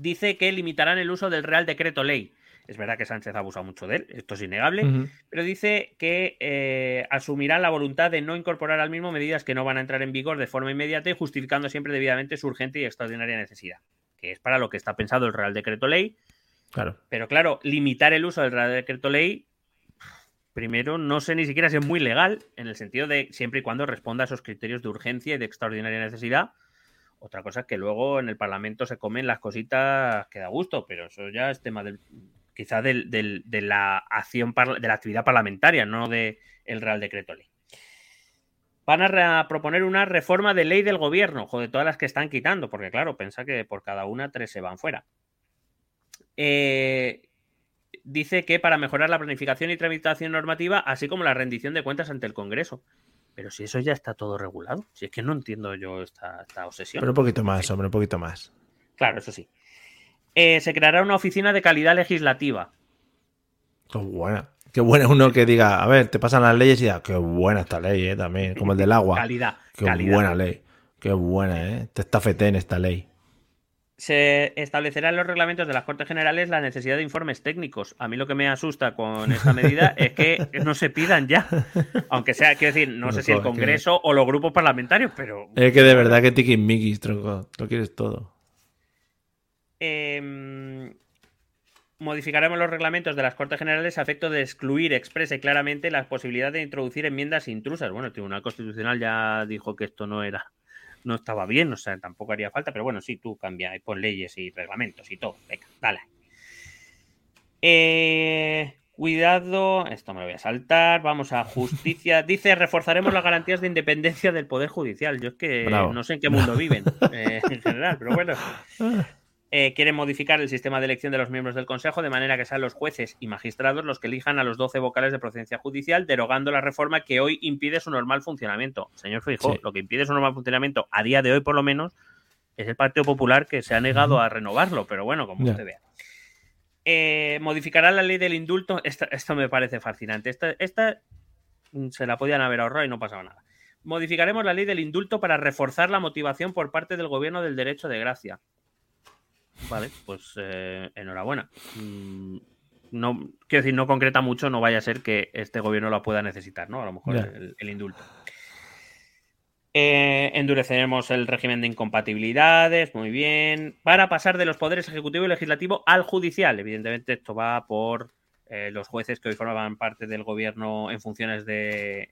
dice que limitarán el uso del Real Decreto Ley. Es verdad que Sánchez ha abusado mucho de él, esto es innegable, pero dice que eh, asumirán la voluntad de no incorporar al mismo medidas que no van a entrar en vigor de forma inmediata y justificando siempre debidamente su urgente y extraordinaria necesidad, que es para lo que está pensado el Real Decreto Ley. Claro. Pero claro, limitar el uso del Real Decreto Ley, primero, no sé ni siquiera si es muy legal, en el sentido de siempre y cuando responda a esos criterios de urgencia y de extraordinaria necesidad otra cosa es que luego en el Parlamento se comen las cositas que da gusto, pero eso ya es tema del, quizá de la acción de la actividad parlamentaria, no del el Real Decreto Ley. Van a proponer una reforma de ley del gobierno, de todas las que están quitando, porque claro, piensa que por cada una tres se van fuera. Eh, dice que para mejorar la planificación y tramitación normativa, así como la rendición de cuentas ante el Congreso. Pero si eso ya está todo regulado, si es que no entiendo yo esta, obsesión. Pero un poquito más, hombre, un poquito más. Claro, eso sí. Eh, se creará una oficina de calidad legislativa. Qué buena. Qué buena uno que diga, a ver, te pasan las leyes y diga, qué buena esta ley, eh, también, como el del agua. Calidad. Qué buena ley. Qué buena, eh. Te está en esta ley se establecerá en los reglamentos de las Cortes Generales la necesidad de informes técnicos. A mí lo que me asusta con esta medida (laughs) es que no se pidan ya. Aunque sea, quiero decir, no, sé si el Congreso o los grupos parlamentarios, pero. Es que de verdad que tiquismiquis, tronco. Lo quieres todo. Em, modificaremos los reglamentos de las Cortes Generales a efecto de excluir exprese claramente la posibilidad de introducir enmiendas intrusas. Bueno, el Tribunal Constitucional ya dijo que esto no era no estaba bien, o sea, tampoco haría falta, pero bueno, sí, tú cambia y pon leyes y reglamentos y todo. Venga, dale. Eh, cuidado, esto me lo voy a saltar. Vamos a justicia. (laughs) Dice, reforzaremos las garantías de independencia del Poder Judicial. Yo es que no sé en qué mundo viven (laughs) eh, en general, pero bueno. Eh, quieren modificar el sistema de elección de los miembros del Consejo de manera que sean los jueces y magistrados los que elijan a los 12 vocales de procedencia judicial, derogando la reforma que hoy impide su normal funcionamiento. Señor Fijó, lo que impide su normal funcionamiento, a día de hoy por lo menos, es el Partido Popular que se ha negado a renovarlo, pero bueno, como usted vea. Eh, modificará la ley del indulto. esto me parece fascinante. Esta, esta mm, se la podían haber ahorrado y no pasaba nada. Modificaremos la ley del indulto para reforzar la motivación por parte del gobierno del derecho de gracia. Vale, pues eh, enhorabuena. Mm, no, quiero decir, no concreta mucho, no vaya a ser que este gobierno lo pueda necesitar, ¿no? A lo mejor el, indulto. Eh, endureceremos el régimen de incompatibilidades, muy bien. Para pasar de los poderes ejecutivo y legislativo al judicial. Evidentemente, esto va por eh, los jueces que hoy formaban parte del gobierno en funciones de,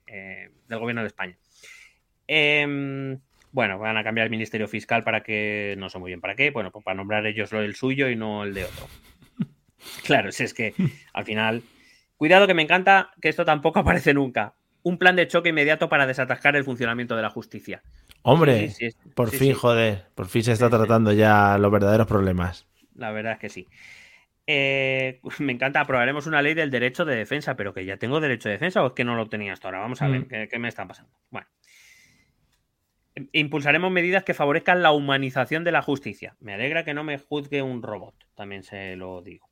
del gobierno de España. Eh, bueno, van a cambiar el Ministerio Fiscal para que, no sé muy bien para qué, bueno, pues para nombrar ellos lo del suyo y no el de otro. (laughs) Claro, si es que al final, cuidado que me encanta que esto tampoco (laughs) aparece nunca. Un plan de choque inmediato para desatascar el funcionamiento de la justicia. Hombre, por fin, joder, por fin se está tratando ya los verdaderos problemas. La verdad es que sí. Eh, (laughs) me encanta, aprobaremos una ley del derecho de defensa, pero que ya tengo derecho de defensa o es que no lo tenía hasta ahora. Vamos a ver mm. qué, qué, me está pasando. Bueno, Impulsaremos medidas que favorezcan la humanización de la justicia. Me alegra que no me juzgue un robot, también se lo digo.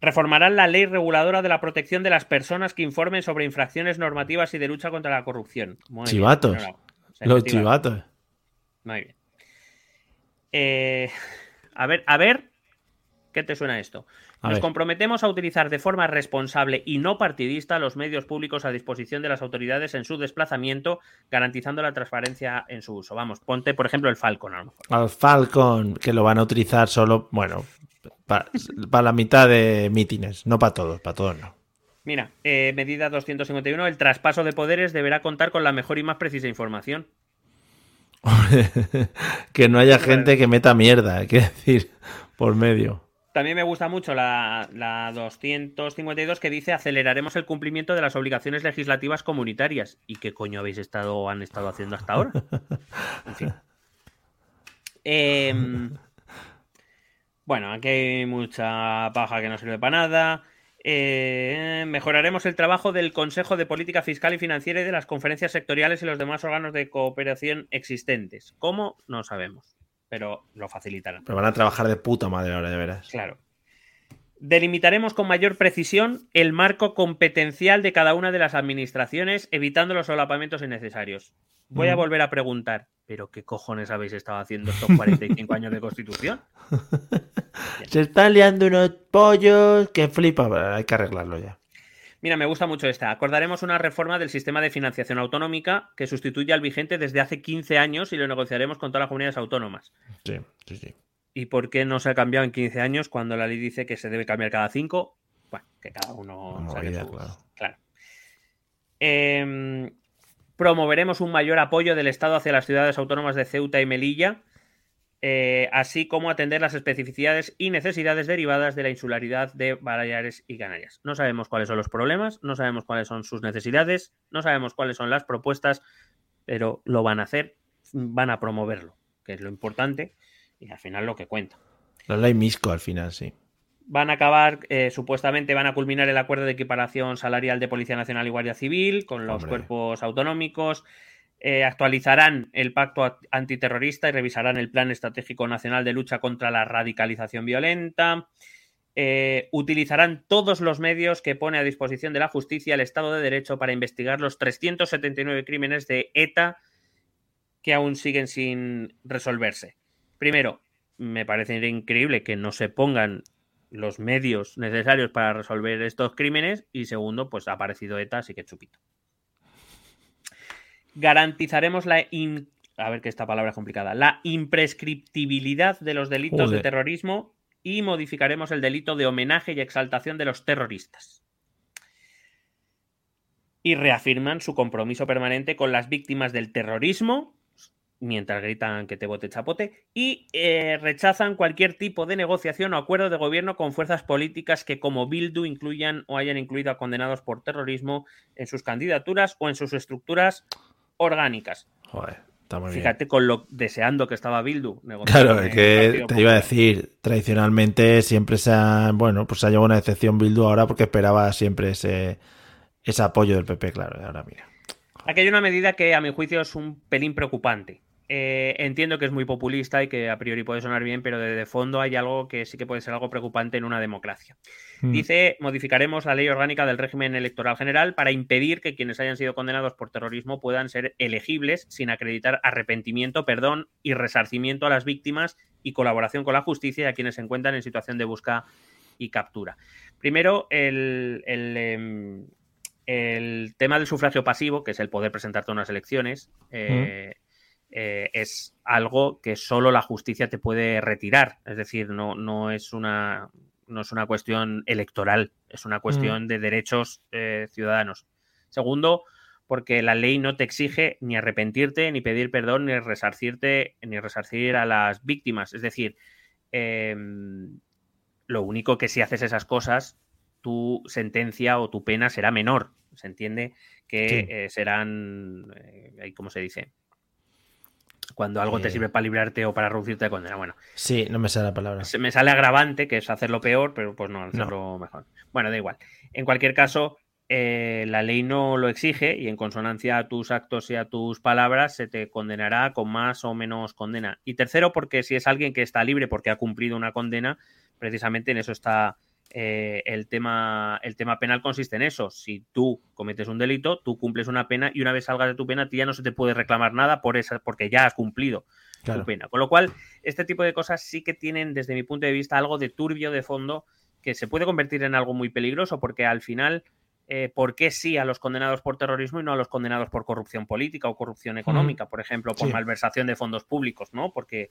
Reformarán la ley reguladora de la protección de las personas que informen sobre infracciones normativas y de lucha contra la corrupción. chivatos. Los chivatos. Muy bien. Eh, a ver, a ver, ¿qué te suena esto? Nos comprometemos a utilizar de forma responsable y no partidista los medios públicos a disposición de las autoridades en su desplazamiento, garantizando la transparencia en su uso. Vamos, ponte, por ejemplo, el Falcon a lo mejor. Al Falcon, que lo van a utilizar solo, bueno, para, la mitad de mítines, no para todos, para todos no. Mira, eh, medida 251, el traspaso de poderes deberá contar con la mejor y más precisa información. (laughs) que no haya gente que meta mierda, hay que decir, por medio. También me gusta mucho la, 252 que dice aceleraremos el cumplimiento de las obligaciones legislativas comunitarias. ¿Y qué coño habéis estado han estado haciendo hasta ahora? (laughs) En fin. Em, Bueno, aquí hay mucha paja que no sirve para nada. Eh, mejoraremos el trabajo del Consejo de Política Fiscal y Financiera y de las conferencias sectoriales y los demás órganos de cooperación existentes. ¿Cómo? No sabemos, pero lo facilitarán. Pero van a trabajar de puta madre ahora, de veras. Claro. Delimitaremos con mayor precisión el marco competencial de cada una de las administraciones, evitando los solapamientos innecesarios. Voy a volver a preguntar, ¿pero qué cojones habéis estado haciendo estos 45 años de constitución? (laughs) Se están liando unos pollos que flipa, hay que arreglarlo ya. Mira, me gusta mucho esta. Acordaremos una reforma del sistema de financiación autonómica que sustituye al vigente desde hace 15 años y lo negociaremos con todas las comunidades autónomas. Sí, sí, sí. ¿Y por qué no se ha cambiado en 15 años cuando la ley dice que se debe cambiar cada 5? Bueno, que cada uno saque su... claro. claro. Eh, promoveremos un mayor apoyo del Estado hacia las ciudades autónomas de Ceuta y Melilla, eh, así como atender las especificidades y necesidades derivadas de la insularidad de Baleares y Canarias. No sabemos cuáles son los problemas, no sabemos cuáles son sus necesidades, no sabemos cuáles son las propuestas, pero lo van a hacer, van a promoverlo, que es lo importante y al final lo que cuenta. La ley Misco al final, sí van a acabar, eh, supuestamente van a culminar el acuerdo de equiparación salarial de Policía Nacional y Guardia Civil con los Hombre. cuerpos autonómicos, eh, actualizarán el pacto antiterrorista y revisarán el Plan Estratégico Nacional de Lucha contra la Radicalización Violenta. Eh, utilizarán todos los medios que pone a disposición de la justicia el Estado de Derecho para investigar los 379 crímenes de ETA que aún siguen sin resolverse. Primero, me parece increíble que no se pongan los medios necesarios para resolver estos crímenes y segundo, pues ha aparecido ETA, así que chupito. Garantizaremos la in- a ver que esta palabra es complicada, la imprescriptibilidad de los delitos Joder. de terrorismo y modificaremos el delito de homenaje y exaltación de los terroristas. Y reafirman su compromiso permanente con las víctimas del terrorismo mientras gritan que te bote chapote, y eh, rechazan cualquier tipo de negociación o acuerdo de gobierno con fuerzas políticas que como Bildu incluyan o hayan incluido a condenados por terrorismo en sus candidaturas o en sus estructuras orgánicas. Joder, está muy bien. Fíjate con lo deseando que estaba Bildu. negociando Claro, es que te iba a decir, tradicionalmente siempre se ha, bueno, pues se ha llevado una decepción Bildu ahora porque esperaba siempre ese, ese apoyo del PP, claro, ahora mira. Aquí hay una medida que a mi juicio es un pelín preocupante. Eh, entiendo que es muy populista y que a priori puede sonar bien, pero de, de fondo hay algo que sí que puede ser algo preocupante en una democracia. Mm. Dice, modificaremos la ley orgánica del régimen electoral general para impedir que quienes hayan sido condenados por terrorismo puedan ser elegibles sin acreditar arrepentimiento, perdón y resarcimiento a las víctimas y colaboración con la justicia y a quienes se encuentran en situación de busca y captura. Primero, el, el, em, el tema del sufragio pasivo, que es el poder presentarte a unas elecciones, eh, eh, es algo que solo la justicia te puede retirar. Es decir, no, no es una no es una cuestión electoral, es una cuestión de derechos eh, ciudadanos. Segundo, porque la ley no te exige ni arrepentirte, ni pedir perdón, ni resarcirte, ni resarcir a las víctimas. Es decir, eh, lo único que si haces esas cosas, tu sentencia o tu pena será menor. Se entiende que Sí. eh, serán, ¿cómo se dice? Cuando algo te sirve para librarte o para reducirte de condena. Bueno, Sí, no me sale la palabra. se me sale agravante, que es hacerlo peor, pero pues no, hacerlo mejor. Bueno, da igual. En cualquier caso, eh, la ley no lo exige y en consonancia a tus actos y a tus palabras se te condenará con más o menos condena. Y tercero, porque si es alguien que está libre porque ha cumplido una condena, precisamente en eso está eh, el, tema, el tema penal consiste en eso. Si tú cometes un delito, tú cumples una pena y una vez salgas de tu pena, a ti ya no se te puede reclamar nada por esa, porque ya has cumplido Claro. tu pena. Con lo cual, este tipo de cosas sí que tienen, desde mi punto de vista, algo de turbio de fondo que se puede convertir en algo muy peligroso, porque al final, eh, ¿por qué sí a los condenados por terrorismo y no a los condenados por corrupción política o corrupción económica, por ejemplo, por Sí. malversación de fondos públicos, ¿no? Porque,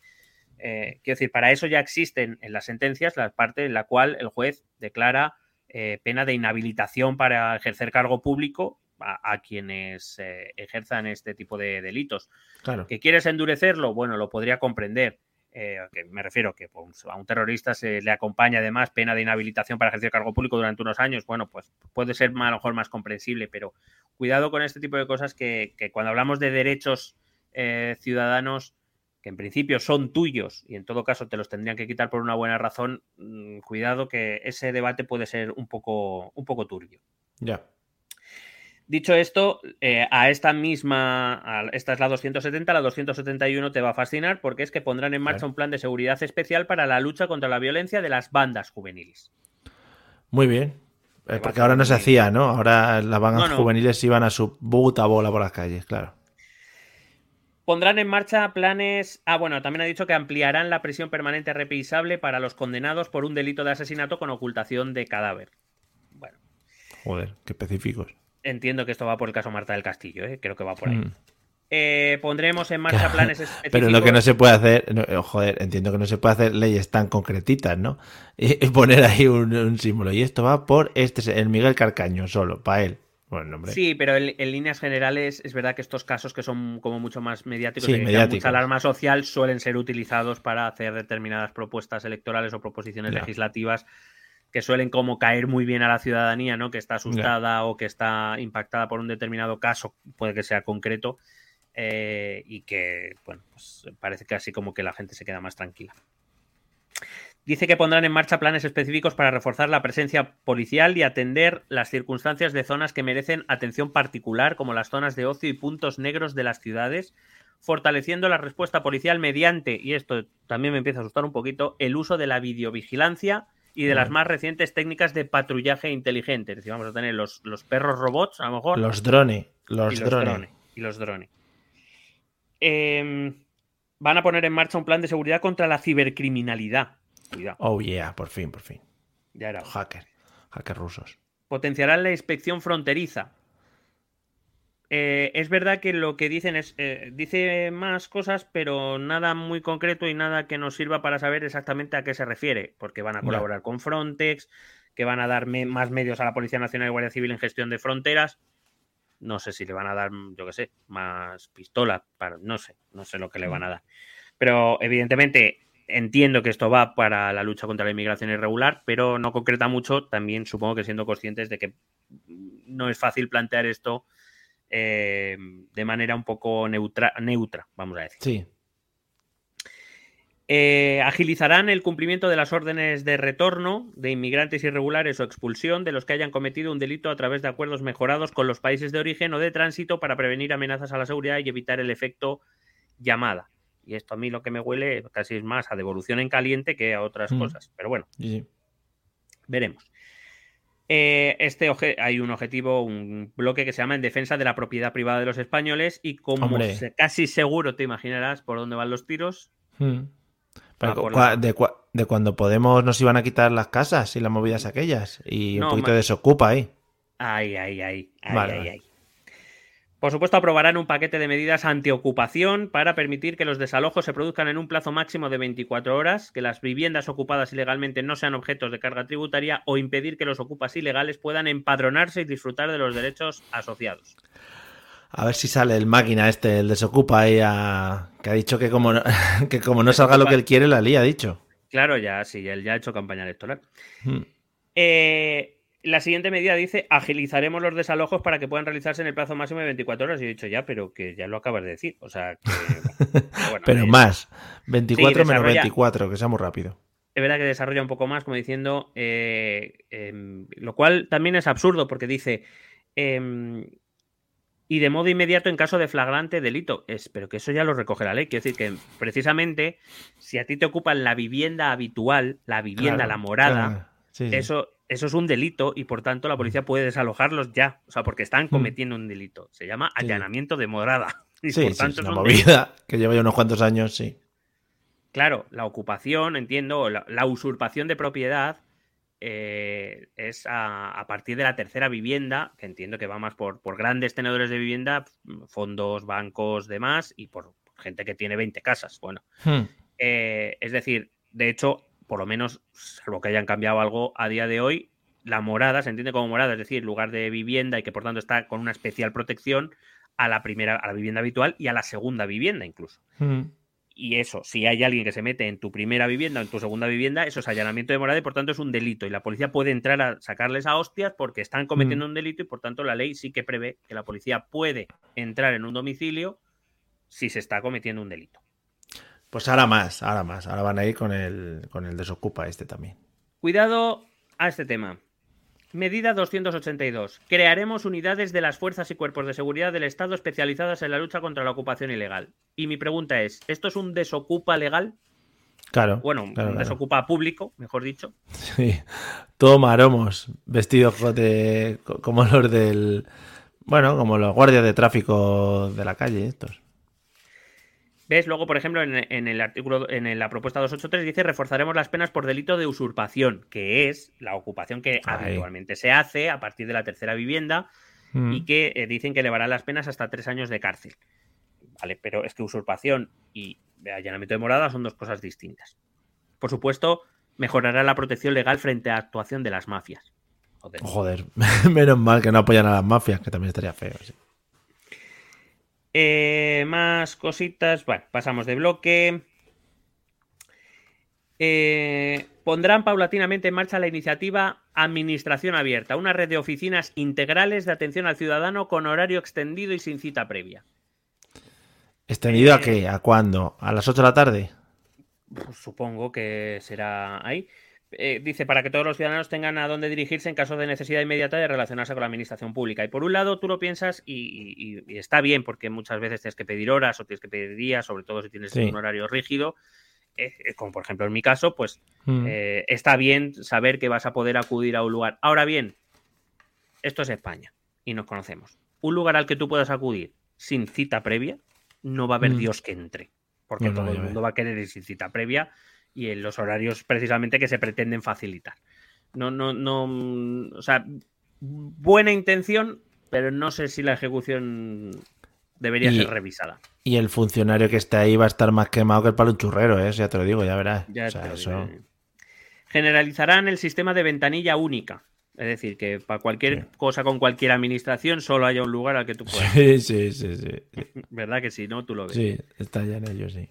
eh, quiero decir, para eso ya existen en las sentencias la parte en la cual el juez declara eh, pena de inhabilitación para ejercer cargo público a, a quienes eh, ejerzan este tipo de delitos. Claro. ¿Que quieres endurecerlo? Bueno, lo podría comprender. Eh, que me refiero que pues, a un terrorista se le acompaña además pena de inhabilitación para ejercer cargo público durante unos años. Bueno, pues puede ser a lo mejor más comprensible, pero cuidado con este tipo de cosas que, que cuando hablamos de derechos eh, ciudadanos que en principio son tuyos y en todo caso te los tendrían que quitar por una buena razón, mm, cuidado que ese debate puede ser un poco, un poco turbio. Ya. Dicho esto, eh, a esta misma, a- esta es la 270, la 271 te va a fascinar porque es que pondrán en marcha Claro. un plan de seguridad especial para la lucha contra la violencia de las bandas juveniles. Muy bien. Eh, porque ahora no se hacía, ¿no? Ahora las bandas No, no. juveniles iban a su puta bola por las calles, claro. Pondrán en marcha planes. Ah, bueno, también ha dicho que ampliarán la prisión permanente revisable para los condenados por un delito de asesinato con ocultación de cadáver. Bueno, Joder, qué específicos. entiendo que esto va por el caso Marta del Castillo, ¿eh? creo que va por ahí. Mm. Eh, pondremos en marcha planes específicos. (laughs) Pero lo que no se puede hacer, no, eh, joder, entiendo que no se puede hacer leyes tan concretitas, ¿no? Y, (laughs) y poner ahí un, un símbolo. Y esto va por este, el Miguel Carcaño, solo, para él. Bueno. Sí, pero en, en líneas generales es verdad que estos casos que son como mucho más mediáticos Sí, y mediáticos. mucha alarma social suelen ser utilizados para hacer determinadas propuestas electorales o proposiciones legislativas que suelen como caer muy bien a la ciudadanía, ¿no? Que está asustada o que está impactada por un determinado caso, puede que sea concreto, eh, y que, bueno, pues parece que así como que la gente se queda más tranquila. Dice que pondrán en marcha planes específicos para reforzar la presencia policial y atender las circunstancias de zonas que merecen atención particular, como las zonas de ocio y puntos negros de las ciudades, fortaleciendo la respuesta policial mediante, y esto también me empieza a asustar un poquito, el uso de la videovigilancia y de las más recientes técnicas de patrullaje inteligente. Es decir, vamos a tener los, los perros robots, a lo mejor, Los drones. Los, y los drones. drones. Y los drones. Em, van a poner en marcha un plan de seguridad contra la cibercriminalidad. Cuidado, Oh, yeah, por fin, por fin. ya era. Hacker. Hackers rusos. Potenciarán la inspección fronteriza. Eh, es verdad que lo que dicen es. eh, dice más cosas, pero nada muy concreto y nada que nos sirva para saber exactamente a qué se refiere. Porque van a colaborar con Frontex, que van a dar me- más medios a la Policía Nacional y Guardia Civil en gestión de fronteras. No sé si le van a dar, yo qué sé, más pistolas. Para, no sé, no sé lo que le van a dar. Pero evidentemente entiendo que esto va para la lucha contra la inmigración irregular, pero no concreta mucho. También supongo que siendo conscientes de que no es fácil plantear esto eh, de manera un poco neutra, neutra, vamos a decir. Sí. Eh, agilizarán el cumplimiento de las órdenes de retorno de inmigrantes irregulares o expulsión de los que hayan cometido un delito a través de acuerdos mejorados con los países de origen o de tránsito para prevenir amenazas a la seguridad y evitar el efecto llamada. Y esto a mí lo que me huele casi es más a devolución en caliente que a otras Mm. cosas. Pero bueno, sí, veremos. Eh, este hay un objetivo, un bloque que se llama en defensa de la propiedad privada de los españoles y como se- casi seguro te imaginarás por dónde van los tiros, Mm. Pero la- de, cua- de cuando Podemos nos iban a quitar las casas y las movidas aquellas. Y No, un poquito desocupa ahí. Ay, ay, ay, ay, Vale, ay, vale. ay. Por supuesto, aprobarán un paquete de medidas antiocupación para permitir que los desalojos se produzcan en un plazo máximo de 24 horas, que las viviendas ocupadas ilegalmente no sean objetos de carga tributaria o impedir que los ocupas ilegales puedan empadronarse y disfrutar de los derechos asociados. A ver si sale el máquina este, el desocupa ahí a... que ha dicho que como no, (laughs) que como no salga lo que él quiere, la lía, ha dicho. Claro, ya sí, él ya ha hecho campaña electoral. Mm. Eh, la siguiente medida dice agilizaremos los desalojos para que puedan realizarse en el plazo máximo de 24 horas. Y he dicho ya, pero que ya lo acabas de decir. O sea, que, (laughs) pero bueno, Pero eh, más. 24 menos desarrolla- 24, que sea muy rápido. es verdad que desarrolla un poco más, como diciendo, eh, em, lo cual también es absurdo porque dice, em, y de modo inmediato en caso de flagrante delito. Es, pero que eso ya lo recoge la ley. Quiero decir que precisamente si a ti te ocupan la vivienda habitual, la vivienda, Claro, la morada, claro. Sí, sí. Eso, es un delito y por tanto la policía puede desalojarlos ya. O sea, porque están cometiendo un delito. Se llama Mm. Sí. allanamiento de morada. (laughs) Y Sí, por sí, tanto es es una delito. movida (laughs) que lleva ya unos cuantos años, sí. Claro, la ocupación, entiendo, la, la usurpación de propiedad eh, es a, a partir de la tercera vivienda, que entiendo que va más por, por grandes tenedores de vivienda, fondos, bancos, demás, y por gente que tiene 20 casas. Bueno, Hmm. eh, es decir, de hecho, por lo menos, salvo que hayan cambiado algo a día de hoy, la morada se entiende como morada, es decir, lugar de vivienda y que por tanto está con una especial protección a la primera, a la vivienda habitual y a la segunda vivienda incluso. Hmm. Y eso, si hay alguien que se mete en tu primera vivienda o en tu segunda vivienda, eso es allanamiento de morada y por tanto es un delito. Y la policía puede entrar a sacarles a hostias porque están cometiendo un delito y por tanto la ley sí que prevé que la policía puede entrar en un domicilio si se está cometiendo un delito. Pues ahora más, ahora más. Ahora van a ir con el, con el desocupa este también. Cuidado a este tema. Medida 282. Crearemos unidades de las fuerzas y cuerpos de seguridad del Estado especializadas en la lucha contra la ocupación ilegal. Y mi pregunta es, ¿esto es un desocupa legal? Claro. Bueno, claro, un claro. desocupa público, mejor dicho. Sí, todo maromos, vestidos de, co- como los del... Bueno, como los guardias de tráfico de la calle estos. ¿Ves? Luego, por ejemplo, en, en el artículo, en la propuesta 283 dice reforzaremos las penas por delito de usurpación, que es la ocupación que Ahí. habitualmente se hace a partir de la tercera vivienda Mm. y que eh, dicen que elevarán las penas hasta tres años de cárcel. Vale, pero es que usurpación y allanamiento de morada son dos cosas distintas. Por supuesto, mejorará la protección legal frente a actuación de las mafias. Joder. Joder, (laughs) menos mal que no apoyan a las mafias, que también estaría feo. sí. Eh, más cositas. Bueno, pasamos de bloque. Eh, pondrán paulatinamente en marcha la iniciativa Administración Abierta, una red de oficinas integrales de atención al ciudadano con horario extendido y sin cita previa. ¿Extendido a Eh, qué? ¿A cuándo? ¿A las 8 de la tarde? Pues supongo que será ahí. Eh, dice, para que todos los ciudadanos tengan a dónde dirigirse en caso de necesidad inmediata de relacionarse con la administración pública. Y por un lado, tú lo piensas y, y- y está bien, porque muchas veces tienes que pedir horas o tienes que pedir días, sobre todo si tienes Sí. un horario rígido. Eh, eh, como por ejemplo en mi caso, pues Mm. está bien saber que vas a poder acudir a un lugar. Ahora bien, esto es España y nos conocemos. Un lugar al que tú puedas acudir sin cita previa, no va a haber Mm. Dios que entre. Porque No, no, todo el mundo va a querer ir sin cita previa y en los horarios precisamente que se pretenden facilitar. No, no, no. O sea, buena intención, pero no sé si la ejecución debería Y- ser revisada. Y el funcionario que está ahí va a estar más quemado que el palo un churrero, ¿eh? Ya te lo digo, ya verás. Ya O sea, eso- digo. Generalizarán el sistema de ventanilla única. Es decir, que para cualquier Sí. cosa con cualquier administración solo haya un lugar al que tú puedas. (laughs) Sí, sí, sí, sí. (laughs) ¿Verdad que sí? ¿No? Tú lo ves. Sí, está ya en ello, sí.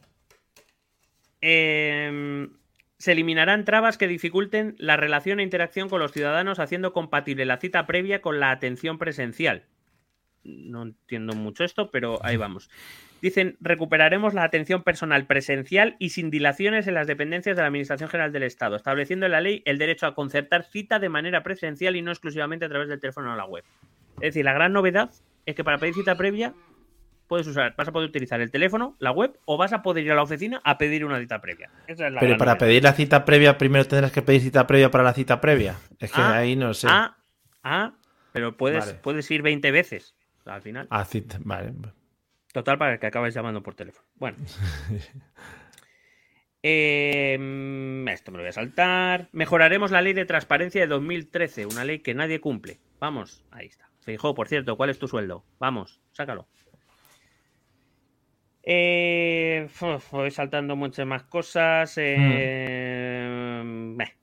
Eh, se eliminarán trabas que dificulten la relación e interacción con los ciudadanos, haciendo compatible la cita previa con la atención presencial. No entiendo mucho esto, pero ahí vamos. Dicen, recuperaremos la atención personal presencial y sin dilaciones en las dependencias de la Administración General del Estado, estableciendo en la ley el derecho a concertar cita de manera presencial y no exclusivamente a través del teléfono o la web. Es decir, la gran novedad es que para pedir cita previa puedes usar, vas a poder utilizar el teléfono, la web o vas a poder ir a la oficina a pedir una cita previa. Esa es la Pero para pedir la cita previa, primero tendrás que pedir cita previa para la cita previa. Es que Ah, ahí no sé. Ah, ah, pero puedes, Vale. puedes ir 20 veces al final. Ah, cita, vale. Total, para que acabes llamando por teléfono. Bueno. (laughs) Eh, esto me lo voy a saltar. Mejoraremos la ley de transparencia de 2013, una ley que nadie cumple. Vamos, ahí está. Fijo, por cierto, ¿cuál es tu sueldo? Vamos, sácalo. Eh, voy saltando muchas más cosas. eh, meh.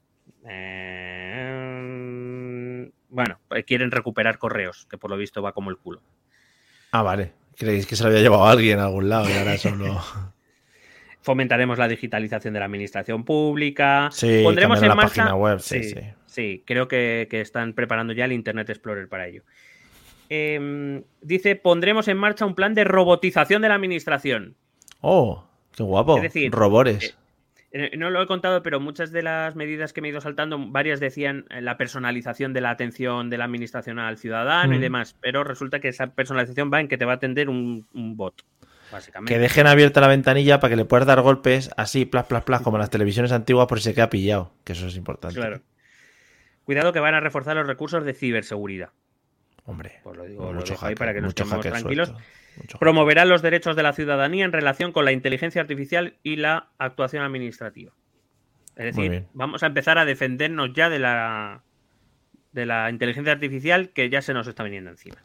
Eh, bueno, eh, quieren recuperar correos, que por lo visto va como el culo. Ah, vale. Creéis que se lo había llevado alguien a algún lado y ahora solo. (laughs) Fomentaremos la digitalización de la administración pública. Sí, Pondremos en la marcha. página web, sí, sí. sí, creo que, que están preparando ya el Internet Explorer para ello. Em, dice: pondremos en marcha un plan de robotización de la administración. Oh, qué guapo. Es decir, Robores. Eh, No lo he contado, pero muchas de las medidas que me he ido saltando, varias decían eh, la personalización de la atención de la administración al ciudadano y Mm. demás, pero resulta que esa personalización va en que te va a atender un, un bot, básicamente. Que dejen abierta la ventanilla para que le puedas dar golpes así, plas, plas, plas, como en las televisiones antiguas por si se queda pillado. Que eso es importante. Claro. Cuidado que van a reforzar los recursos de ciberseguridad. Hombre. Pues lo digo, lo mucho ahí hacker, para que nos mucho quedemos tranquilos. suelto. Promoverán los derechos de la ciudadanía en relación con la inteligencia artificial y la actuación administrativa. Es decir, vamos a empezar a defendernos ya de la de la inteligencia artificial que ya se nos está viniendo encima.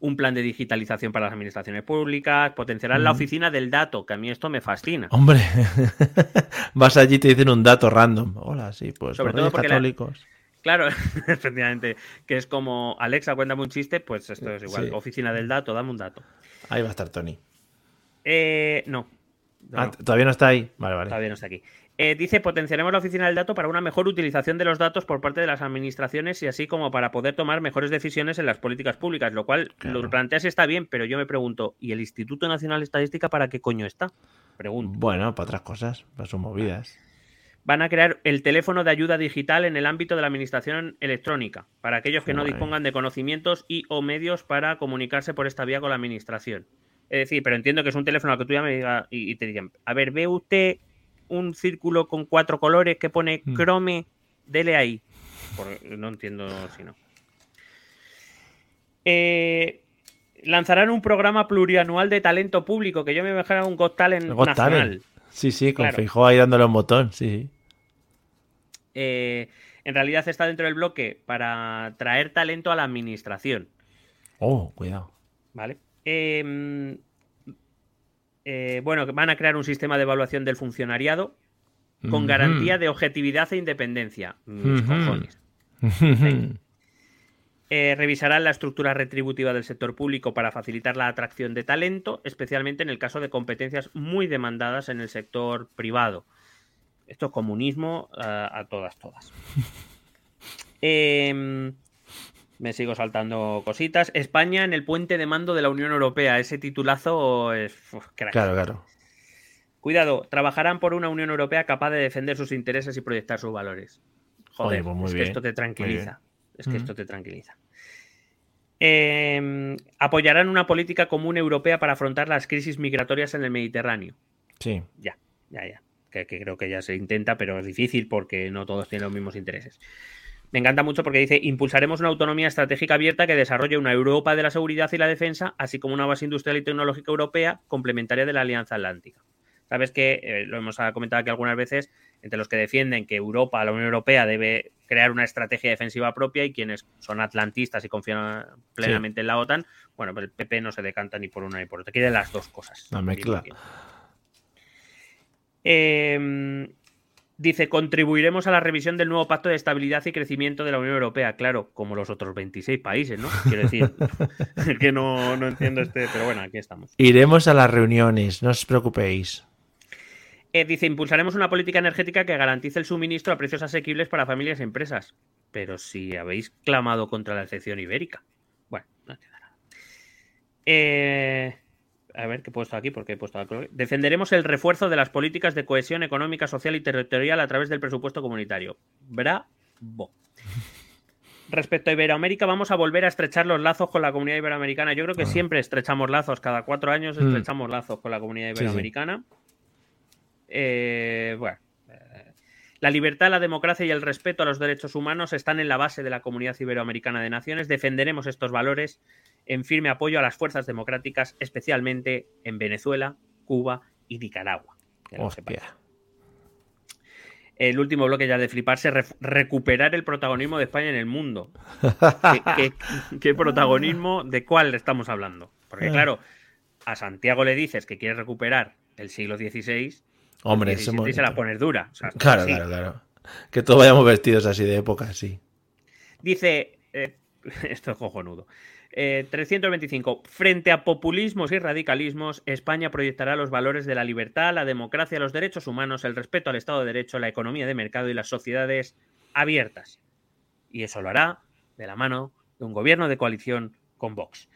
Un plan de digitalización para las administraciones públicas, potenciarán la Ujú. oficina del dato, que a mí esto me fascina. Hombre, (laughs) vas allí y te dicen un dato random. Hola, sí, pues Sobre todo la- católicos. Claro, (laughs) efectivamente, que es como Alexa, cuéntame un chiste, pues esto es igual. Sí. Oficina del dato, dame un dato. Ahí va a estar Tony. Eh, no. Ah, todavía no está ahí. Vale, vale. Todavía no está aquí. Eh, dice, potenciaremos la oficina del dato para una mejor utilización de los datos por parte de las administraciones y así como para poder tomar mejores decisiones en las políticas públicas, lo cual lo planteas está bien, pero yo me pregunto, ¿y el Instituto Nacional de Estadística para qué coño está? Pregunto. Bueno, para otras cosas, para sus movidas. Van a crear el teléfono de ayuda digital en el ámbito de la administración electrónica, para aquellos que no dispongan de conocimientos y o medios para comunicarse por esta vía con la administración. Es decir, pero entiendo que es un teléfono al que tú ya me digas y, te digan, a ver, ve usted un círculo con cuatro colores que pone mm. Chrome, dele ahí. no entiendo si no. Eh, lanzarán un programa plurianual de talento público, que yo me imaginaba un Got Talent nacional. Sí, sí, con claro. ahí dándole un botón, sí. Eh, en realidad está dentro del bloque para traer talento a la administración. Oh, cuidado. Vale. Eh, eh, bueno, van a crear un sistema de evaluación del funcionariado con garantía de objetividad e independencia. Mis cojones. Eh, revisarán la estructura retributiva del sector público para facilitar la atracción de talento, especialmente en el caso de competencias muy demandadas en el sector privado. Esto es comunismo a todas, todas. (laughs) Em, me sigo saltando cositas. España en el puente de mando de la Unión Europea. Ese titulazo es. Claro, claro. Cuidado, trabajarán por una Unión Europea capaz de defender sus intereses y proyectar sus valores. Joder, pues es que esto te tranquiliza. Es que esto te tranquiliza. apoyarán una política común europea para afrontar las crisis migratorias en el Mediterráneo. Sí. Ya, ya, ya. Que creo que ya se intenta, pero es difícil porque no todos tienen los mismos intereses. Me encanta mucho porque dice, impulsaremos una autonomía estratégica abierta que desarrolle una Europa de la seguridad y la defensa, así como una base industrial y tecnológica europea complementaria de la Alianza Atlántica. Sabes que, eh, lo hemos comentado aquí algunas veces, entre los que defienden que Europa, la Unión Europea, debe crear una estrategia defensiva propia y quienes son atlantistas y confían plenamente en la OTAN, bueno, pues el PP no se decanta ni por una ni por otra, quiere las dos cosas. La mezcla. Eh, Dice, contribuiremos a la revisión del nuevo pacto de estabilidad y crecimiento de la Unión Europea. Claro, como los otros 26 países, ¿no? Quiero decir, (laughs) que no, entiendo este, pero bueno, aquí estamos. Iremos a las reuniones, no os preocupéis. Eh, dice, impulsaremos una política energética que garantice el suministro a precios asequibles para familias y empresas. Pero si habéis clamado contra la excepción ibérica. Bueno, no entiendo nada. Eh, a ver qué he puesto aquí, porque he puesto Defenderemos el refuerzo de las políticas de cohesión económica, social y territorial a través del presupuesto comunitario. Bravo. Respecto a Iberoamérica, vamos a volver a estrechar los lazos con la comunidad iberoamericana. Yo creo que ah. siempre estrechamos lazos, cada cuatro años mm. estrechamos lazos con la comunidad iberoamericana. Eh, bueno, la libertad, la democracia y el respeto a los derechos humanos están en la base de la comunidad iberoamericana de naciones. Defenderemos estos valores en firme apoyo a las fuerzas democráticas, especialmente en Venezuela, Cuba y Nicaragua. El último bloque ya de fliparse, recuperar el protagonismo de España en el mundo. (laughs) ¿Qué, protagonismo? ¿De cuál estamos hablando? Porque ah. claro, a Santiago le dices que quiere recuperar el siglo XVI. Hombre, se la pones dura. claro, claro, claro. Que todos vayamos vestidos así de época, sí. Dice, eh, (laughs) esto es cojonudo. 325. Eh, Frente a populismos y radicalismos, España proyectará los valores de la libertad, la democracia, los derechos humanos, el respeto al Estado de Derecho, la economía de mercado y las sociedades abiertas. Y eso lo hará de la mano de un gobierno de coalición con Vox.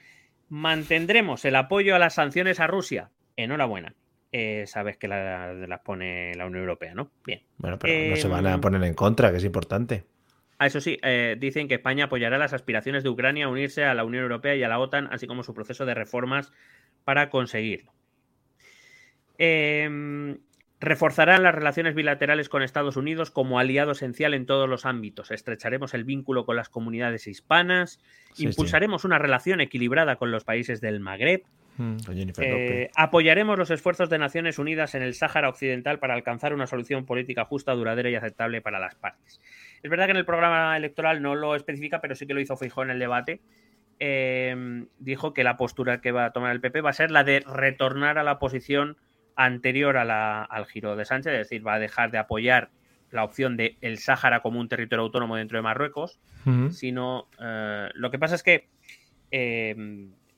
Mantendremos el apoyo a las sanciones a Rusia. Enhorabuena. Eh, sabes que las pone la Unión Europea, ¿no? Bien. Bueno, pero no se van a em, poner en contra, que es importante. Ah, eso sí, eh, dicen que España apoyará las aspiraciones de Ucrania a unirse a la Unión Europea y a la OTAN, así como su proceso de reformas para conseguirlo. Em, reforzarán las relaciones bilaterales con Estados Unidos como aliado esencial en todos los ámbitos. Estrecharemos el vínculo con las comunidades hispanas. impulsaremos una relación equilibrada con los países del Magreb. Mm, eh, apoyaremos los esfuerzos de Naciones Unidas en el Sáhara Occidental para alcanzar una solución política justa, duradera y aceptable para las partes. Es verdad que en el programa electoral no lo especifica, pero sí que lo hizo Feijóo en el debate. Eh, dijo que la postura que va a tomar el PP va a ser la de retornar a la posición anterior al giro de Sánchez, es decir, va a dejar de apoyar la opción de el Sáhara como un territorio autónomo dentro de Marruecos, sino eh, lo que pasa es que,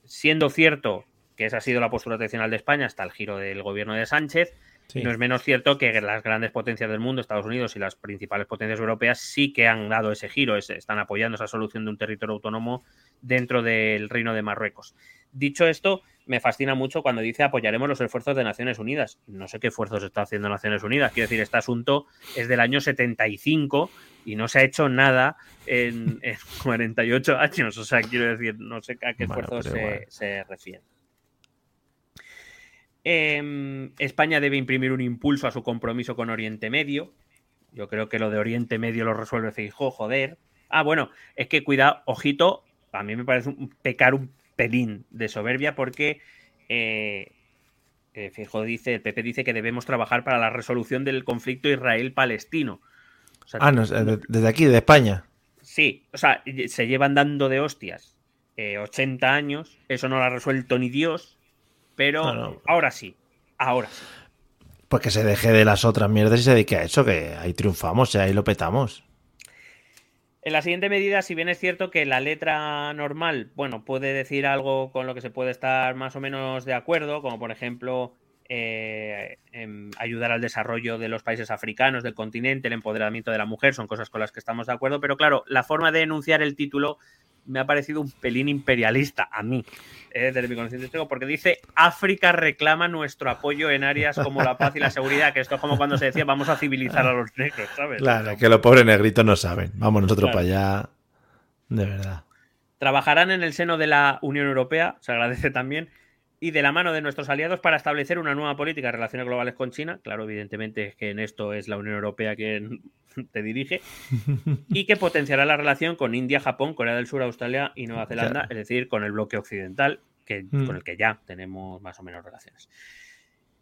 siendo cierto que esa ha sido la postura tradicional de España hasta el giro del gobierno de Sánchez. No es menos cierto que las grandes potencias del mundo, Estados Unidos y las principales potencias europeas, sí que han dado ese giro, están apoyando esa solución de un territorio autónomo dentro del Reino de Marruecos. Dicho esto, me fascina mucho cuando dice apoyaremos los esfuerzos de Naciones Unidas. No sé qué esfuerzos está haciendo Naciones Unidas. Quiero decir, este asunto es del año 75 y no se ha hecho nada en, 48 años. O sea, quiero decir, no sé a qué esfuerzos se refiere. Em, España debe imprimir un impulso a su compromiso con Oriente Medio. Yo creo que lo de Oriente Medio lo resuelve Fijo, joder. Ah, bueno, es que cuidado, ojito, a mí me parece un, pecar un pelín de soberbia porque eh, eh dice, el PP dice que debemos trabajar para la resolución del conflicto Israel-Palestino. ah, no, desde aquí, de España. Sí, o sea, se llevan dando de hostias 80 eh, años, eso no lo ha resuelto ni Dios, pero ahora sí, ahora sí. Pues que se deje de las otras mierdas y se dedique a eso, que ahí triunfamos, y ahí lo petamos. En la siguiente medida, si bien es cierto que la letra normal, bueno, puede decir algo con lo que se puede estar más o menos de acuerdo, como por ejemplo eh, em, ayudar al desarrollo de los países africanos, del continente, el empoderamiento de la mujer, son cosas con las que estamos de acuerdo, pero claro, la forma de enunciar el título me ha parecido un pelín imperialista a mí, eh, desde mi conocimiento porque dice África reclama nuestro apoyo en áreas como la paz y la seguridad, que esto es como cuando se decía vamos a civilizar a los negros, ¿sabes? Claro, que los pobres negritos no saben. Vamos nosotros para allá, de verdad. Trabajarán en el seno de la Unión Europea, se agradece también, y de la mano de nuestros aliados para establecer una nueva política de relaciones globales con China. Claro, evidentemente es que en esto es la Unión Europea quien (laughs) te dirige. Y que potenciará la relación con India, Japón, Corea del Sur, Australia y Nueva Zelanda, es decir, con el bloque occidental, que, mm. con el que ya tenemos más o menos relaciones.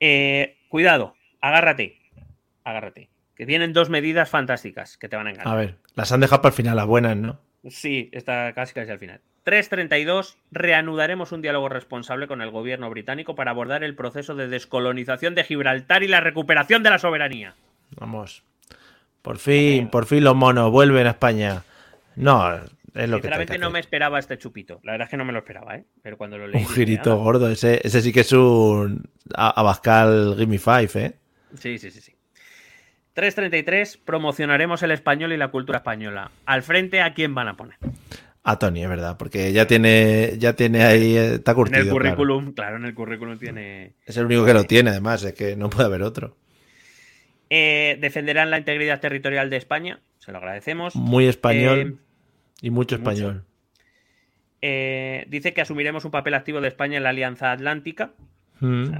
Eh, cuidado, agárrate, agárrate. Que vienen dos medidas fantásticas que te van a engañar. A ver, las han dejado para el final, las buenas, ¿no? Sí, está casi casi al final. 332. Reanudaremos un diálogo responsable con el gobierno británico para abordar el proceso de descolonización de Gibraltar y la recuperación de la soberanía. Vamos. Por fin, por fin los monos vuelven a España. No, es lo Sinceramente no me esperaba este chupito. La verdad es que no me lo esperaba, ¿eh? Pero cuando lo leí. Un girito gordo. Ese, ese sí que es un Abascal Gimme Five, ¿eh? Sí, sí, sí, sí. 333, promocionaremos el español y la cultura española. Al frente, ¿a quién van a poner? A Tony, es verdad, porque ya tiene, ya tiene ahí, está curtido. En el currículum, claro. en el currículum tiene. Es el único que lo tiene, además, es que no puede haber otro. Eh, defenderán la integridad territorial de España, se lo agradecemos. Muy español eh, y mucho español. Eh, dice que asumiremos un papel activo de España en la Alianza Atlántica. Mm,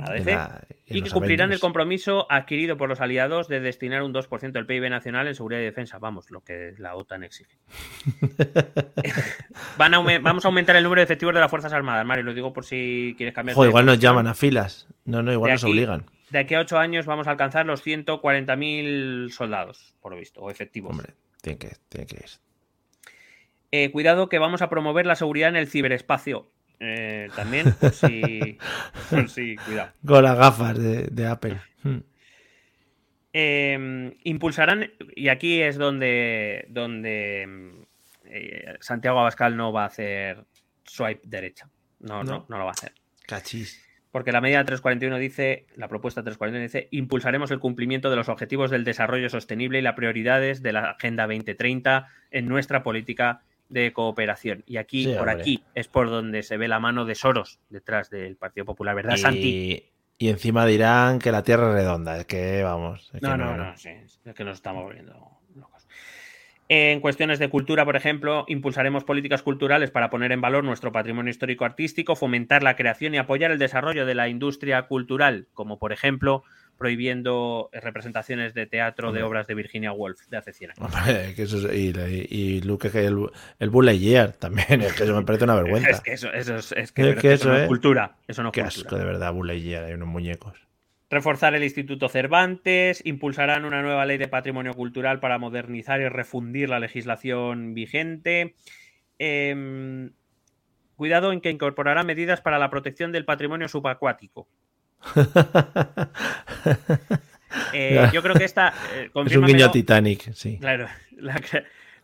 y, que cumplirán el compromiso adquirido por los aliados de destinar un 2% del PIB nacional en seguridad y defensa. Vamos, lo que la OTAN exige. (laughs) vamos a aumentar el número de efectivos de las Fuerzas Armadas, Mario. Lo digo por si quieres cambiar. igual nos llaman a filas. No, no, igual nos obligan. De aquí a ocho años vamos a alcanzar los 140.000 soldados, por lo visto, o efectivos. Hombre, tiene que, tiene que ir. Eh, cuidado que vamos a promover la seguridad en el ciberespacio. Eh, también, por si, cuidado. (laughs) Con las gafas de, Apple. Hmm. Em, impulsarán, y aquí es donde, donde eh, Santiago Abascal no va a hacer swipe derecha. No, no, no, lo va a hacer. Cachis. Porque la medida 341 dice, la propuesta 341 dice, impulsaremos el cumplimiento de los objetivos del desarrollo sostenible y las prioridades de la Agenda 2030 en nuestra política de cooperación. Y aquí, por aquí, es por donde se ve la mano de Soros detrás del Partido Popular, ¿verdad, Santi? Y encima dirán que la Tierra es redonda. Es que, vamos. no, no, no, sí, es que nos estamos volviendo locos. En cuestiones de cultura, por ejemplo, impulsaremos políticas culturales para poner en valor nuestro patrimonio histórico-artístico, fomentar la creación y apoyar el desarrollo de la industria cultural, como por ejemplo prohibiendo representaciones de teatro de obras de Virginia Woolf de hace 100 años. y, y, Luke, el, el Bull también, (laughs) es que eso me parece una vergüenza. es que eso, eso es, es, que, eso, es cultura. Eso no Qué asco, de verdad, Bull hay unos muñecos. Reforzar el Instituto Cervantes, impulsarán una nueva ley de patrimonio cultural para modernizar y refundir la legislación vigente. Em, cuidado en que incorporará medidas para la protección del patrimonio subacuático. (laughs) Eh, yo creo que esta. Eh, es un guiño Titanic, sí. Claro.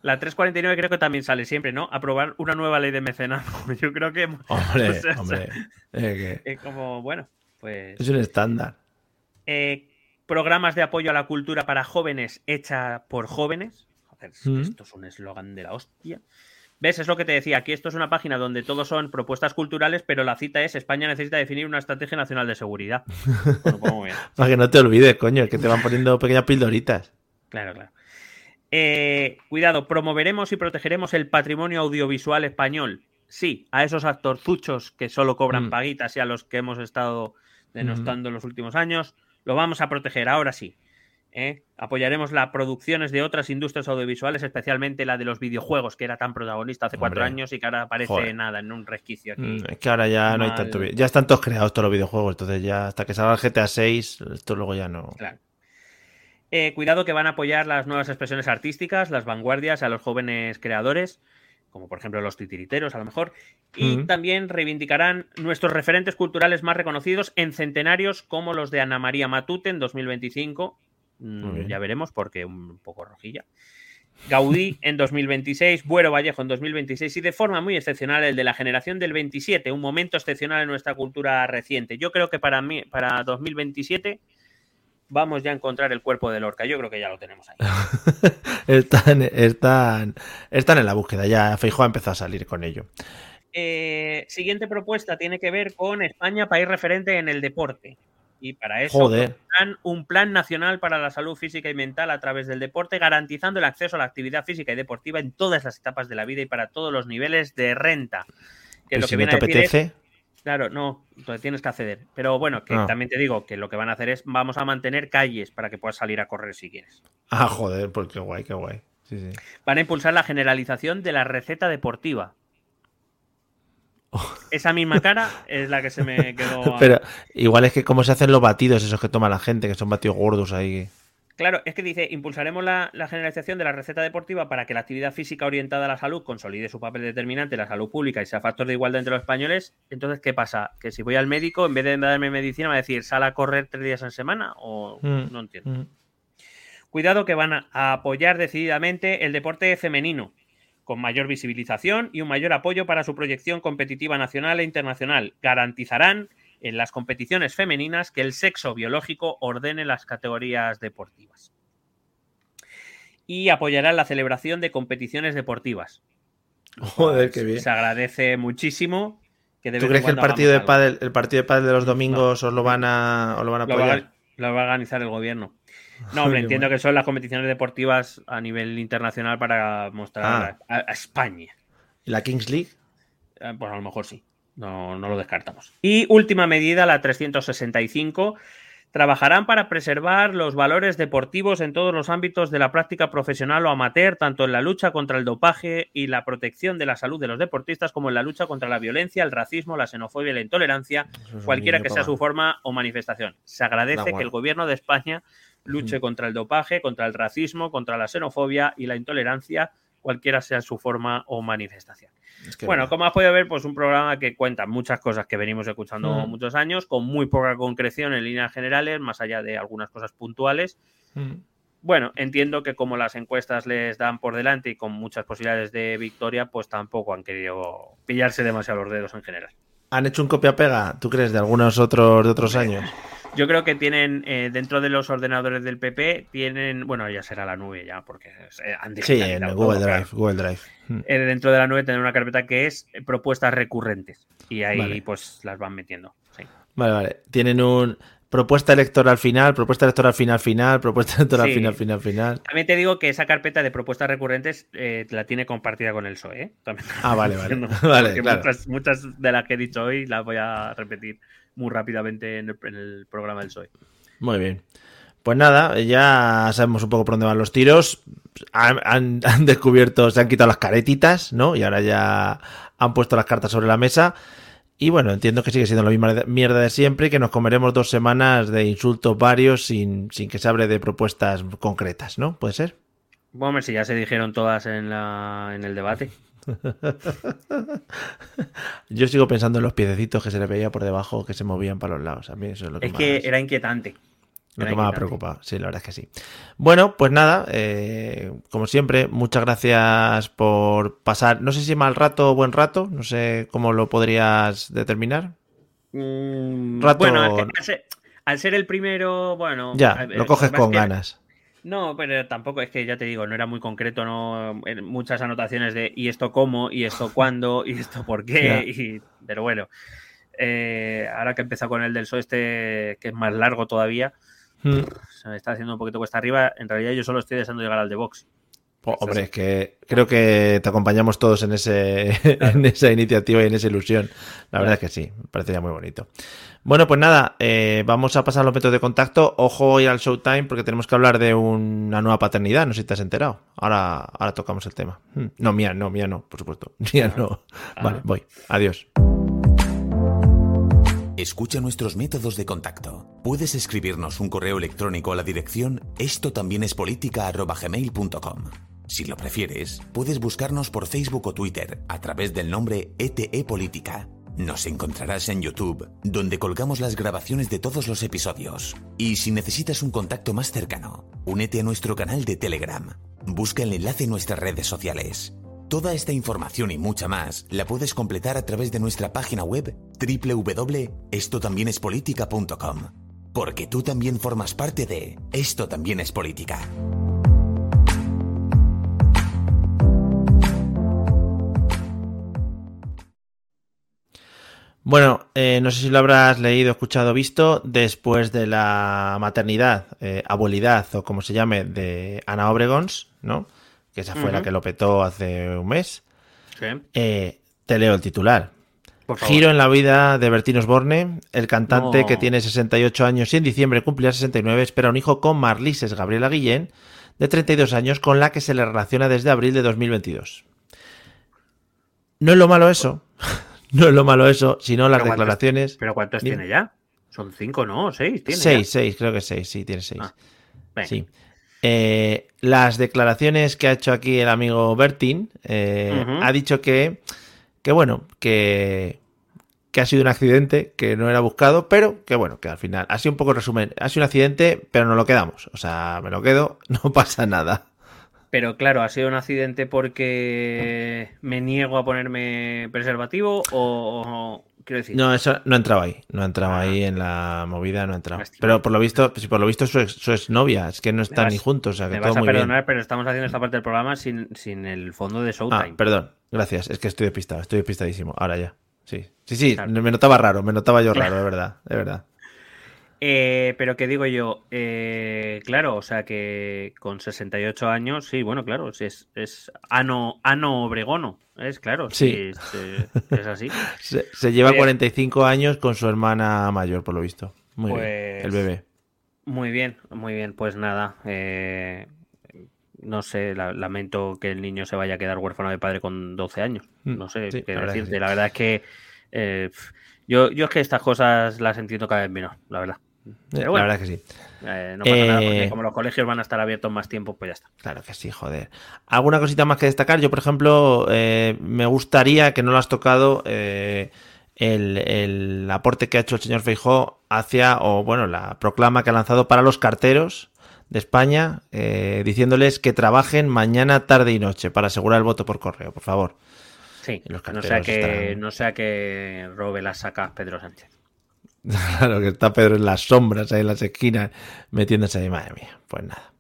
La 349 creo que también sale siempre, ¿no? Aprobar una nueva ley de mecenazgo. (laughs) Yo creo que. Hombre, o sea, hombre. Es, es como, bueno, pues. Es un estándar. Eh, programas de apoyo a la cultura para jóvenes hecha por jóvenes. Joder, mm. esto es un eslogan de la hostia. ¿Ves? Es lo que te decía. Aquí esto es una página donde todo son propuestas culturales, pero la cita es España necesita definir una estrategia nacional de seguridad. (laughs) Bueno, Para que no te olvides, coño, que te van poniendo pequeñas pildoritas. Claro, claro. Eh, cuidado, promoveremos y protegeremos el patrimonio audiovisual español. Sí, a esos actorzuchos que solo cobran mm. paguitas y a los que hemos estado denostando en los últimos años, lo vamos a proteger, ahora sí. ¿Eh? Apoyaremos las producciones de otras industrias audiovisuales, especialmente la de los videojuegos, que era tan protagonista hace cuatro años y que ahora parece nada en un resquicio aquí. Mm, es que ahora ya no hay tanto. Ya están todos creados todos los videojuegos, entonces ya hasta que salga el GTA 6, esto luego ya no. Claro. Eh, cuidado que van a apoyar las nuevas expresiones artísticas, las vanguardias, a los jóvenes creadores, como por ejemplo los titiriteros a lo mejor, y también reivindicarán nuestros referentes culturales más reconocidos en centenarios como los de Ana María Matute en 2025, Mm, ya veremos porque un poco rojilla. Gaudí en 2026, Buero Vallejo en 2026 y de forma muy excepcional el de la generación del 27, un momento excepcional en nuestra cultura reciente. Yo creo que para mí, para 2027 vamos ya a encontrar el cuerpo de Lorca. Yo creo que ya lo tenemos ahí. (laughs) están, están, están en la búsqueda, ya Feijóo ha empezado a salir con ello. Eh, siguiente propuesta tiene que ver con España, país referente en el deporte. Y para eso un plan nacional para la salud física y mental a través del deporte, garantizando el acceso a la actividad física y deportiva en todas las etapas de la vida y para todos los niveles de renta. Que lo que viene te apetece? claro, no, entonces tienes que acceder. Pero bueno, que ah. también te digo que lo que van a hacer es, vamos a mantener calles para que puedas salir a correr si quieres. Ah, joder, pues qué guay, qué guay. Van a impulsar la generalización de la receta deportiva. (laughs) Esa misma cara es la que se me quedó. (laughs) Pero igual es que cómo se hacen los batidos esos que toma la gente, que son batidos gordos ahí. Claro, es que dice, impulsaremos la, generalización de la receta deportiva para que la actividad física orientada a la salud consolide su papel determinante en la salud pública y sea factor de igualdad entre los españoles. Entonces, ¿qué pasa? Que si voy al médico, en vez de darme medicina, me va a decir, ¿sal a correr tres días en semana? O mm, no entiendo. Mm. Cuidado que van a apoyar decididamente el deporte femenino, con mayor visibilización y un mayor apoyo para su proyección competitiva nacional e internacional. Garantizarán en las competiciones femeninas que el sexo biológico ordene las categorías deportivas. Y apoyarán la celebración de competiciones deportivas. Joder, qué bien. Se agradece muchísimo. Que ¿Tú crees que el partido, de pádel, el partido de pádel de los domingos os lo van a, lo van a apoyar? lo va a organizar el gobierno. No, me (laughs) entiendo que son las competiciones deportivas a nivel internacional para mostrar ah. a, España. ¿La Kings League? Eh, pues a lo mejor sí. No, no lo descartamos. Y última medida, la 365. Trabajarán para preservar los valores deportivos en todos los ámbitos de la práctica profesional o amateur, tanto en la lucha contra el dopaje y la protección de la salud de los deportistas, como en la lucha contra la violencia, el racismo, la xenofobia y la intolerancia, cualquiera que sea su forma o manifestación. Se agradece que el gobierno de España luche contra el dopaje, contra el racismo, contra la xenofobia y la intolerancia, cualquiera sea su forma o manifestación. bueno, como has podido ver, pues un programa que cuenta muchas cosas que venimos escuchando muchos años, con muy poca concreción en líneas generales, más allá de algunas cosas puntuales. Bueno, entiendo que como las encuestas les dan por delante y con muchas posibilidades de victoria, pues tampoco han querido pillarse demasiado los dedos en general. ¿Han hecho un copia-pega, tú crees, de algunos otros de otros años? Yo creo que tienen eh, dentro de los ordenadores del PP tienen, bueno, ya será la nube ya, porque eh, han Sí, en Google Drive, Google Drive. Hmm. Eh, dentro de la nube tienen una carpeta que es propuestas recurrentes y ahí pues las van metiendo. Vale, vale. Tienen un propuesta electoral final, propuesta electoral final final, propuesta (laughs) electoral final final final. También te digo que esa carpeta de propuestas recurrentes la tiene compartida con el PSOE. Ah, vale, vale. (laughs) vale muchas, muchas de las que he dicho hoy las voy a repetir muy rápidamente en el, programa del PSOE. Muy bien. Pues nada, ya sabemos un poco por dónde van los tiros. (laughs) Han, descubierto, se han quitado las caretitas, ¿no? Y ahora ya han puesto las cartas sobre la mesa. Y bueno, entiendo que sigue siendo la misma mierda de siempre y que nos comeremos dos semanas de insultos varios sin, sin que se hable de propuestas concretas, ¿no? ¿Puede ser? Bueno, si ya se dijeron todas en, la, en el debate. (laughs) Yo sigo pensando en los piececitos que se le veía por debajo que se movían para los lados. A mí eso es lo que Es que era inquietante. Lo que más me preocupado, sí, la verdad es que sí. Bueno, pues nada, eh, como siempre, muchas gracias por pasar, no sé si mal rato o buen rato, no sé cómo lo podrías determinar. Mm, Rato- Bueno, al ser, al ser el primero, bueno. Ya, a lo coges con que- ganas. No, pero tampoco es que ya te digo, no era muy concreto, no en muchas anotaciones de y esto cómo, y esto (laughs) cuándo, y esto por qué, y, pero bueno. eh, ahora que he empezado con el del SO este, que es más largo todavía, Mm. se me está haciendo un poquito cuesta arriba. En realidad yo solo estoy deseando llegar al de. Pues, hombre, es que creo que te acompañamos todos en, ese, (laughs) en esa iniciativa y en esa ilusión. La verdad es que sí, me parecería muy bonito. Bueno, pues nada, eh, vamos a pasar a los métodos de contacto. Ojo hoy al Showtime porque tenemos que hablar de una nueva paternidad, no sé si te has enterado. Ahora, ahora tocamos el tema. Hmm, No, mía, no, mía no, por supuesto. (laughs) Mía no. Vale, voy. Adiós. Escucha nuestros métodos de contacto. Puedes escribirnos un correo electrónico a la dirección esto también es política@gmail.com. Si lo prefieres, puedes buscarnos por Facebook o Twitter a través del nombre ETE Política. Nos encontrarás en YouTube, donde colgamos las grabaciones de todos los episodios. Y si necesitas un contacto más cercano, únete a nuestro canal de Telegram. Busca el enlace en nuestras redes sociales. Toda esta información y mucha más la puedes completar a través de nuestra página web www.estotambiénespolitica.com. Porque tú también formas parte de Esto también es política. Bueno, eh, no sé si lo habrás leído, escuchado, visto, después de la maternidad, eh, abuelidad o como se llame, de Ana Obregons, ¿no? Que esa fue la que lo petó hace un mes. Sí, Eh, te leo el titular. Giro en la vida de Bertín Osborne, el cantante No. que tiene 68 años y en diciembre cumplirá 69, espera un hijo con Marlises Gabriela Guillén, de 32 años, con la que se le relaciona desde abril de 2022. No es lo malo eso, (laughs) no es lo malo eso, sino las Pero ¿cuántos- declaraciones. ¿Pero cuántos Dime. tiene ya? Son cinco, ¿no? ¿O ¿Seis? ¿Tiene Seis, ya? seis, creo que seis, sí, tiene seis. Ah. Sí. Eh, las declaraciones que ha hecho aquí el amigo Bertín, eh, ha dicho que, que bueno, que, que ha sido un accidente, que no era buscado, pero que bueno, que al final, sido un poco resumen, ha sido un accidente, pero no lo quedamos. O sea, me lo quedo, (laughs) no pasa nada. Pero claro, ¿ha sido un accidente porque me niego a ponerme preservativo o- quiero decir? No, eso no entraba ahí, no entraba Ah. ahí en la movida, no entraba. Pero por lo visto, si por lo visto su, ex, su exnovia, es que no están vas- ni juntos, o sea, que me todo vas a muy bien. perdonar, pero estamos haciendo esta parte del programa sin, sin el fondo de Ah, Showtime. perdón, gracias. Es que estoy despistado, estoy despistadísimo. Ahora ya. Sí, sí, sí, Claro. me notaba raro, me notaba yo raro, de verdad, de verdad. Eh, pero que digo yo, eh, claro, o sea que con 68 años, sí, bueno, claro, sí, es, es ano, ano Obregono, es claro, sí, Sí. es, eh, es así. (laughs) Se, se lleva Pues- 45 años con su hermana mayor, por lo visto. Muy bien, Pues- el bebé. Muy bien, muy bien, pues nada, eh, no sé, la- lamento que el niño se vaya a quedar huérfano de padre con 12 años, Mm, no sé sí, qué la verdad sí. la verdad es que eh, yo, yo es que estas cosas las entiendo cada vez menos, la verdad. Pero bueno. La verdad que sí. Eh, no pasa nada, porque Eh, como los colegios van a estar abiertos más tiempo, pues ya está. Claro que sí, joder. ¿Alguna cosita más que destacar? Yo, por ejemplo, eh, me gustaría que no lo has tocado el, el aporte que ha hecho el señor Feijó hacia, o bueno, la proclama que ha lanzado para los carteros de España, diciéndoles que trabajen mañana, tarde y noche para asegurar el voto por correo, por favor. Sí, los no sea que estarán- no sea que robe las sacas Pedro Sánchez. (laughs) Claro que está Pedro en las sombras, ahí en las esquinas, metiéndose ahí, madre mía. Pues nada.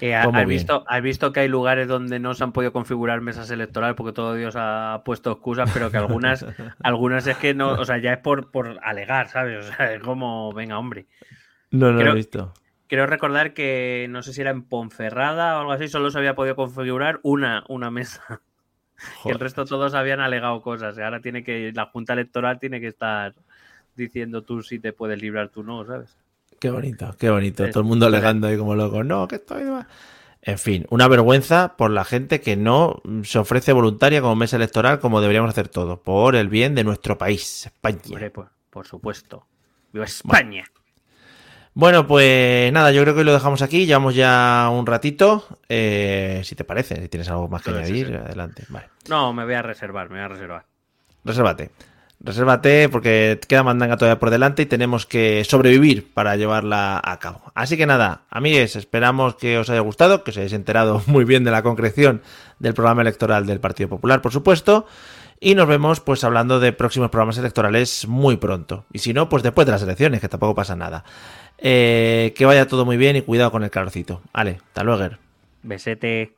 Eh, Pues ¿has, bien. visto, has visto que hay lugares donde no se han podido configurar mesas electorales porque todo Dios ha puesto excusas, pero que algunas, (laughs) algunas es que no, o sea, ya es por, por alegar, ¿sabes? O sea, es como, venga, hombre. No, no lo he visto. Quiero recordar que no sé si era en Ponferrada o algo así, solo se había podido configurar una, una mesa. (laughs) Y el resto todos habían alegado cosas. Y ahora tiene que, la Junta Electoral tiene que estar diciendo tú si te puedes librar, tú no, ¿sabes? Qué bonito, qué bonito. Es- Todo el mundo alegando ahí como loco. No, que estoy. de ma-". En fin, una vergüenza por la gente que no se ofrece voluntaria como mesa electoral como deberíamos hacer todos, por el bien de nuestro país, España. Hombre, por, por supuesto. ¡Viva España! Bueno, pues nada, yo creo que hoy lo dejamos aquí. Llevamos ya un ratito. Eh, si te parece, si tienes algo más que Sí, sí, añadir, sí. adelante. Vale. No, me voy a reservar, me voy a reservar. Resérvate. Resérvate porque queda mandanga todavía por delante y tenemos que sobrevivir para llevarla a cabo. Así que nada, amigues, esperamos que os haya gustado, que os hayáis enterado (laughs) muy bien de la concreción del programa electoral del Partido Popular, por supuesto. Y nos vemos pues hablando de próximos programas electorales muy pronto. Y si no, pues después de las elecciones, que tampoco pasa nada. Eh, que vaya todo muy bien y cuidado con el calorcito. Vale, hasta luego. Besete.